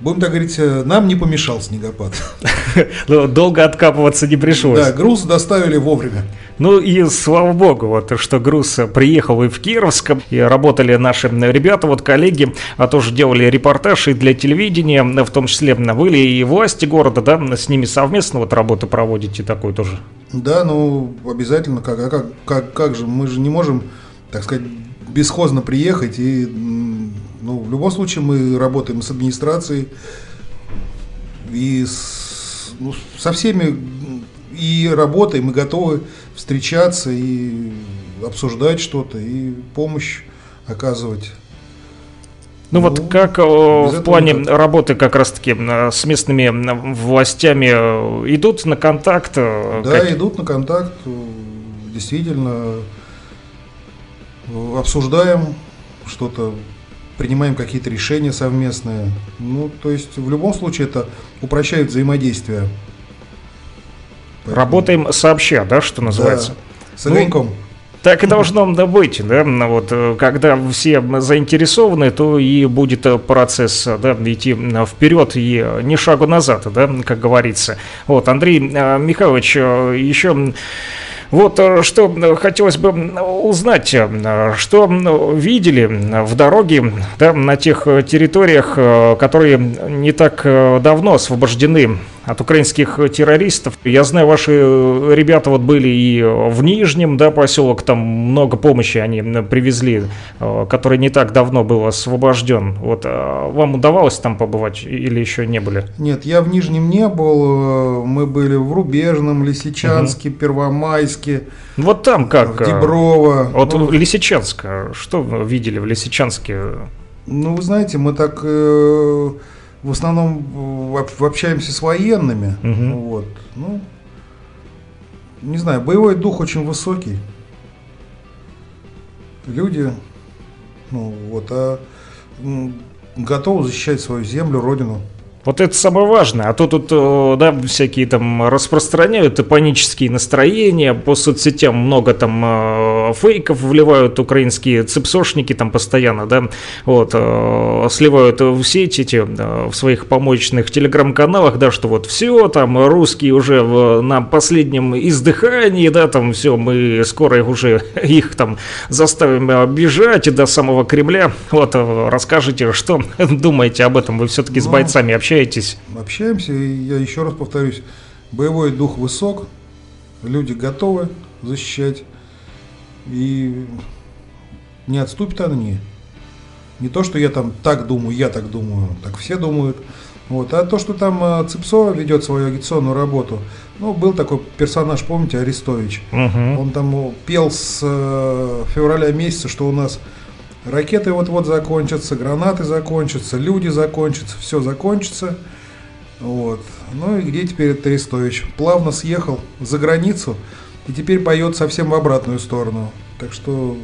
будем так говорить, э, нам не помешал снегопад. Ну, долго откапываться не пришлось. Да, груз доставили вовремя. Ну и слава богу, вот что груз приехал и в Кировск, и работали наши ребята, вот коллеги, а тоже делали репортаж и для телевидения, в том числе были и власти города, да, с ними совместно вот работу проводите такой тоже. Да, ну обязательно, как, а как, как, как же, мы же не можем, так сказать, бесхозно приехать и, ну, в любом случае мы работаем с администрацией и с, ну, со всеми и работаем, мы готовы встречаться и обсуждать что-то, и помощь оказывать. Ну, ну вот как в плане никак. работы как раз-таки с местными властями э, идут на контакт? Э, да, как... идут на контакт, действительно обсуждаем что-то, принимаем какие-то решения совместные. Ну, то есть в любом случае это упрощает взаимодействие. Поэтому... Работаем сообща, да, что называется? Да, с огоньком. Ну, так и должно быть, да, вот когда все заинтересованы, то и будет процесс, да, идти вперед и не шагу назад, да, как говорится. Вот, Андрей э, Михайлович, э, еще вот э, что хотелось бы узнать, э, что видели в дороге да, на тех территориях, э, которые не так давно освобождены от украинских террористов. Я знаю, ваши ребята вот были и в Нижнем, да, поселок, там много помощи они привезли, который не так давно был освобожден. Вот вам удавалось там побывать или еще не были? Нет, я в Нижнем не был, мы были в Рубежном, Лисичанске, угу. Первомайске. Вот там как? В Деброво. Вот ну, Лисичанск. Что вы видели в Лисичанске? Ну, вы знаете, мы так э, в основном общаемся с военными. Угу. Вот. Ну, не знаю, боевой дух очень высокий. Люди, ну вот, а готовы защищать свою землю, родину. Вот это самое важное. А то тут, э, да, всякие там распространяют панические настроения, по соцсетям много там э, фейков вливают украинские цепсошники там постоянно, да, вот, э, сливают в сеть эти, в своих помощных телеграм-каналах, да, что вот все, там, русские уже в, на последнем издыхании, да, там, все, мы скоро уже их там заставим бежать до самого Кремля. Вот, расскажите, что думаете об этом? Вы все-таки с ну, бойцами общаетесь? Общаетесь? Общаемся, и я еще раз повторюсь, боевой дух высок, люди готовы защищать, и не отступят они. Не то, что я там так думаю, я так думаю, так все думают. Вот. А то, что там э, Цепсо ведет свою агитационную работу, ну, был такой персонаж, помните, Арестович. Угу. Он там пел с э, февраля месяца, что у нас Ракеты вот-вот закончатся, гранаты закончатся, люди закончатся, все закончится. Вот. Ну и где теперь этот Арестович? Плавно съехал за границу и теперь поет совсем в обратную сторону. Так что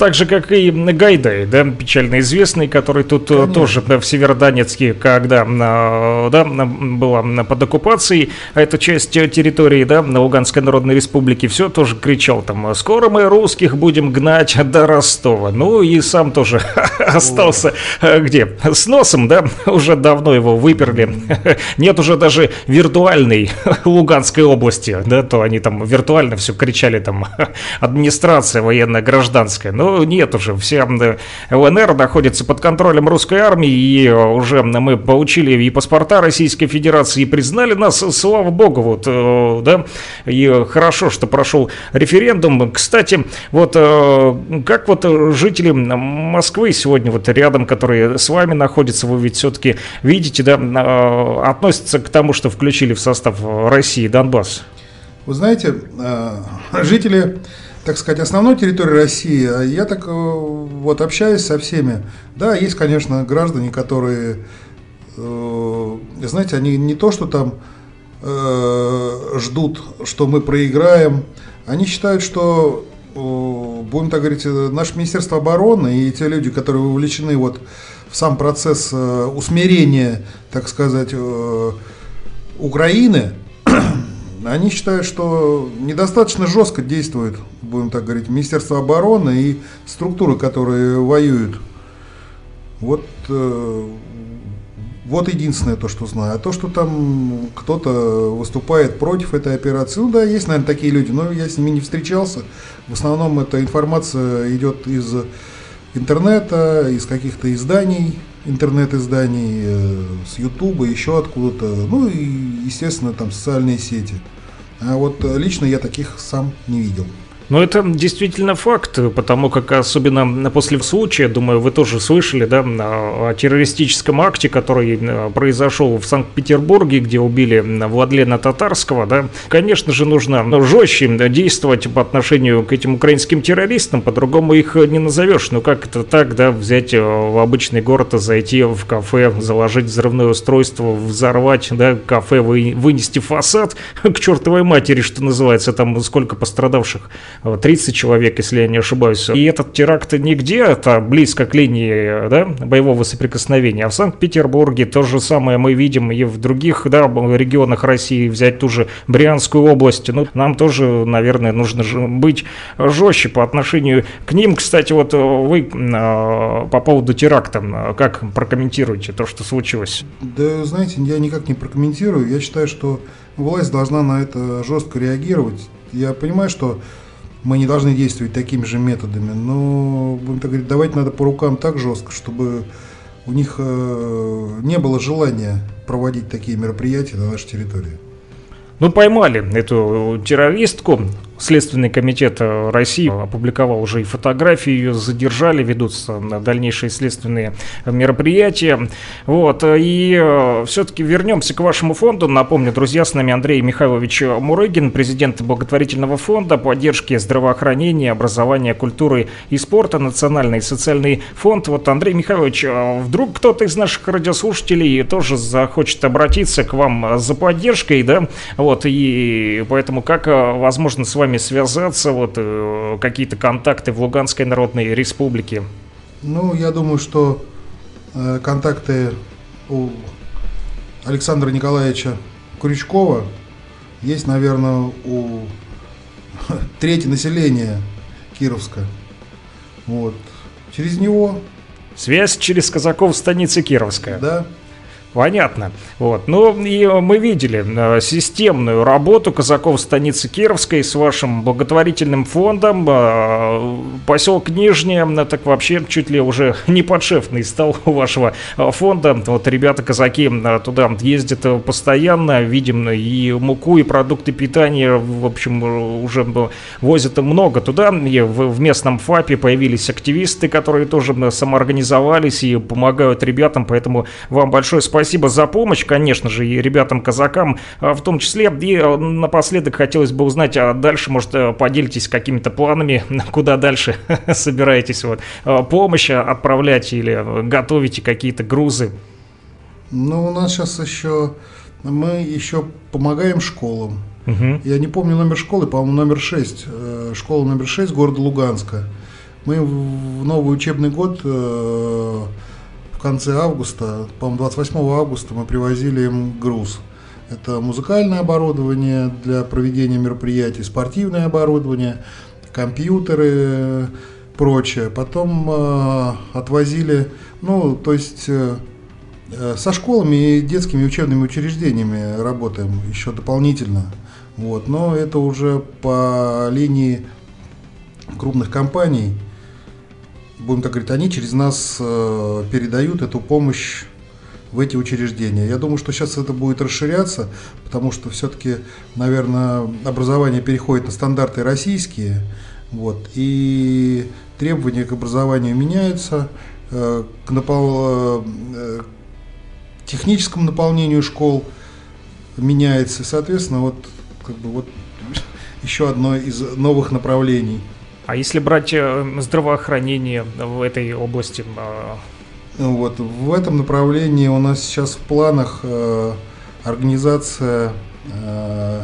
Так же, как и Гайдай, да, печально известный, который тут Конечно. тоже да, в Северодонецке, когда да, была под оккупацией, а это часть территории, да, Луганской Народной Республике, все тоже кричал там, скоро мы русских будем гнать до Ростова. Ну и сам тоже остался где? С носом, да, уже давно его выперли. Нет уже даже виртуальной Луганской области, да, то они там виртуально все кричали там администрация военная, гражданская. Нет уже, все ЛНР находятся под контролем русской армии, и уже мы получили и паспорта Российской Федерации, и признали нас, слава богу, вот, э, да, и хорошо, что прошел референдум. Кстати, вот э, как вот жители Москвы сегодня вот рядом, которые с вами находятся, вы ведь все-таки видите, да, э, относятся к тому, что включили в состав России Донбасс? Вы знаете, жители так сказать, основной территории России, а я так э, вот общаюсь со всеми. Да, есть, конечно, граждане, которые, э, знаете, они не то, что там э, ждут, что мы проиграем, они считают, что, будем так говорить, наше Министерство обороны и те люди, которые вовлечены вот в сам процесс усмирения, так сказать, Украины, они считают, что недостаточно жестко действует, будем так говорить, Министерство обороны и структуры, которые воюют. Вот, э, вот единственное то, что знаю. А то, что там кто-то выступает против этой операции, ну да, есть, наверное, такие люди, но я с ними не встречался. В основном эта информация идет из интернета, из каких-то изданий, интернет-изданий, э, с Ютуба, еще откуда-то, ну и, естественно, там социальные сети. А вот э, лично я таких сам не видел. Ну, это действительно факт, потому как особенно после случая, думаю, вы тоже слышали, да, о террористическом акте, который э, произошел в Санкт-Петербурге, где убили Владлена Татарского, да. Конечно же, нужно жестче действовать по отношению к этим украинским террористам, по-другому их не назовешь. Ну, как это так, да, взять э, в обычный город, зайти в кафе, заложить взрывное устройство, взорвать, да, кафе, вынести фасад к чертовой матери, что называется, там сколько пострадавших 30 человек, если я не ошибаюсь. И этот теракт не где-то близко к линии да, боевого соприкосновения, а в Санкт-Петербурге то же самое мы видим и в других да, регионах России, взять ту же Брянскую область. Ну, нам тоже, наверное, нужно быть жестче по отношению к ним. Кстати, вот вы а, по поводу теракта, как прокомментируете то, что случилось? Да, знаете, я никак не прокомментирую. Я считаю, что власть должна на это жестко реагировать. Я понимаю, что мы не должны действовать такими же методами, но, будем так говорить, давать надо по рукам так жестко, чтобы у них э, не было желания проводить такие мероприятия на нашей территории. Ну, поймали эту террористку, Следственный комитет э, России опубликовал уже и фотографии, ее задержали, ведутся дальнейшие следственные мероприятия. Вот, и э, все-таки вернемся к вашему фонду. Напомню, друзья, с нами Андрей Михайлович Мурыгин, президент благотворительного фонда поддержки здравоохранения, образования, культуры и спорта, Национальный социальный фонд. Вот, Андрей Михайлович, э, вдруг кто-то из наших радиослушателей тоже захочет обратиться к вам за поддержкой, да, вот, и поэтому как возможно с вами вами связаться, вот э, какие-то контакты в Луганской Народной Республике? Ну, я думаю, что э, контакты у Александра Николаевича Крючкова есть, наверное, у трети населения Кировска. Вот. Через него. Связь через казаков станицы Кировская. Да. Понятно. Вот. Ну, и мы видели э, системную работу казаков станицы Кировской с вашим благотворительным фондом. Э, поселок Нижняя, э, так вообще чуть ли уже не подшефный стал у вашего фонда. Вот ребята-казаки туда ездят постоянно, видим и муку, и продукты питания, в общем, уже возят много туда. И в местном ФАПе появились активисты, которые тоже самоорганизовались и помогают ребятам, поэтому вам большое спасибо спасибо за помощь, конечно же, и ребятам-казакам а, в том числе. И а, напоследок хотелось бы узнать, а дальше, может, э, поделитесь какими-то планами, куда дальше собираетесь вот, а, помощь отправлять или готовите какие-то грузы? Ну, у нас сейчас еще, мы еще помогаем школам. Угу. Я не помню номер школы, по-моему, номер 6. Э, школа номер 6 города Луганска. Мы в новый учебный год э, в конце августа, по-моему, 28 августа мы привозили им груз. Это музыкальное оборудование для проведения мероприятий, спортивное оборудование, компьютеры, прочее. Потом э, отвозили, ну, то есть э, э, со школами и детскими учебными учреждениями работаем еще дополнительно. Вот, но это уже по линии крупных компаний, будем так говорить, они через нас э, передают эту помощь в эти учреждения. Я думаю, что сейчас это будет расширяться, потому что все-таки, наверное, образование переходит на стандарты российские, вот, и требования к образованию меняются, э, к напол... э, техническому наполнению школ меняется, соответственно, вот как бы вот еще одно из новых направлений. А если брать э, здравоохранение в этой области, э, Вот, в этом направлении у нас сейчас в планах э, организация э,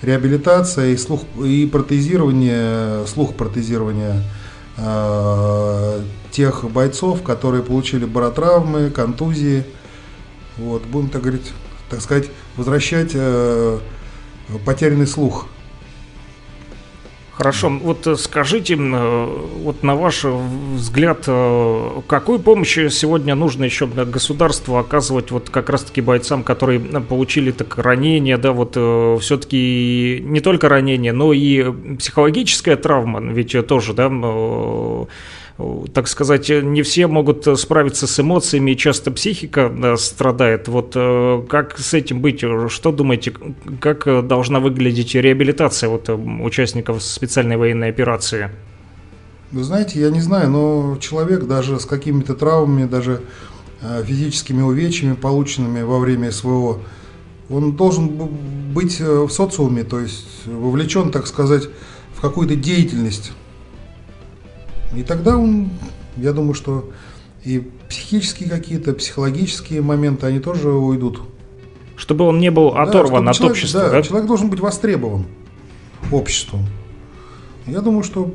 реабилитация и слух и протезирование, слух протезирования э, тех бойцов, которые получили баротравмы, контузии. Вот, будем так говорить, так сказать, возвращать потерянный слух. Хорошо, вот э, скажите, э, вот на ваш взгляд, э, какую помощь сегодня нужно еще государству оказывать вот как раз-таки бойцам, которые получили так ранения, да, вот все-таки не только ранения, но и психологическая травма, ведь тоже, да, так сказать, не все могут справиться с эмоциями, и часто психика да, страдает. Вот э, как с этим быть? Что думаете, как должна выглядеть реабилитация вот, участников специальной военной операции? Вы знаете, я не знаю, но человек даже с какими-то травмами, даже э, физическими увечьями, полученными во время СВО, он должен быть э, в социуме, то есть вовлечен, так сказать, в какую-то деятельность и тогда он, я думаю, что и психические какие-то, психологические моменты, они тоже уйдут. Чтобы он не был оторван да, от человек, общества, да, да? человек должен быть востребован обществом. Я думаю, что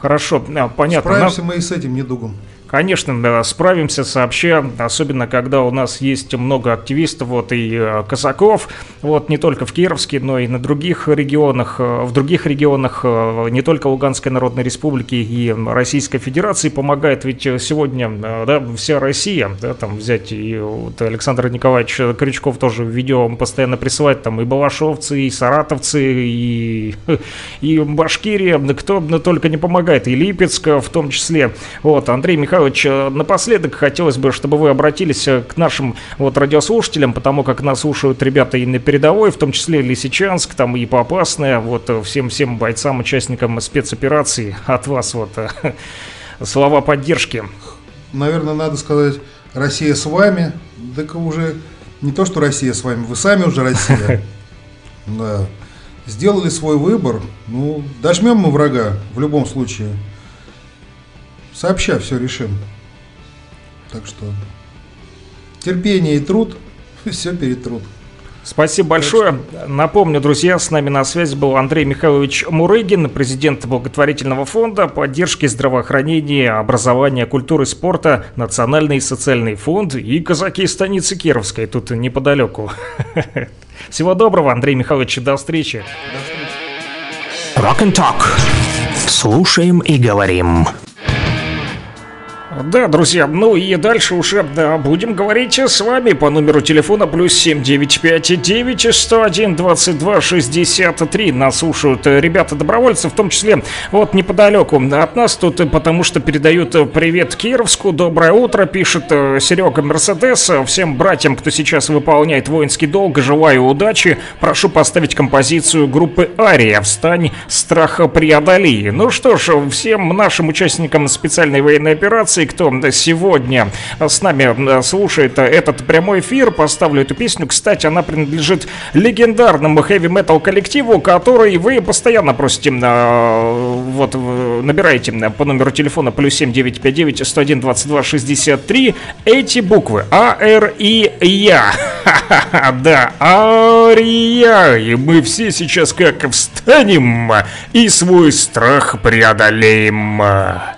Хорошо, а, понятно. Справимся мы и с этим недугом. Конечно, да, справимся сообща, особенно когда у нас есть много активистов, вот и э, казаков, вот не только в Кировске, но и на других регионах, э, в других регионах, э, не только Луганской Народной Республики и Российской Федерации помогает, ведь сегодня, да, вся Россия, да, там взять и вот Александр Николаевич Крючков тоже в видео постоянно присылает, там и балашовцы, и саратовцы, и, и Башкирия, кто только не помогает, и Липецк в том числе, вот, Андрей Михайлович Михайлович, э, напоследок хотелось бы, чтобы вы обратились э, к нашим вот радиослушателям, потому как нас слушают ребята и на передовой, в том числе Лисичанск, там и Попасная, вот э, всем-всем бойцам, участникам спецоперации от вас вот слова поддержки. Наверное, надо сказать, Россия с вами, так уже не то, что Россия с вами, вы сами уже Россия. Да. Сделали свой выбор, ну, дожмем мы врага в любом случае сообща все решим. Так что терпение и труд, все перетрут. Спасибо большое. Напомню, друзья, с нами на связи был Андрей Михайлович Мурыгин, президент благотворительного фонда поддержки здравоохранения, образования, культуры, спорта, Национальный социальный фонд и казаки станицы Кировской, тут неподалеку. Всего доброго, Андрей Михайлович, до встречи. Rock and Talk. Слушаем и говорим. Да, друзья, ну и дальше уже да, будем говорить с вами по номеру телефона плюс 7959 101 22 63. Нас слушают ребята-добровольцы, в том числе вот неподалеку от нас тут, потому что передают привет Кировску, доброе утро, пишет э, Серега Мерседес. Всем братьям, кто сейчас выполняет воинский долг, желаю удачи. Прошу поставить композицию группы Ария «Встань, страха преодоли». Ну что ж, всем нашим участникам специальной военной операции, кто сегодня с нами слушает этот прямой эфир, поставлю эту песню. Кстати, она принадлежит легендарному хэви-метал коллективу, который вы постоянно просите, а, вот, набираете по номеру телефона плюс 7959 101 22 63 эти буквы А, Р, И, Ария. Да, Ария. И мы все сейчас как встанем и свой страх преодолеем.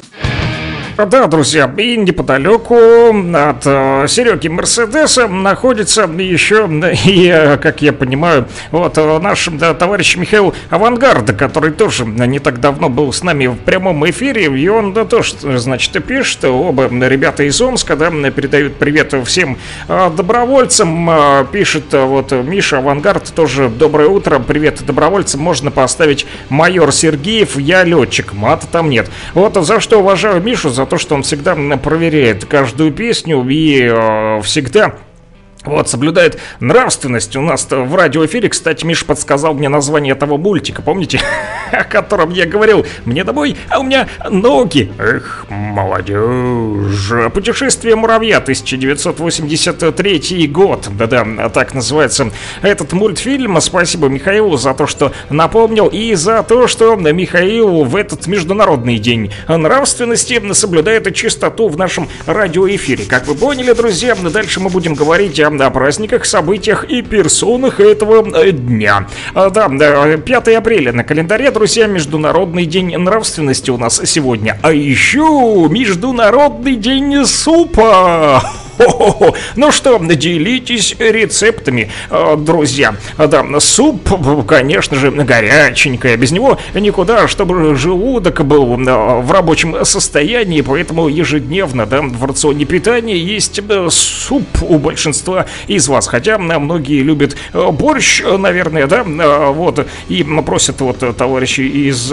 Да, друзья, и неподалеку от э, Сереги Мерседеса находится еще, и, э, как я понимаю, вот э, наш да, товарищ Михаил Авангард, который тоже не так давно был с нами в прямом эфире, и он да, тоже, значит, пишет, оба ребята из Омска, да, передают привет всем добровольцам, пишет вот Миша Авангард, тоже доброе утро, привет добровольцам, можно поставить майор Сергеев, я летчик, мата там нет. Вот за что уважаю Мишу, за то, что он всегда проверяет каждую песню и э, всегда вот, соблюдает нравственность. У нас в радиоэфире, кстати, Миша подсказал мне название этого мультика, помните? О котором я говорил. Мне домой, а у меня ноги. Эх, молодежь. Путешествие муравья, 1983 год. Да-да, так называется этот мультфильм. Спасибо Михаилу за то, что напомнил, и за то, что Михаил в этот международный день нравственности соблюдает чистоту в нашем радиоэфире. Как вы поняли, друзья, дальше мы будем говорить о о праздниках, событиях и персонах этого э, дня. А, да, 5 апреля на календаре, друзья, Международный день нравственности у нас сегодня. А еще Международный день супа. Хо-хо-хо. Ну что, делитесь рецептами, э, друзья. Да, суп, конечно же, горяченькое. Без него никуда, чтобы желудок был э, в рабочем состоянии. Поэтому ежедневно, да, в рационе питания есть э, суп у большинства из вас. Хотя многие любят борщ, наверное, да, вот. И просят вот товарищи из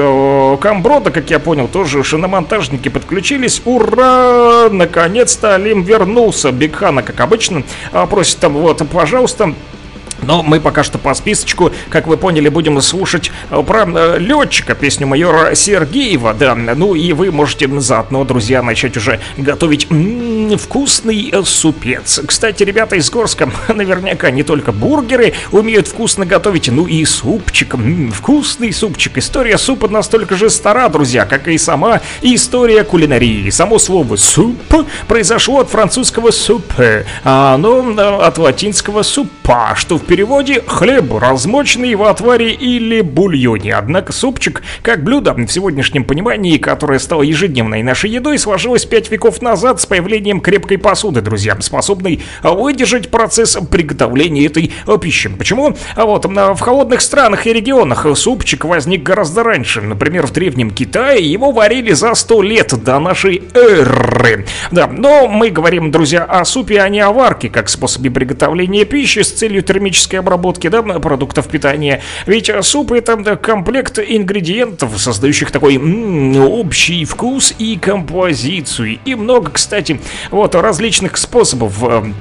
Камброда, как я понял, тоже шиномонтажники подключились. Ура! Наконец-то Алим вернулся Бигхана, как обычно, а, просит там, вот, пожалуйста, но мы пока что по списочку, как вы поняли, будем слушать э, про э, летчика, песню майора Сергеева, да. Ну и вы можете заодно, друзья, начать уже готовить м-м, вкусный э, супец. Кстати, ребята из Горска наверняка не только бургеры умеют вкусно готовить, ну и супчик. М-м, вкусный супчик. История супа настолько же стара, друзья, как и сама история кулинарии. Само слово «суп» произошло от французского «супе», а оно от латинского «супа», что в переводе хлеб, размоченный в отваре или бульоне. Однако супчик, как блюдо в сегодняшнем понимании, которое стало ежедневной нашей едой, сложилось пять веков назад с появлением крепкой посуды, друзья, способной выдержать процесс приготовления этой пищи. Почему? А вот в холодных странах и регионах супчик возник гораздо раньше. Например, в Древнем Китае его варили за 100 лет до нашей эры. Да, но мы говорим, друзья, о супе, а не о варке, как способе приготовления пищи с целью термической обработки да, продуктов питания. Ведь суп это комплект ингредиентов, создающих такой м-м, общий вкус и композицию. И много, кстати, вот различных способов э,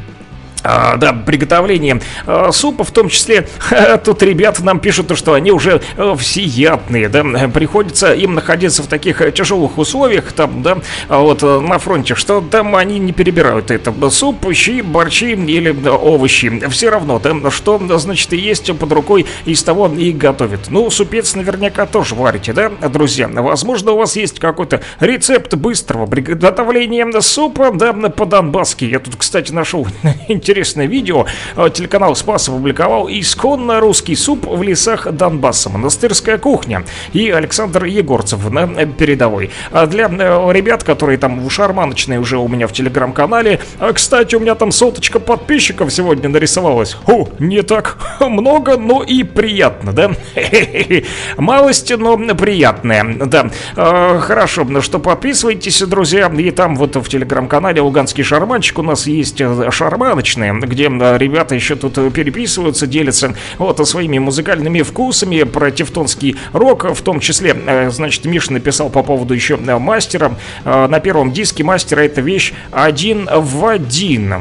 да, приготовление а, супа, в том числе. Тут ребята нам пишут, что они уже а, всеядные, да, приходится им находиться в таких тяжелых условиях, там, да, вот на фронте, что там они не перебирают это, суп, щи, борщи или овощи, все равно, да, что, значит, и есть под рукой, из того и готовят. Ну, супец наверняка тоже варите, да, друзья, возможно, у вас есть какой-то рецепт быстрого приготовления супа, да, по-донбасски, я тут, кстати, нашел интересное видео. Э, телеканал Спас опубликовал «Исконно русский суп в лесах Донбасса. Монастырская кухня». И Александр Егорцев на передовой. А для э, ребят, которые там в шарманочной уже у меня в телеграм-канале, а, кстати, у меня там соточка подписчиков сегодня нарисовалась. О, не так много, но и приятно, да? Малость, но приятная, да. Э, хорошо, ну что подписывайтесь, друзья, и там вот в телеграм-канале Луганский шарманчик у нас есть шарманочный различные, где ребята еще тут переписываются, делятся вот своими музыкальными вкусами про тевтонский рок, в том числе, э, значит, Миша написал по поводу еще э, мастера. Э, на первом диске мастера эта вещь один в один.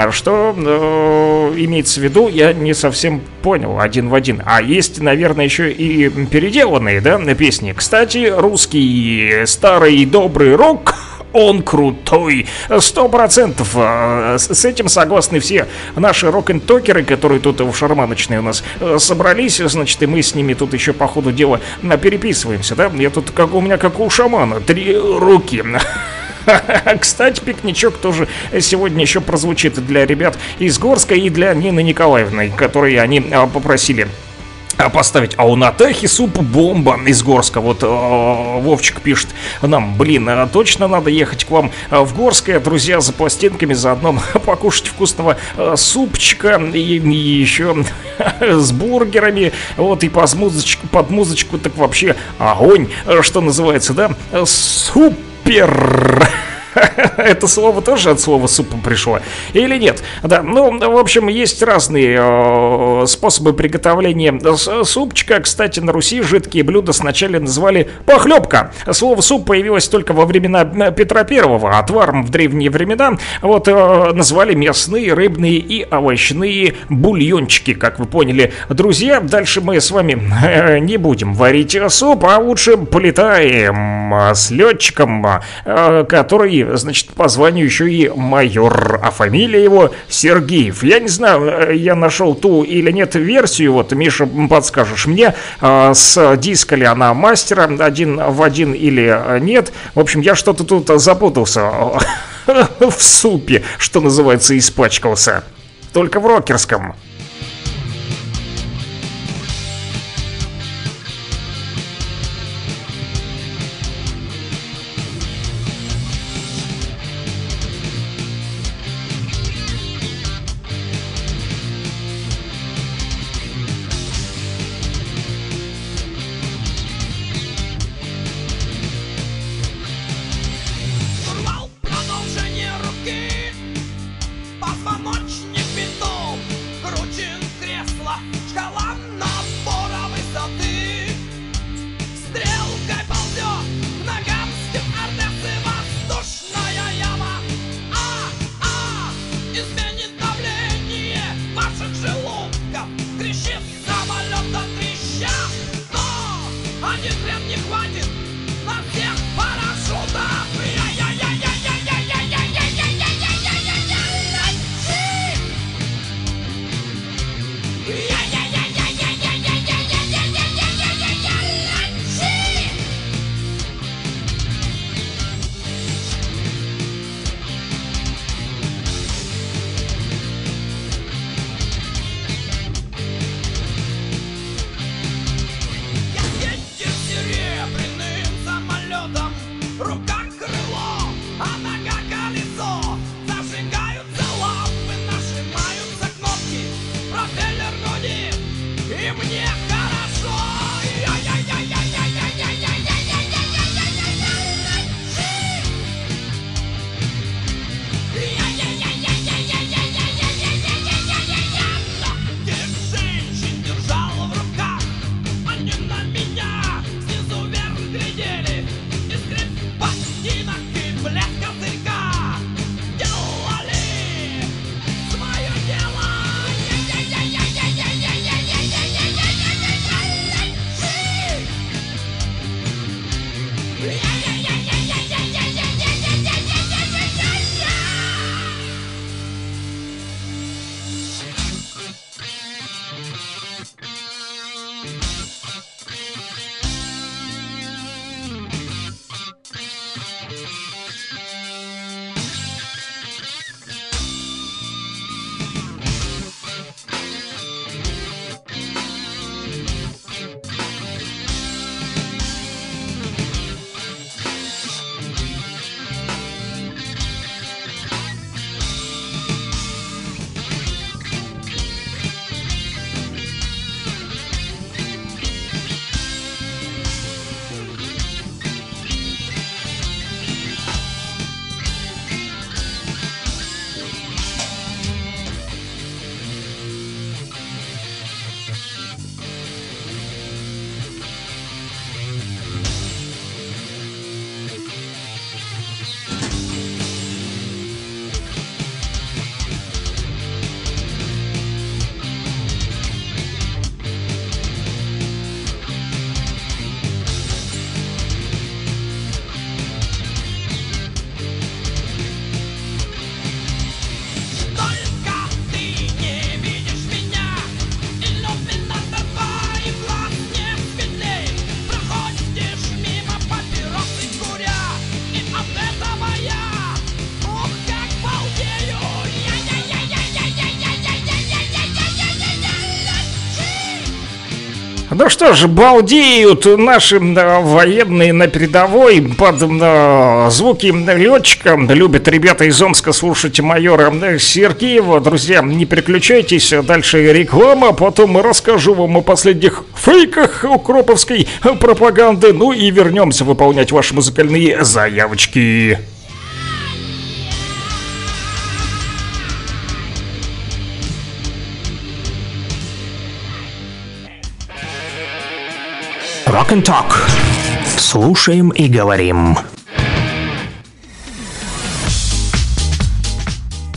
А что э, имеется в виду, я не совсем понял, один в один. А есть, наверное, еще и переделанные, да, песни. Кстати, русский старый добрый рок он крутой. Сто процентов. А, с этим согласны все наши рок-н-токеры, которые тут в шарманочной у нас э, собрались. Значит, и мы с ними тут еще по ходу дела переписываемся, да? Я тут, как у меня, как у шамана, три руки. Кстати, пикничок тоже сегодня еще прозвучит для ребят из Горска и для Нины Николаевны, которые они а, попросили а поставить. А у Натахи суп бомба из Горска. Вот э, Вовчик пишет нам, блин, а точно надо ехать к вам э, в Горское, друзья, за пластинками, заодно покушать вкусного э, супчика и, и еще с бургерами. Вот и под музычку, под музычку так вообще огонь, что называется, да? Супер! Это слово тоже от слова супа пришло или нет? Да, ну, в общем, есть разные э, способы приготовления супчика. Кстати, на Руси жидкие блюда сначала называли похлебка. Слово суп появилось только во времена Петра Первого. Отваром в древние времена вот э, назвали мясные, рыбные и овощные бульончики, как вы поняли. Друзья, дальше мы с вами э, не будем варить суп, а лучше полетаем с летчиком, э, значит, по званию еще и майор, а фамилия его Сергеев. Я не знаю, э, я нашел ту или нет версию, вот, Миша, подскажешь мне, э, с диска ли она мастера, один в один или нет. В общем, я что-то тут запутался в супе, что называется, испачкался. Только в рокерском. Ну что ж, балдеют наши военные на передовой под звуки летчика. Любят ребята из Омска слушать майора Сергеева. Друзья, не переключайтесь, дальше реклама, потом расскажу вам о последних фейках укроповской пропаганды. Ну и вернемся выполнять ваши музыкальные заявочки. Rock and Talk. Слушаем и говорим.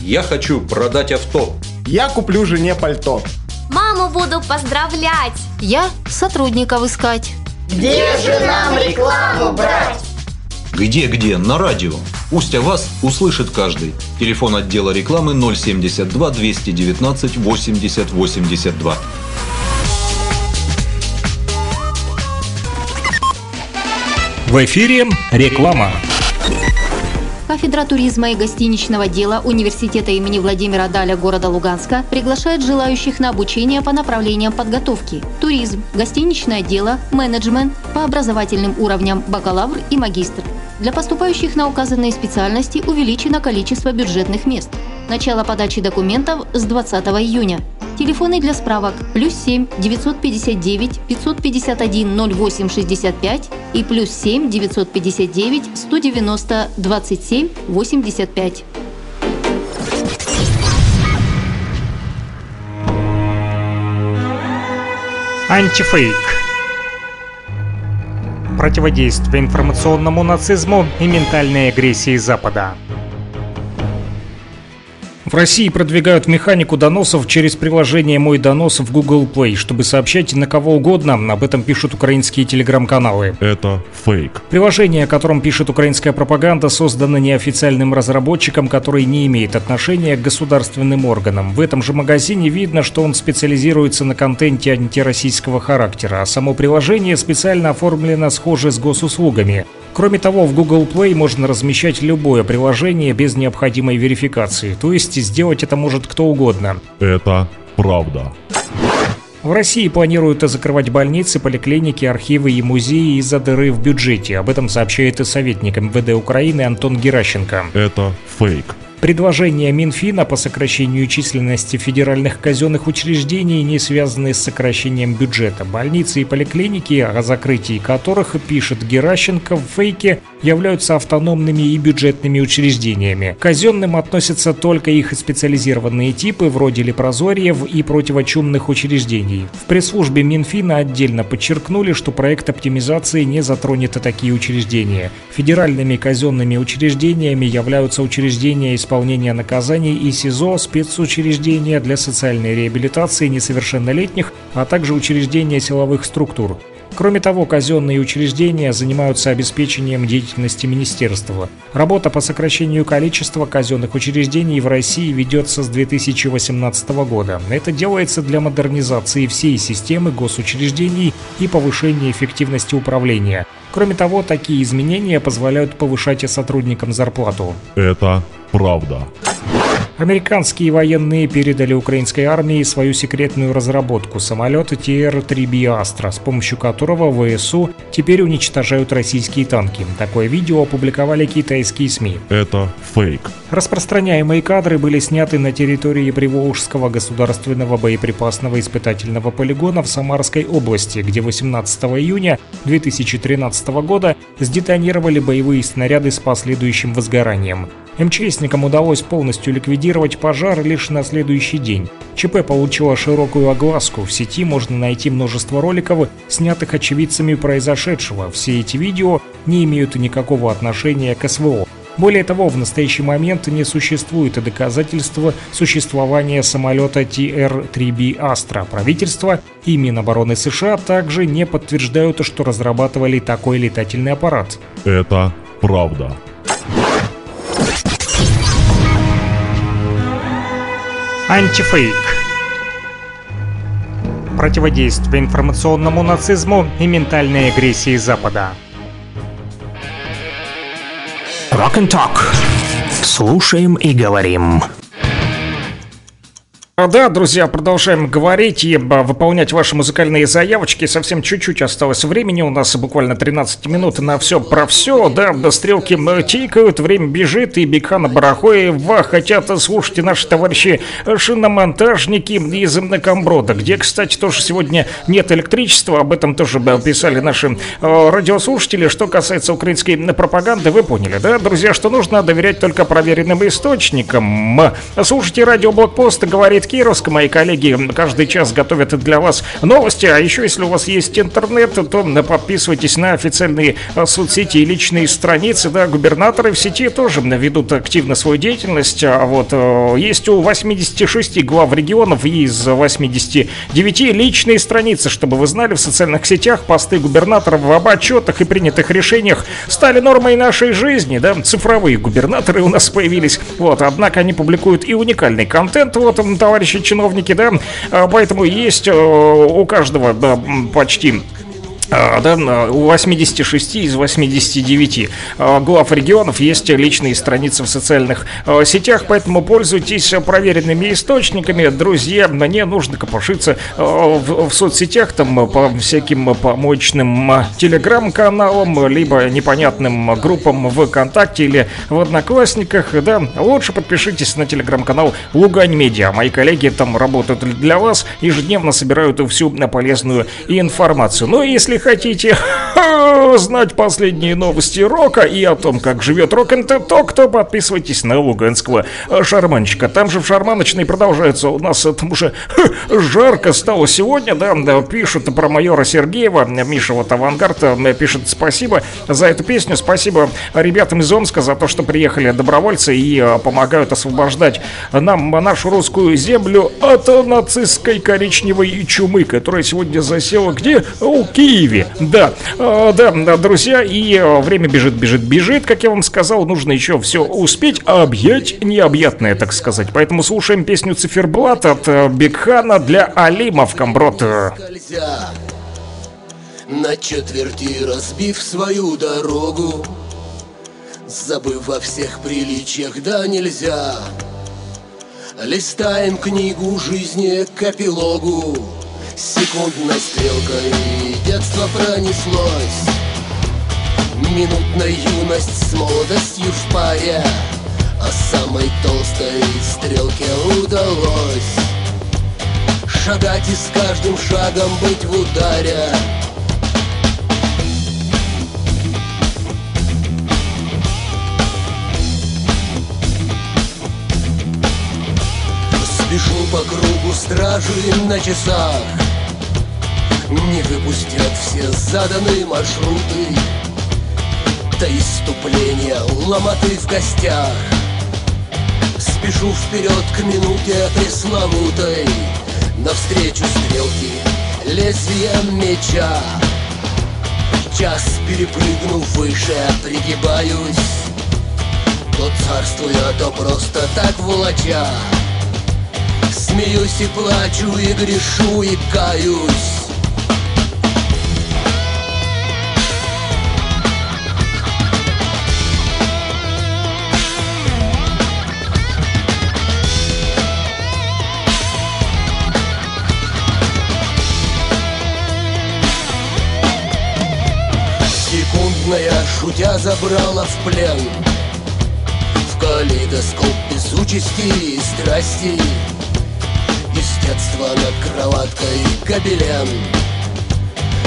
Я хочу продать авто. Я куплю жене пальто. Маму буду поздравлять. Я сотрудников искать. Где же нам рекламу брать? Где-где? На радио. Пусть о вас услышит каждый. Телефон отдела рекламы 072 219 80 82. В эфире реклама. Кафедра туризма и гостиничного дела Университета имени Владимира Даля города Луганска приглашает желающих на обучение по направлениям подготовки – туризм, гостиничное дело, менеджмент по образовательным уровням бакалавр и магистр. Для поступающих на указанные специальности увеличено количество бюджетных мест. Начало подачи документов с 20 июня. Телефоны для справок плюс 7 959 551 08 65 и плюс 7 959 190 27 85. Антифейк. Противодействие информационному нацизму и ментальной агрессии Запада. В России продвигают механику доносов через приложение «Мой донос» в Google Play, чтобы сообщать на кого угодно. Об этом пишут украинские телеграм-каналы. Это фейк. Приложение, о котором пишет украинская пропаганда, создано неофициальным разработчиком, который не имеет отношения к государственным органам. В этом же магазине видно, что он специализируется на контенте антироссийского характера, а само приложение специально оформлено схоже с госуслугами. Кроме того, в Google Play можно размещать любое приложение без необходимой верификации, то есть сделать это может кто угодно. Это правда. В России планируют закрывать больницы, поликлиники, архивы и музеи из-за дыры в бюджете. Об этом сообщает и советник МВД Украины Антон Геращенко. Это фейк. Предложения Минфина по сокращению численности федеральных казенных учреждений не связаны с сокращением бюджета. Больницы и поликлиники, о закрытии которых, пишет Геращенко в фейке, являются автономными и бюджетными учреждениями. К казенным относятся только их специализированные типы, вроде лепрозориев и противочумных учреждений. В пресс-службе Минфина отдельно подчеркнули, что проект оптимизации не затронет такие учреждения. Федеральными казенными учреждениями являются учреждения исполнения наказаний и СИЗО, спецучреждения для социальной реабилитации несовершеннолетних, а также учреждения силовых структур. Кроме того, казенные учреждения занимаются обеспечением деятельности министерства. Работа по сокращению количества казенных учреждений в России ведется с 2018 года. Это делается для модернизации всей системы госучреждений и повышения эффективности управления. Кроме того, такие изменения позволяют повышать сотрудникам зарплату. Это правда. Американские военные передали украинской армии свою секретную разработку самолета TR-3B Astra, с помощью которого ВСУ теперь уничтожают российские танки. Такое видео опубликовали китайские СМИ. Это фейк. Распространяемые кадры были сняты на территории Приволжского государственного боеприпасного испытательного полигона в Самарской области, где 18 июня 2013 года сдетонировали боевые снаряды с последующим возгоранием. МЧСникам удалось полностью ликвидировать пожар лишь на следующий день. ЧП получила широкую огласку. В сети можно найти множество роликов, снятых очевидцами произошедшего. Все эти видео не имеют никакого отношения к СВО. Более того, в настоящий момент не существует доказательства существования самолета TR-3B Astra. Правительство и Минобороны США также не подтверждают, что разрабатывали такой летательный аппарат. Это правда. Антифейк. Противодействие информационному нацизму и ментальной агрессии Запада. Rock and Talk. Слушаем и говорим. А Да, друзья, продолжаем говорить и а, выполнять ваши музыкальные заявочки. Совсем чуть-чуть осталось времени. У нас буквально 13 минут на все про все. Да, стрелки тикают, время бежит, и Бекхана Барахоева хотят слушать наши товарищи шиномонтажники из Комброда, где, кстати, тоже сегодня нет электричества. Об этом тоже писали наши э, радиослушатели. Что касается украинской пропаганды, вы поняли, да, друзья, что нужно доверять только проверенным источникам. Слушайте радио Блокпост, говорит Киев Кировска. Мои коллеги каждый час готовят для вас новости. А еще, если у вас есть интернет, то подписывайтесь на официальные соцсети и личные страницы. Да, губернаторы в сети тоже ведут активно свою деятельность. А вот есть у 86 глав регионов и из 89 личные страницы, чтобы вы знали, в социальных сетях посты губернаторов в отчетах и принятых решениях стали нормой нашей жизни, да, цифровые губернаторы у нас появились, вот, однако они публикуют и уникальный контент, вот, товарищи чиновники, да, а, поэтому есть э, у каждого, да, почти да, у 86 из 89 а, глав регионов есть личные страницы в социальных а, сетях, поэтому пользуйтесь проверенными источниками, друзья. Не нужно копошиться в, соцсетях, там по всяким помощным телеграм-каналам, либо непонятным группам ВКонтакте или в Одноклассниках. Да, лучше подпишитесь на телеграм-канал Лугань Медиа. Мои коллеги там работают для вас, ежедневно собирают всю полезную информацию. Ну и если хотите знать последние новости рока и о том, как живет рок н то подписывайтесь на Луганского шарманчика. Там же в шарманочной продолжается у нас там уже жарко стало сегодня, да, да, пишут про майора Сергеева, Миша вот Авангард э, пишет спасибо за эту песню, спасибо ребятам из Омска за то, что приехали добровольцы и э, помогают освобождать нам нашу русскую землю от нацистской коричневой чумы, которая сегодня засела где? У Киеве. Киеве. Да, э, да, друзья, и э, время бежит, бежит, бежит, как я вам сказал, нужно еще все успеть объять необъятное, так сказать. Поэтому слушаем песню Циферблат от э, Бигхана для Алима в Камброд. На четверти разбив свою дорогу Забыв во всех приличиях, да нельзя Листаем книгу жизни к эпилогу Секундной стрелкой. Детство пронеслось. Минутная юность с молодостью в паре. А самой толстой стрелке удалось. Шагать и с каждым шагом быть в ударе Спешу по кругу стражи на часах. Не выпустят все заданные маршруты. До иступления ломоты в гостях. Спешу вперед к минуте пресловутой. Навстречу стрелки лезвием меча. Час перепрыгнув выше, пригибаюсь. То царствуя, то просто так волоча Смеюсь и плачу, и грешу, и каюсь. Секундная, шутя, забрала в плен. В калейдоскоп без участи и страсти Из детства над кроваткой гобелен.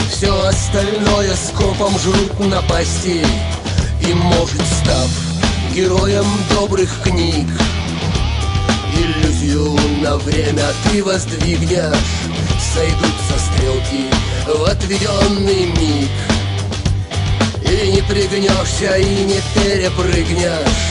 Все остальное скопом жрут напасти И может став героем добрых книг. Иллюзию на время ты воздвигнешь Сойдутся стрелки в отведенный миг. И не пригнешься, и не перепрыгнешь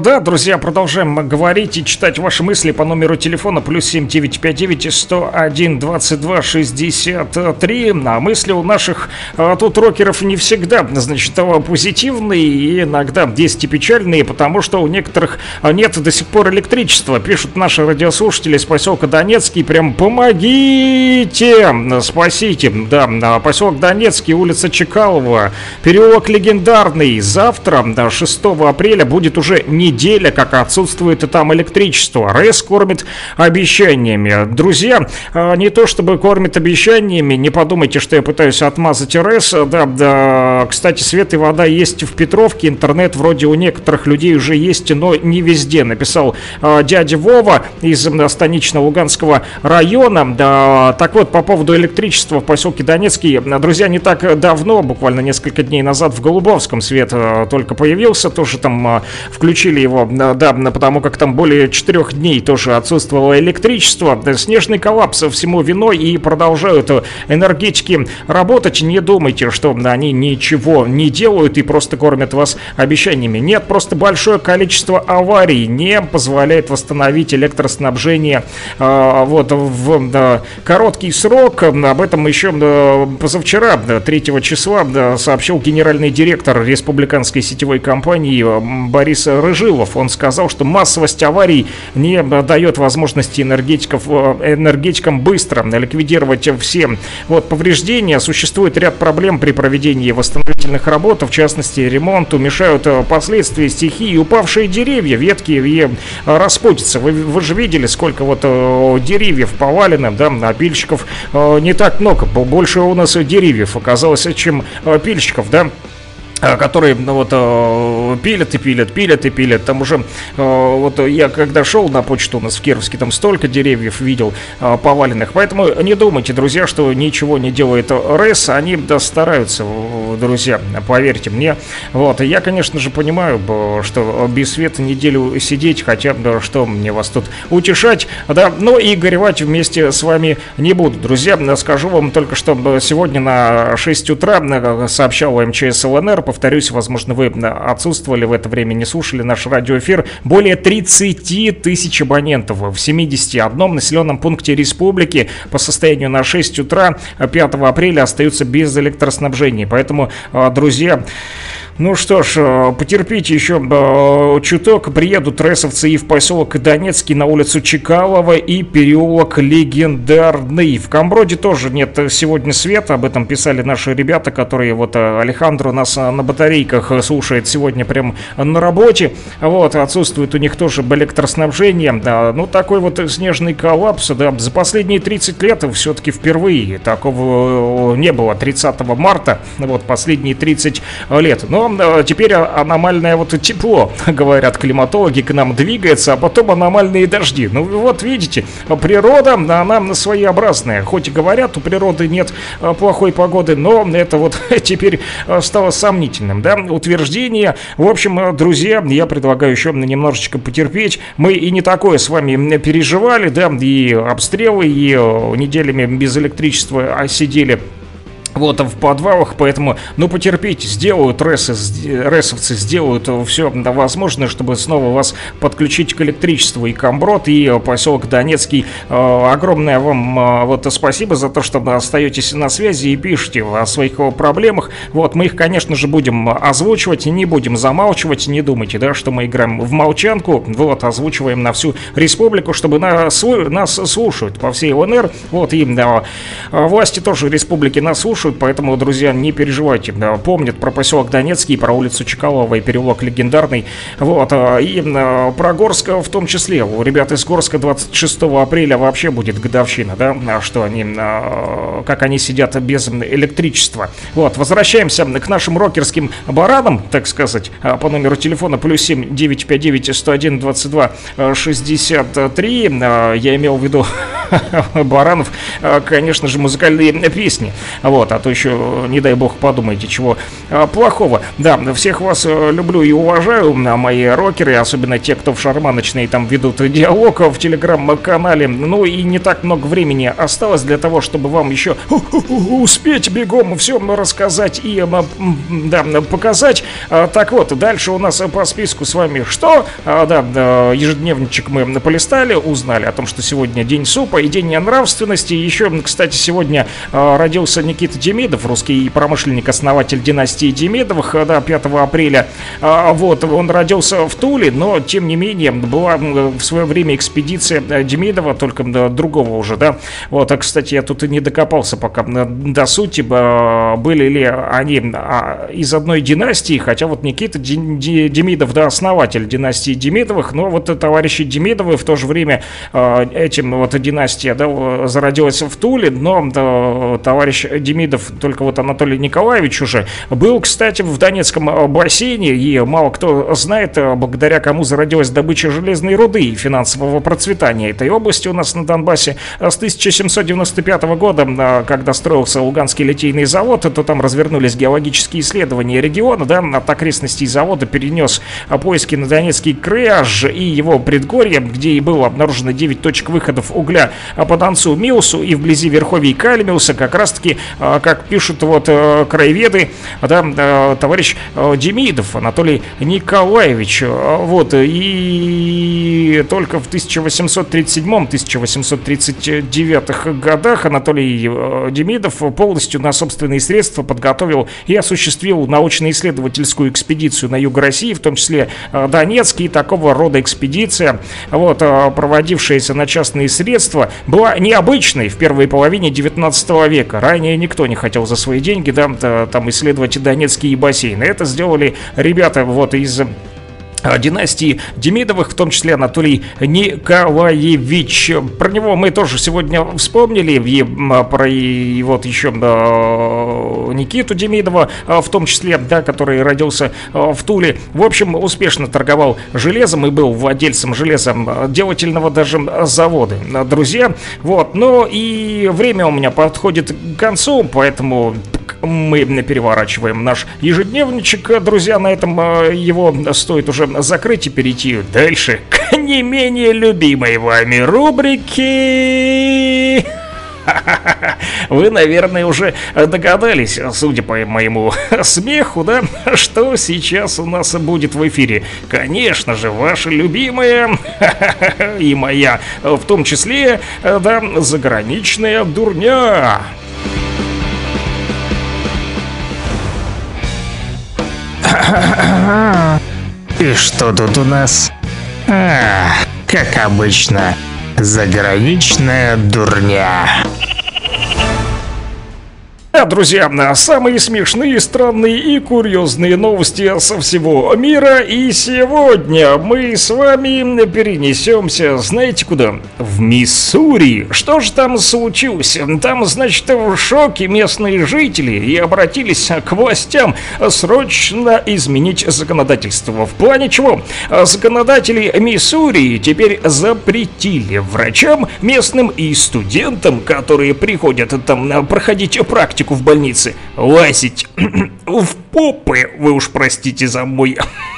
Да, друзья, продолжаем говорить и читать ваши мысли по номеру телефона плюс 7959 101 22 63. А мысли у наших а, тут рокеров не всегда, значит, позитивные и иногда есть и печальные, потому что у некоторых нет до сих пор электричества. Пишут наши радиослушатели из поселка Донецкий, прям помогите, спасите. Да, поселок Донецкий, улица Чекалова, переулок Легендарный. Завтра, 6 апреля, будет уже не неделя, как отсутствует и там электричество. РЭС кормит обещаниями. Друзья, а, не то чтобы кормит обещаниями, не подумайте, что я пытаюсь отмазать РЭС. Да, да, кстати, свет и вода есть в Петровке, интернет вроде у некоторых людей уже есть, но не везде. Написал э, дядя Вова из станично-луганского района. Да, так вот, по поводу электричества в поселке Донецкий, друзья, не так давно, буквально несколько дней назад в Голубовском свет э, только появился, тоже там э, включили его, э, да, потому как там более четырех дней тоже отсутствовало электричество. Снежный коллапс всему виной и продолжают энергетики работать. Не думайте, что они ничего не делают и просто кормят вас обещаниями. Нет, просто большое количество аварий не позволяет восстановить электроснабжение э, вот в э, короткий срок. Об этом еще э, позавчера, 3 числа, сообщил генеральный директор республиканской сетевой компании Борис Рыжилов. Он сказал, что массовость аварий не дает возможности энергетиков, энергетикам быстро ликвидировать все вот, повреждения. Существует ряд проблем при проведении восстановительных работ, в частности ремонту, мешают последствия стихии, упавшие деревья, ветки и распутица. Вы, вы же видели, сколько вот деревьев повалено, да, напильщиков не так много, больше у нас деревьев оказалось, чем пильщиков, да, Э, которые ну, вот э, пилят и пилят, пилят и пилят. Там уже, э, вот я когда шел на почту у нас в Кировске, там столько деревьев видел поваленных. Поэтому не думайте, друзья, что ничего не делает РЭС. Они да, стараются, друзья, поверьте мне. Вот, я, конечно же, понимаю, что без света неделю сидеть, хотя, да, что мне вас тут утешать, да, но и горевать вместе с вами не буду. Друзья, скажу вам только, что сегодня на 6 утра сообщал МЧС ЛНР повторюсь, возможно, вы отсутствовали в это время, не слушали наш радиоэфир, более 30 тысяч абонентов в 71 населенном пункте республики по состоянию на 6 утра 5 апреля остаются без электроснабжения. Поэтому, а, друзья, ну что ж, э, потерпите еще э, чуток. Приедут ресовцы и в поселок Донецкий на улицу Чекалова и переулок Легендарный. В Камброде тоже нет сегодня света. Об этом писали наши ребята, которые вот э, Алехандро нас на батарейках слушает сегодня прям на работе. Вот, отсутствует у них тоже электроснабжение. Ну такой вот снежный коллапс. Да, за последние 30 лет все-таки впервые такого не было. 30 марта, вот последние 30 лет. Но Э, теперь аномальное вот тепло, говорят климатологи, к нам двигается, а потом аномальные дожди. Ну вот видите, природа, она своеобразная. Хоть и говорят, у природы нет э, плохой погоды, но это вот теперь э, стало сомнительным, да, утверждение. В общем, друзья, я предлагаю еще немножечко потерпеть. Мы и не такое с вами переживали, да, и обстрелы, и неделями без электричества сидели вот в подвалах, поэтому, ну, потерпите, сделают ресы, ресовцы, сделают все возможное, чтобы снова вас подключить к электричеству и Камброд, и поселок Донецкий. Э, огромное вам э, вот спасибо за то, что остаетесь на связи и пишете о своих проблемах. Вот, мы их, конечно же, будем озвучивать, не будем замалчивать, не думайте, да, что мы играем в молчанку, вот, озвучиваем на всю республику, чтобы нас, нас слушают по всей ЛНР, вот, и да, власти тоже республики нас слушают, слушают, поэтому, друзья, не переживайте. Помнят про поселок Донецкий, про улицу Чекалова и переулок Легендарный. Вот, а, и а, про Горск в том числе. У ребят из Горска 26 апреля вообще будет годовщина, да, а что они, как они сидят без электричества. Вот, возвращаемся к нашим рокерским баранам, так сказать, по номеру телефона плюс 7 959 101 22 63. Я имел в виду баранов, конечно же, музыкальные песни. Вот, а то еще, не дай бог, подумайте, чего а, плохого. Да, всех вас э, люблю и уважаю, мои рокеры, особенно те, кто в шарманочной там ведут диалог в телеграм-канале. Ну и не так много времени осталось для того, чтобы вам еще успеть бегом все рассказать и да, показать. А, так вот, дальше у нас по списку с вами что? А, да, ежедневничек мы полистали, узнали о том, что сегодня день супа, группа «Идение нравственности». Еще, кстати, сегодня родился Никита Демидов, русский промышленник, основатель династии Демидовых, э, да, 5 апреля. Э, вот, он родился в Туле, но, тем не менее, была в свое время экспедиция Демидова, только другого уже, да. Вот, а, кстати, я тут и не докопался пока до сути, были ли они а, из одной династии, хотя вот Никита Демидов, да, основатель династии Демидовых, но вот товарищи Демидовы в то же время этим вот династия, да, зародилась в Туле, но товарищ Демидов, только вот Анатолий Николаевич уже, был, кстати, в Донецком бассейне, и мало кто знает, благодаря кому зародилась добыча железной руды и финансового процветания этой области у нас на Донбассе. С 1795 года, когда строился Луганский литейный завод, то там развернулись геологические исследования региона, да, от окрестностей завода перенес поиски на Донецкий кряж и его предгорье, где и было обнаружено 9 точек выходов угля по Донцу Миусу и вблизи верховий Кальмиуса, как раз-таки, а, как пишут вот э, краеведы, да, э, товарищ э, Демидов Анатолий Николаевич, вот, и только в 1837-1839 годах Анатолий Демидов полностью на собственные средства подготовил и осуществил научно-исследовательскую экспедицию на юг России, в том числе Донецк, и такого рода экспедиция, вот, проводившаяся на частные средства, была необычной в первой половине 19 века. Ранее никто не хотел за свои деньги да, там исследовать донецкие бассейны. Это сделали ребята вот из династии Демидовых, в том числе Анатолий Николаевич. Про него мы тоже сегодня вспомнили, и про и вот еще да, Никиту Демидова, а, в том числе, да, который родился а, в Туле. В общем, успешно торговал железом и был владельцем железом делательного даже завода. Друзья, вот, но и время у меня подходит к концу, поэтому мы переворачиваем наш ежедневничек, друзья, на этом а, его стоит уже закрыть и перейти дальше к не менее любимой вами рубрике. Вы, наверное, уже догадались, судя по моему смеху, да, что сейчас у нас будет в эфире. Конечно же, ваша любимая и моя, в том числе, да, заграничная дурня. И что тут у нас? А, как обычно, заграничная дурня. Да, друзья, самые смешные, странные и курьезные новости со всего мира. И сегодня мы с вами перенесемся, знаете куда? В Миссури. Что же там случилось? Там, значит, в шоке местные жители и обратились к властям срочно изменить законодательство. В плане чего? Законодатели Миссури теперь запретили врачам местным и студентам, которые приходят там проходить практику в больнице. Лазить в попы, вы уж простите за мой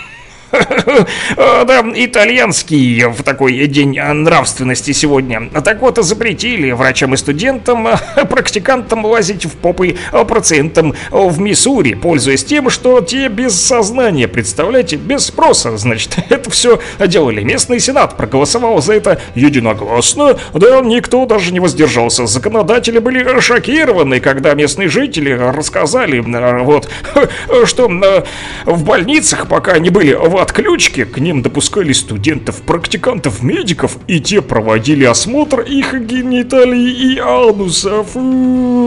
Да, итальянский в такой день нравственности сегодня. Так вот, запретили врачам и студентам, практикантам лазить в попы пациентам в Миссури, пользуясь тем, что те без сознания, представляете, без спроса, значит, это все делали. Местный сенат проголосовал за это единогласно, да, никто даже не воздержался. Законодатели были шокированы, когда местные жители рассказали, вот, что в больницах, пока они были в отключке к ним допускали студентов, практикантов, медиков, и те проводили осмотр их гениталий и анусов.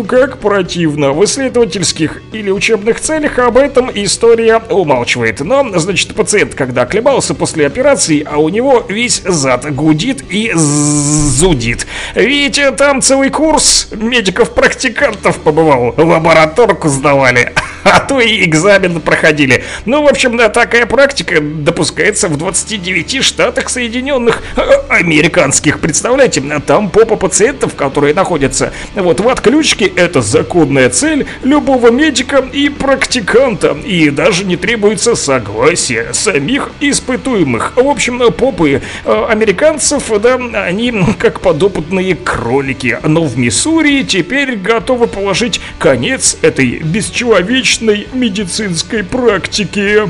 Как противно. В исследовательских или учебных целях об этом история умалчивает. Но, значит, пациент, когда оклемался после операции, а у него весь зад гудит и зудит. Видите, там целый курс медиков-практикантов побывал. Лабораторку сдавали, а то и экзамен проходили. Ну, в общем, да, такая практика допускается в 29 штатах Соединенных э, Американских. Представляете, там попа пациентов, которые находятся вот в отключке, это законная цель любого медика и практиканта. И даже не требуется согласия самих испытуемых. В общем, попы э, американцев, да, они как подопытные кролики. Но в Миссури теперь готовы положить конец этой бесчеловечной медицинской практике.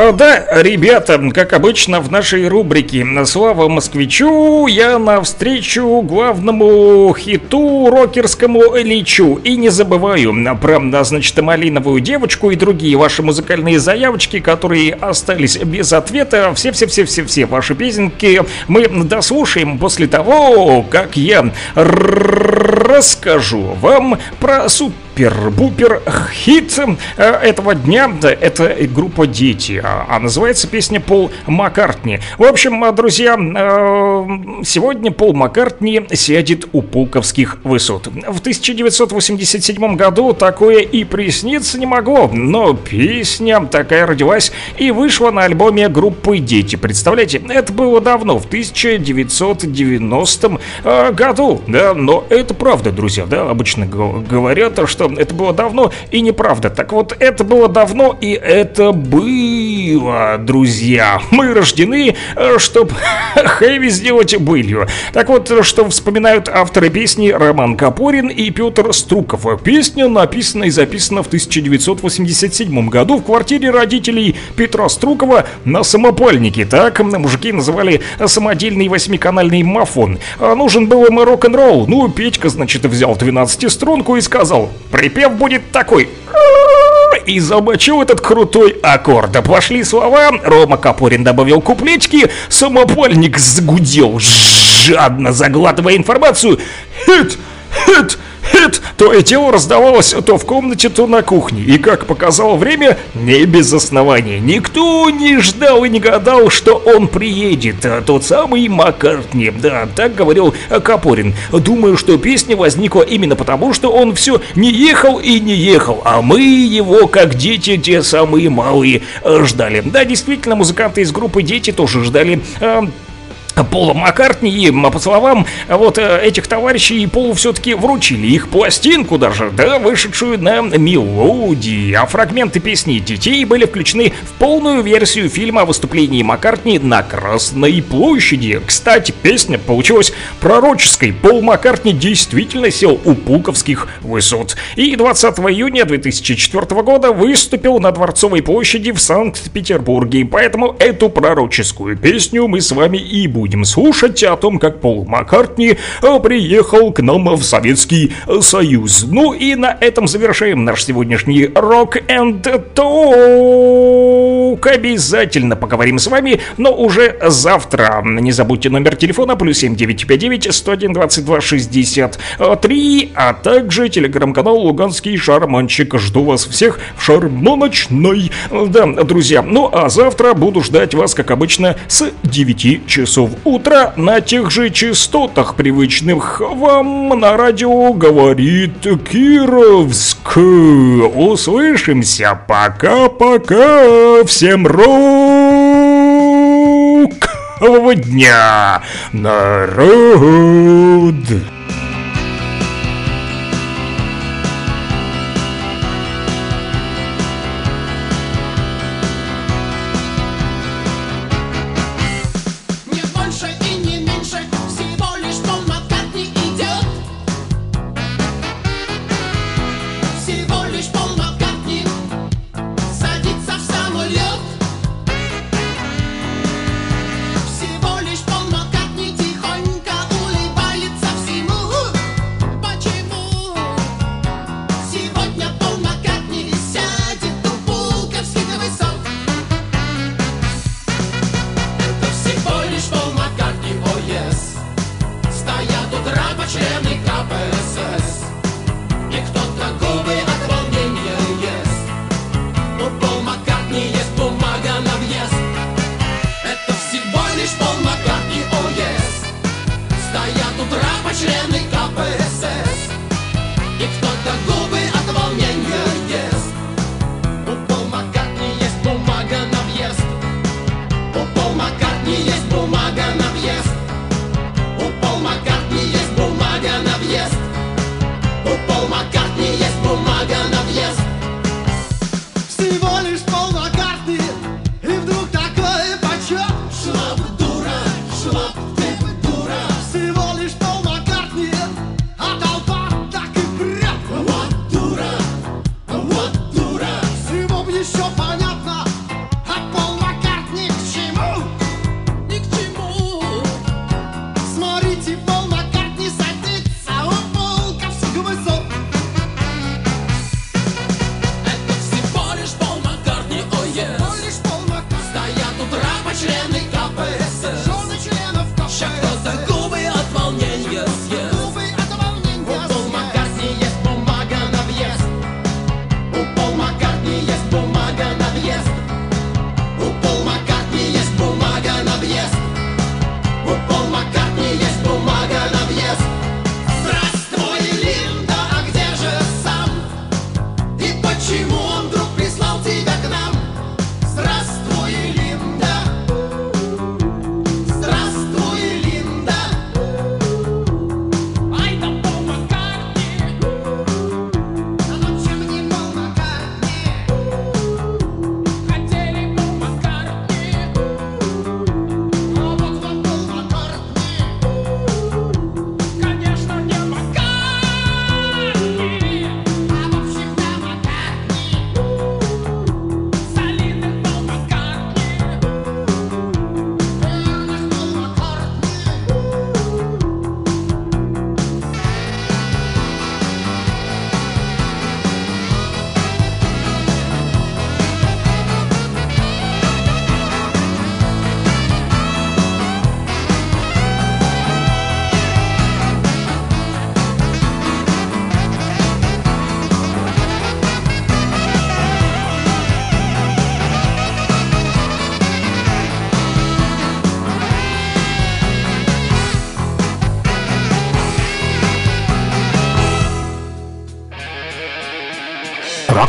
Да, ребята, как обычно в нашей рубрике «Слава москвичу» я навстречу главному хиту рокерскому лечу. И не забываю про, значит, малиновую девочку и другие ваши музыкальные заявочки, которые остались без ответа. Все-все-все-все-все ваши песенки мы дослушаем после того, как я расскажу вам про супер супер-бупер хит э, этого дня. Это группа «Дети», а, а называется песня Пол Маккартни. В общем, э, друзья, э, сегодня Пол Маккартни сядет у пулковских высот. В 1987 году такое и присниться не могло, но песня такая родилась и вышла на альбоме группы «Дети». Представляете, это было давно, в 1990 году, да, но это правда, друзья, да, обычно говорят, что это было давно и неправда. Так вот, это было давно и это было, друзья. Мы рождены, э, чтобы хэви сделать былью. Так вот, что вспоминают авторы песни Роман Капорин и Петр Струков. Песня написана и записана в 1987 году в квартире родителей Петра Струкова на самопальнике. Так мужики называли самодельный восьмиканальный мафон. А нужен был им рок-н-ролл. Ну, Петька, значит, взял 12-струнку и сказал Припев будет такой. И замочил этот крутой аккорд. Пошли слова, Рома Капорин добавил куплетики, самопальник загудел, жадно заглатывая информацию. Хит, хит, хит, то и дело раздавалось то в комнате, то на кухне. И как показало время, не без основания. Никто не ждал и не гадал, что он приедет. А тот самый Маккартни. Да, так говорил Капорин. Думаю, что песня возникла именно потому, что он все не ехал и не ехал, а мы его, как дети, те самые малые, ждали. Да, действительно, музыканты из группы «Дети» тоже ждали э, Пола Маккартни, и, по словам вот э, этих товарищей, Полу все-таки вручили их пластинку даже, да, вышедшую на мелодии. А фрагменты песни детей были включены в полную версию фильма о выступлении Маккартни на Красной площади. Кстати, песня получилась пророческой. Пол Маккартни действительно сел у Пулковских высот. И 20 июня 2004 года выступил на Дворцовой площади в Санкт-Петербурге. Поэтому эту пророческую песню мы с вами и будем будем слушать о том, как Пол Маккартни э, приехал к нам в Советский Союз. Ну и на этом завершаем наш сегодняшний Rock and Talk. Обязательно поговорим с вами, но уже завтра. Не забудьте номер телефона плюс 7959 101 22 63, а также телеграм-канал Луганский Шарманчик. Жду вас всех в шармоночной. Да, друзья, ну а завтра буду ждать вас, как обычно, с 9 часов утра на тех же частотах, привычных вам на радио говорит Кировск. Услышимся. Пока-пока. Всем рокового дня, народ!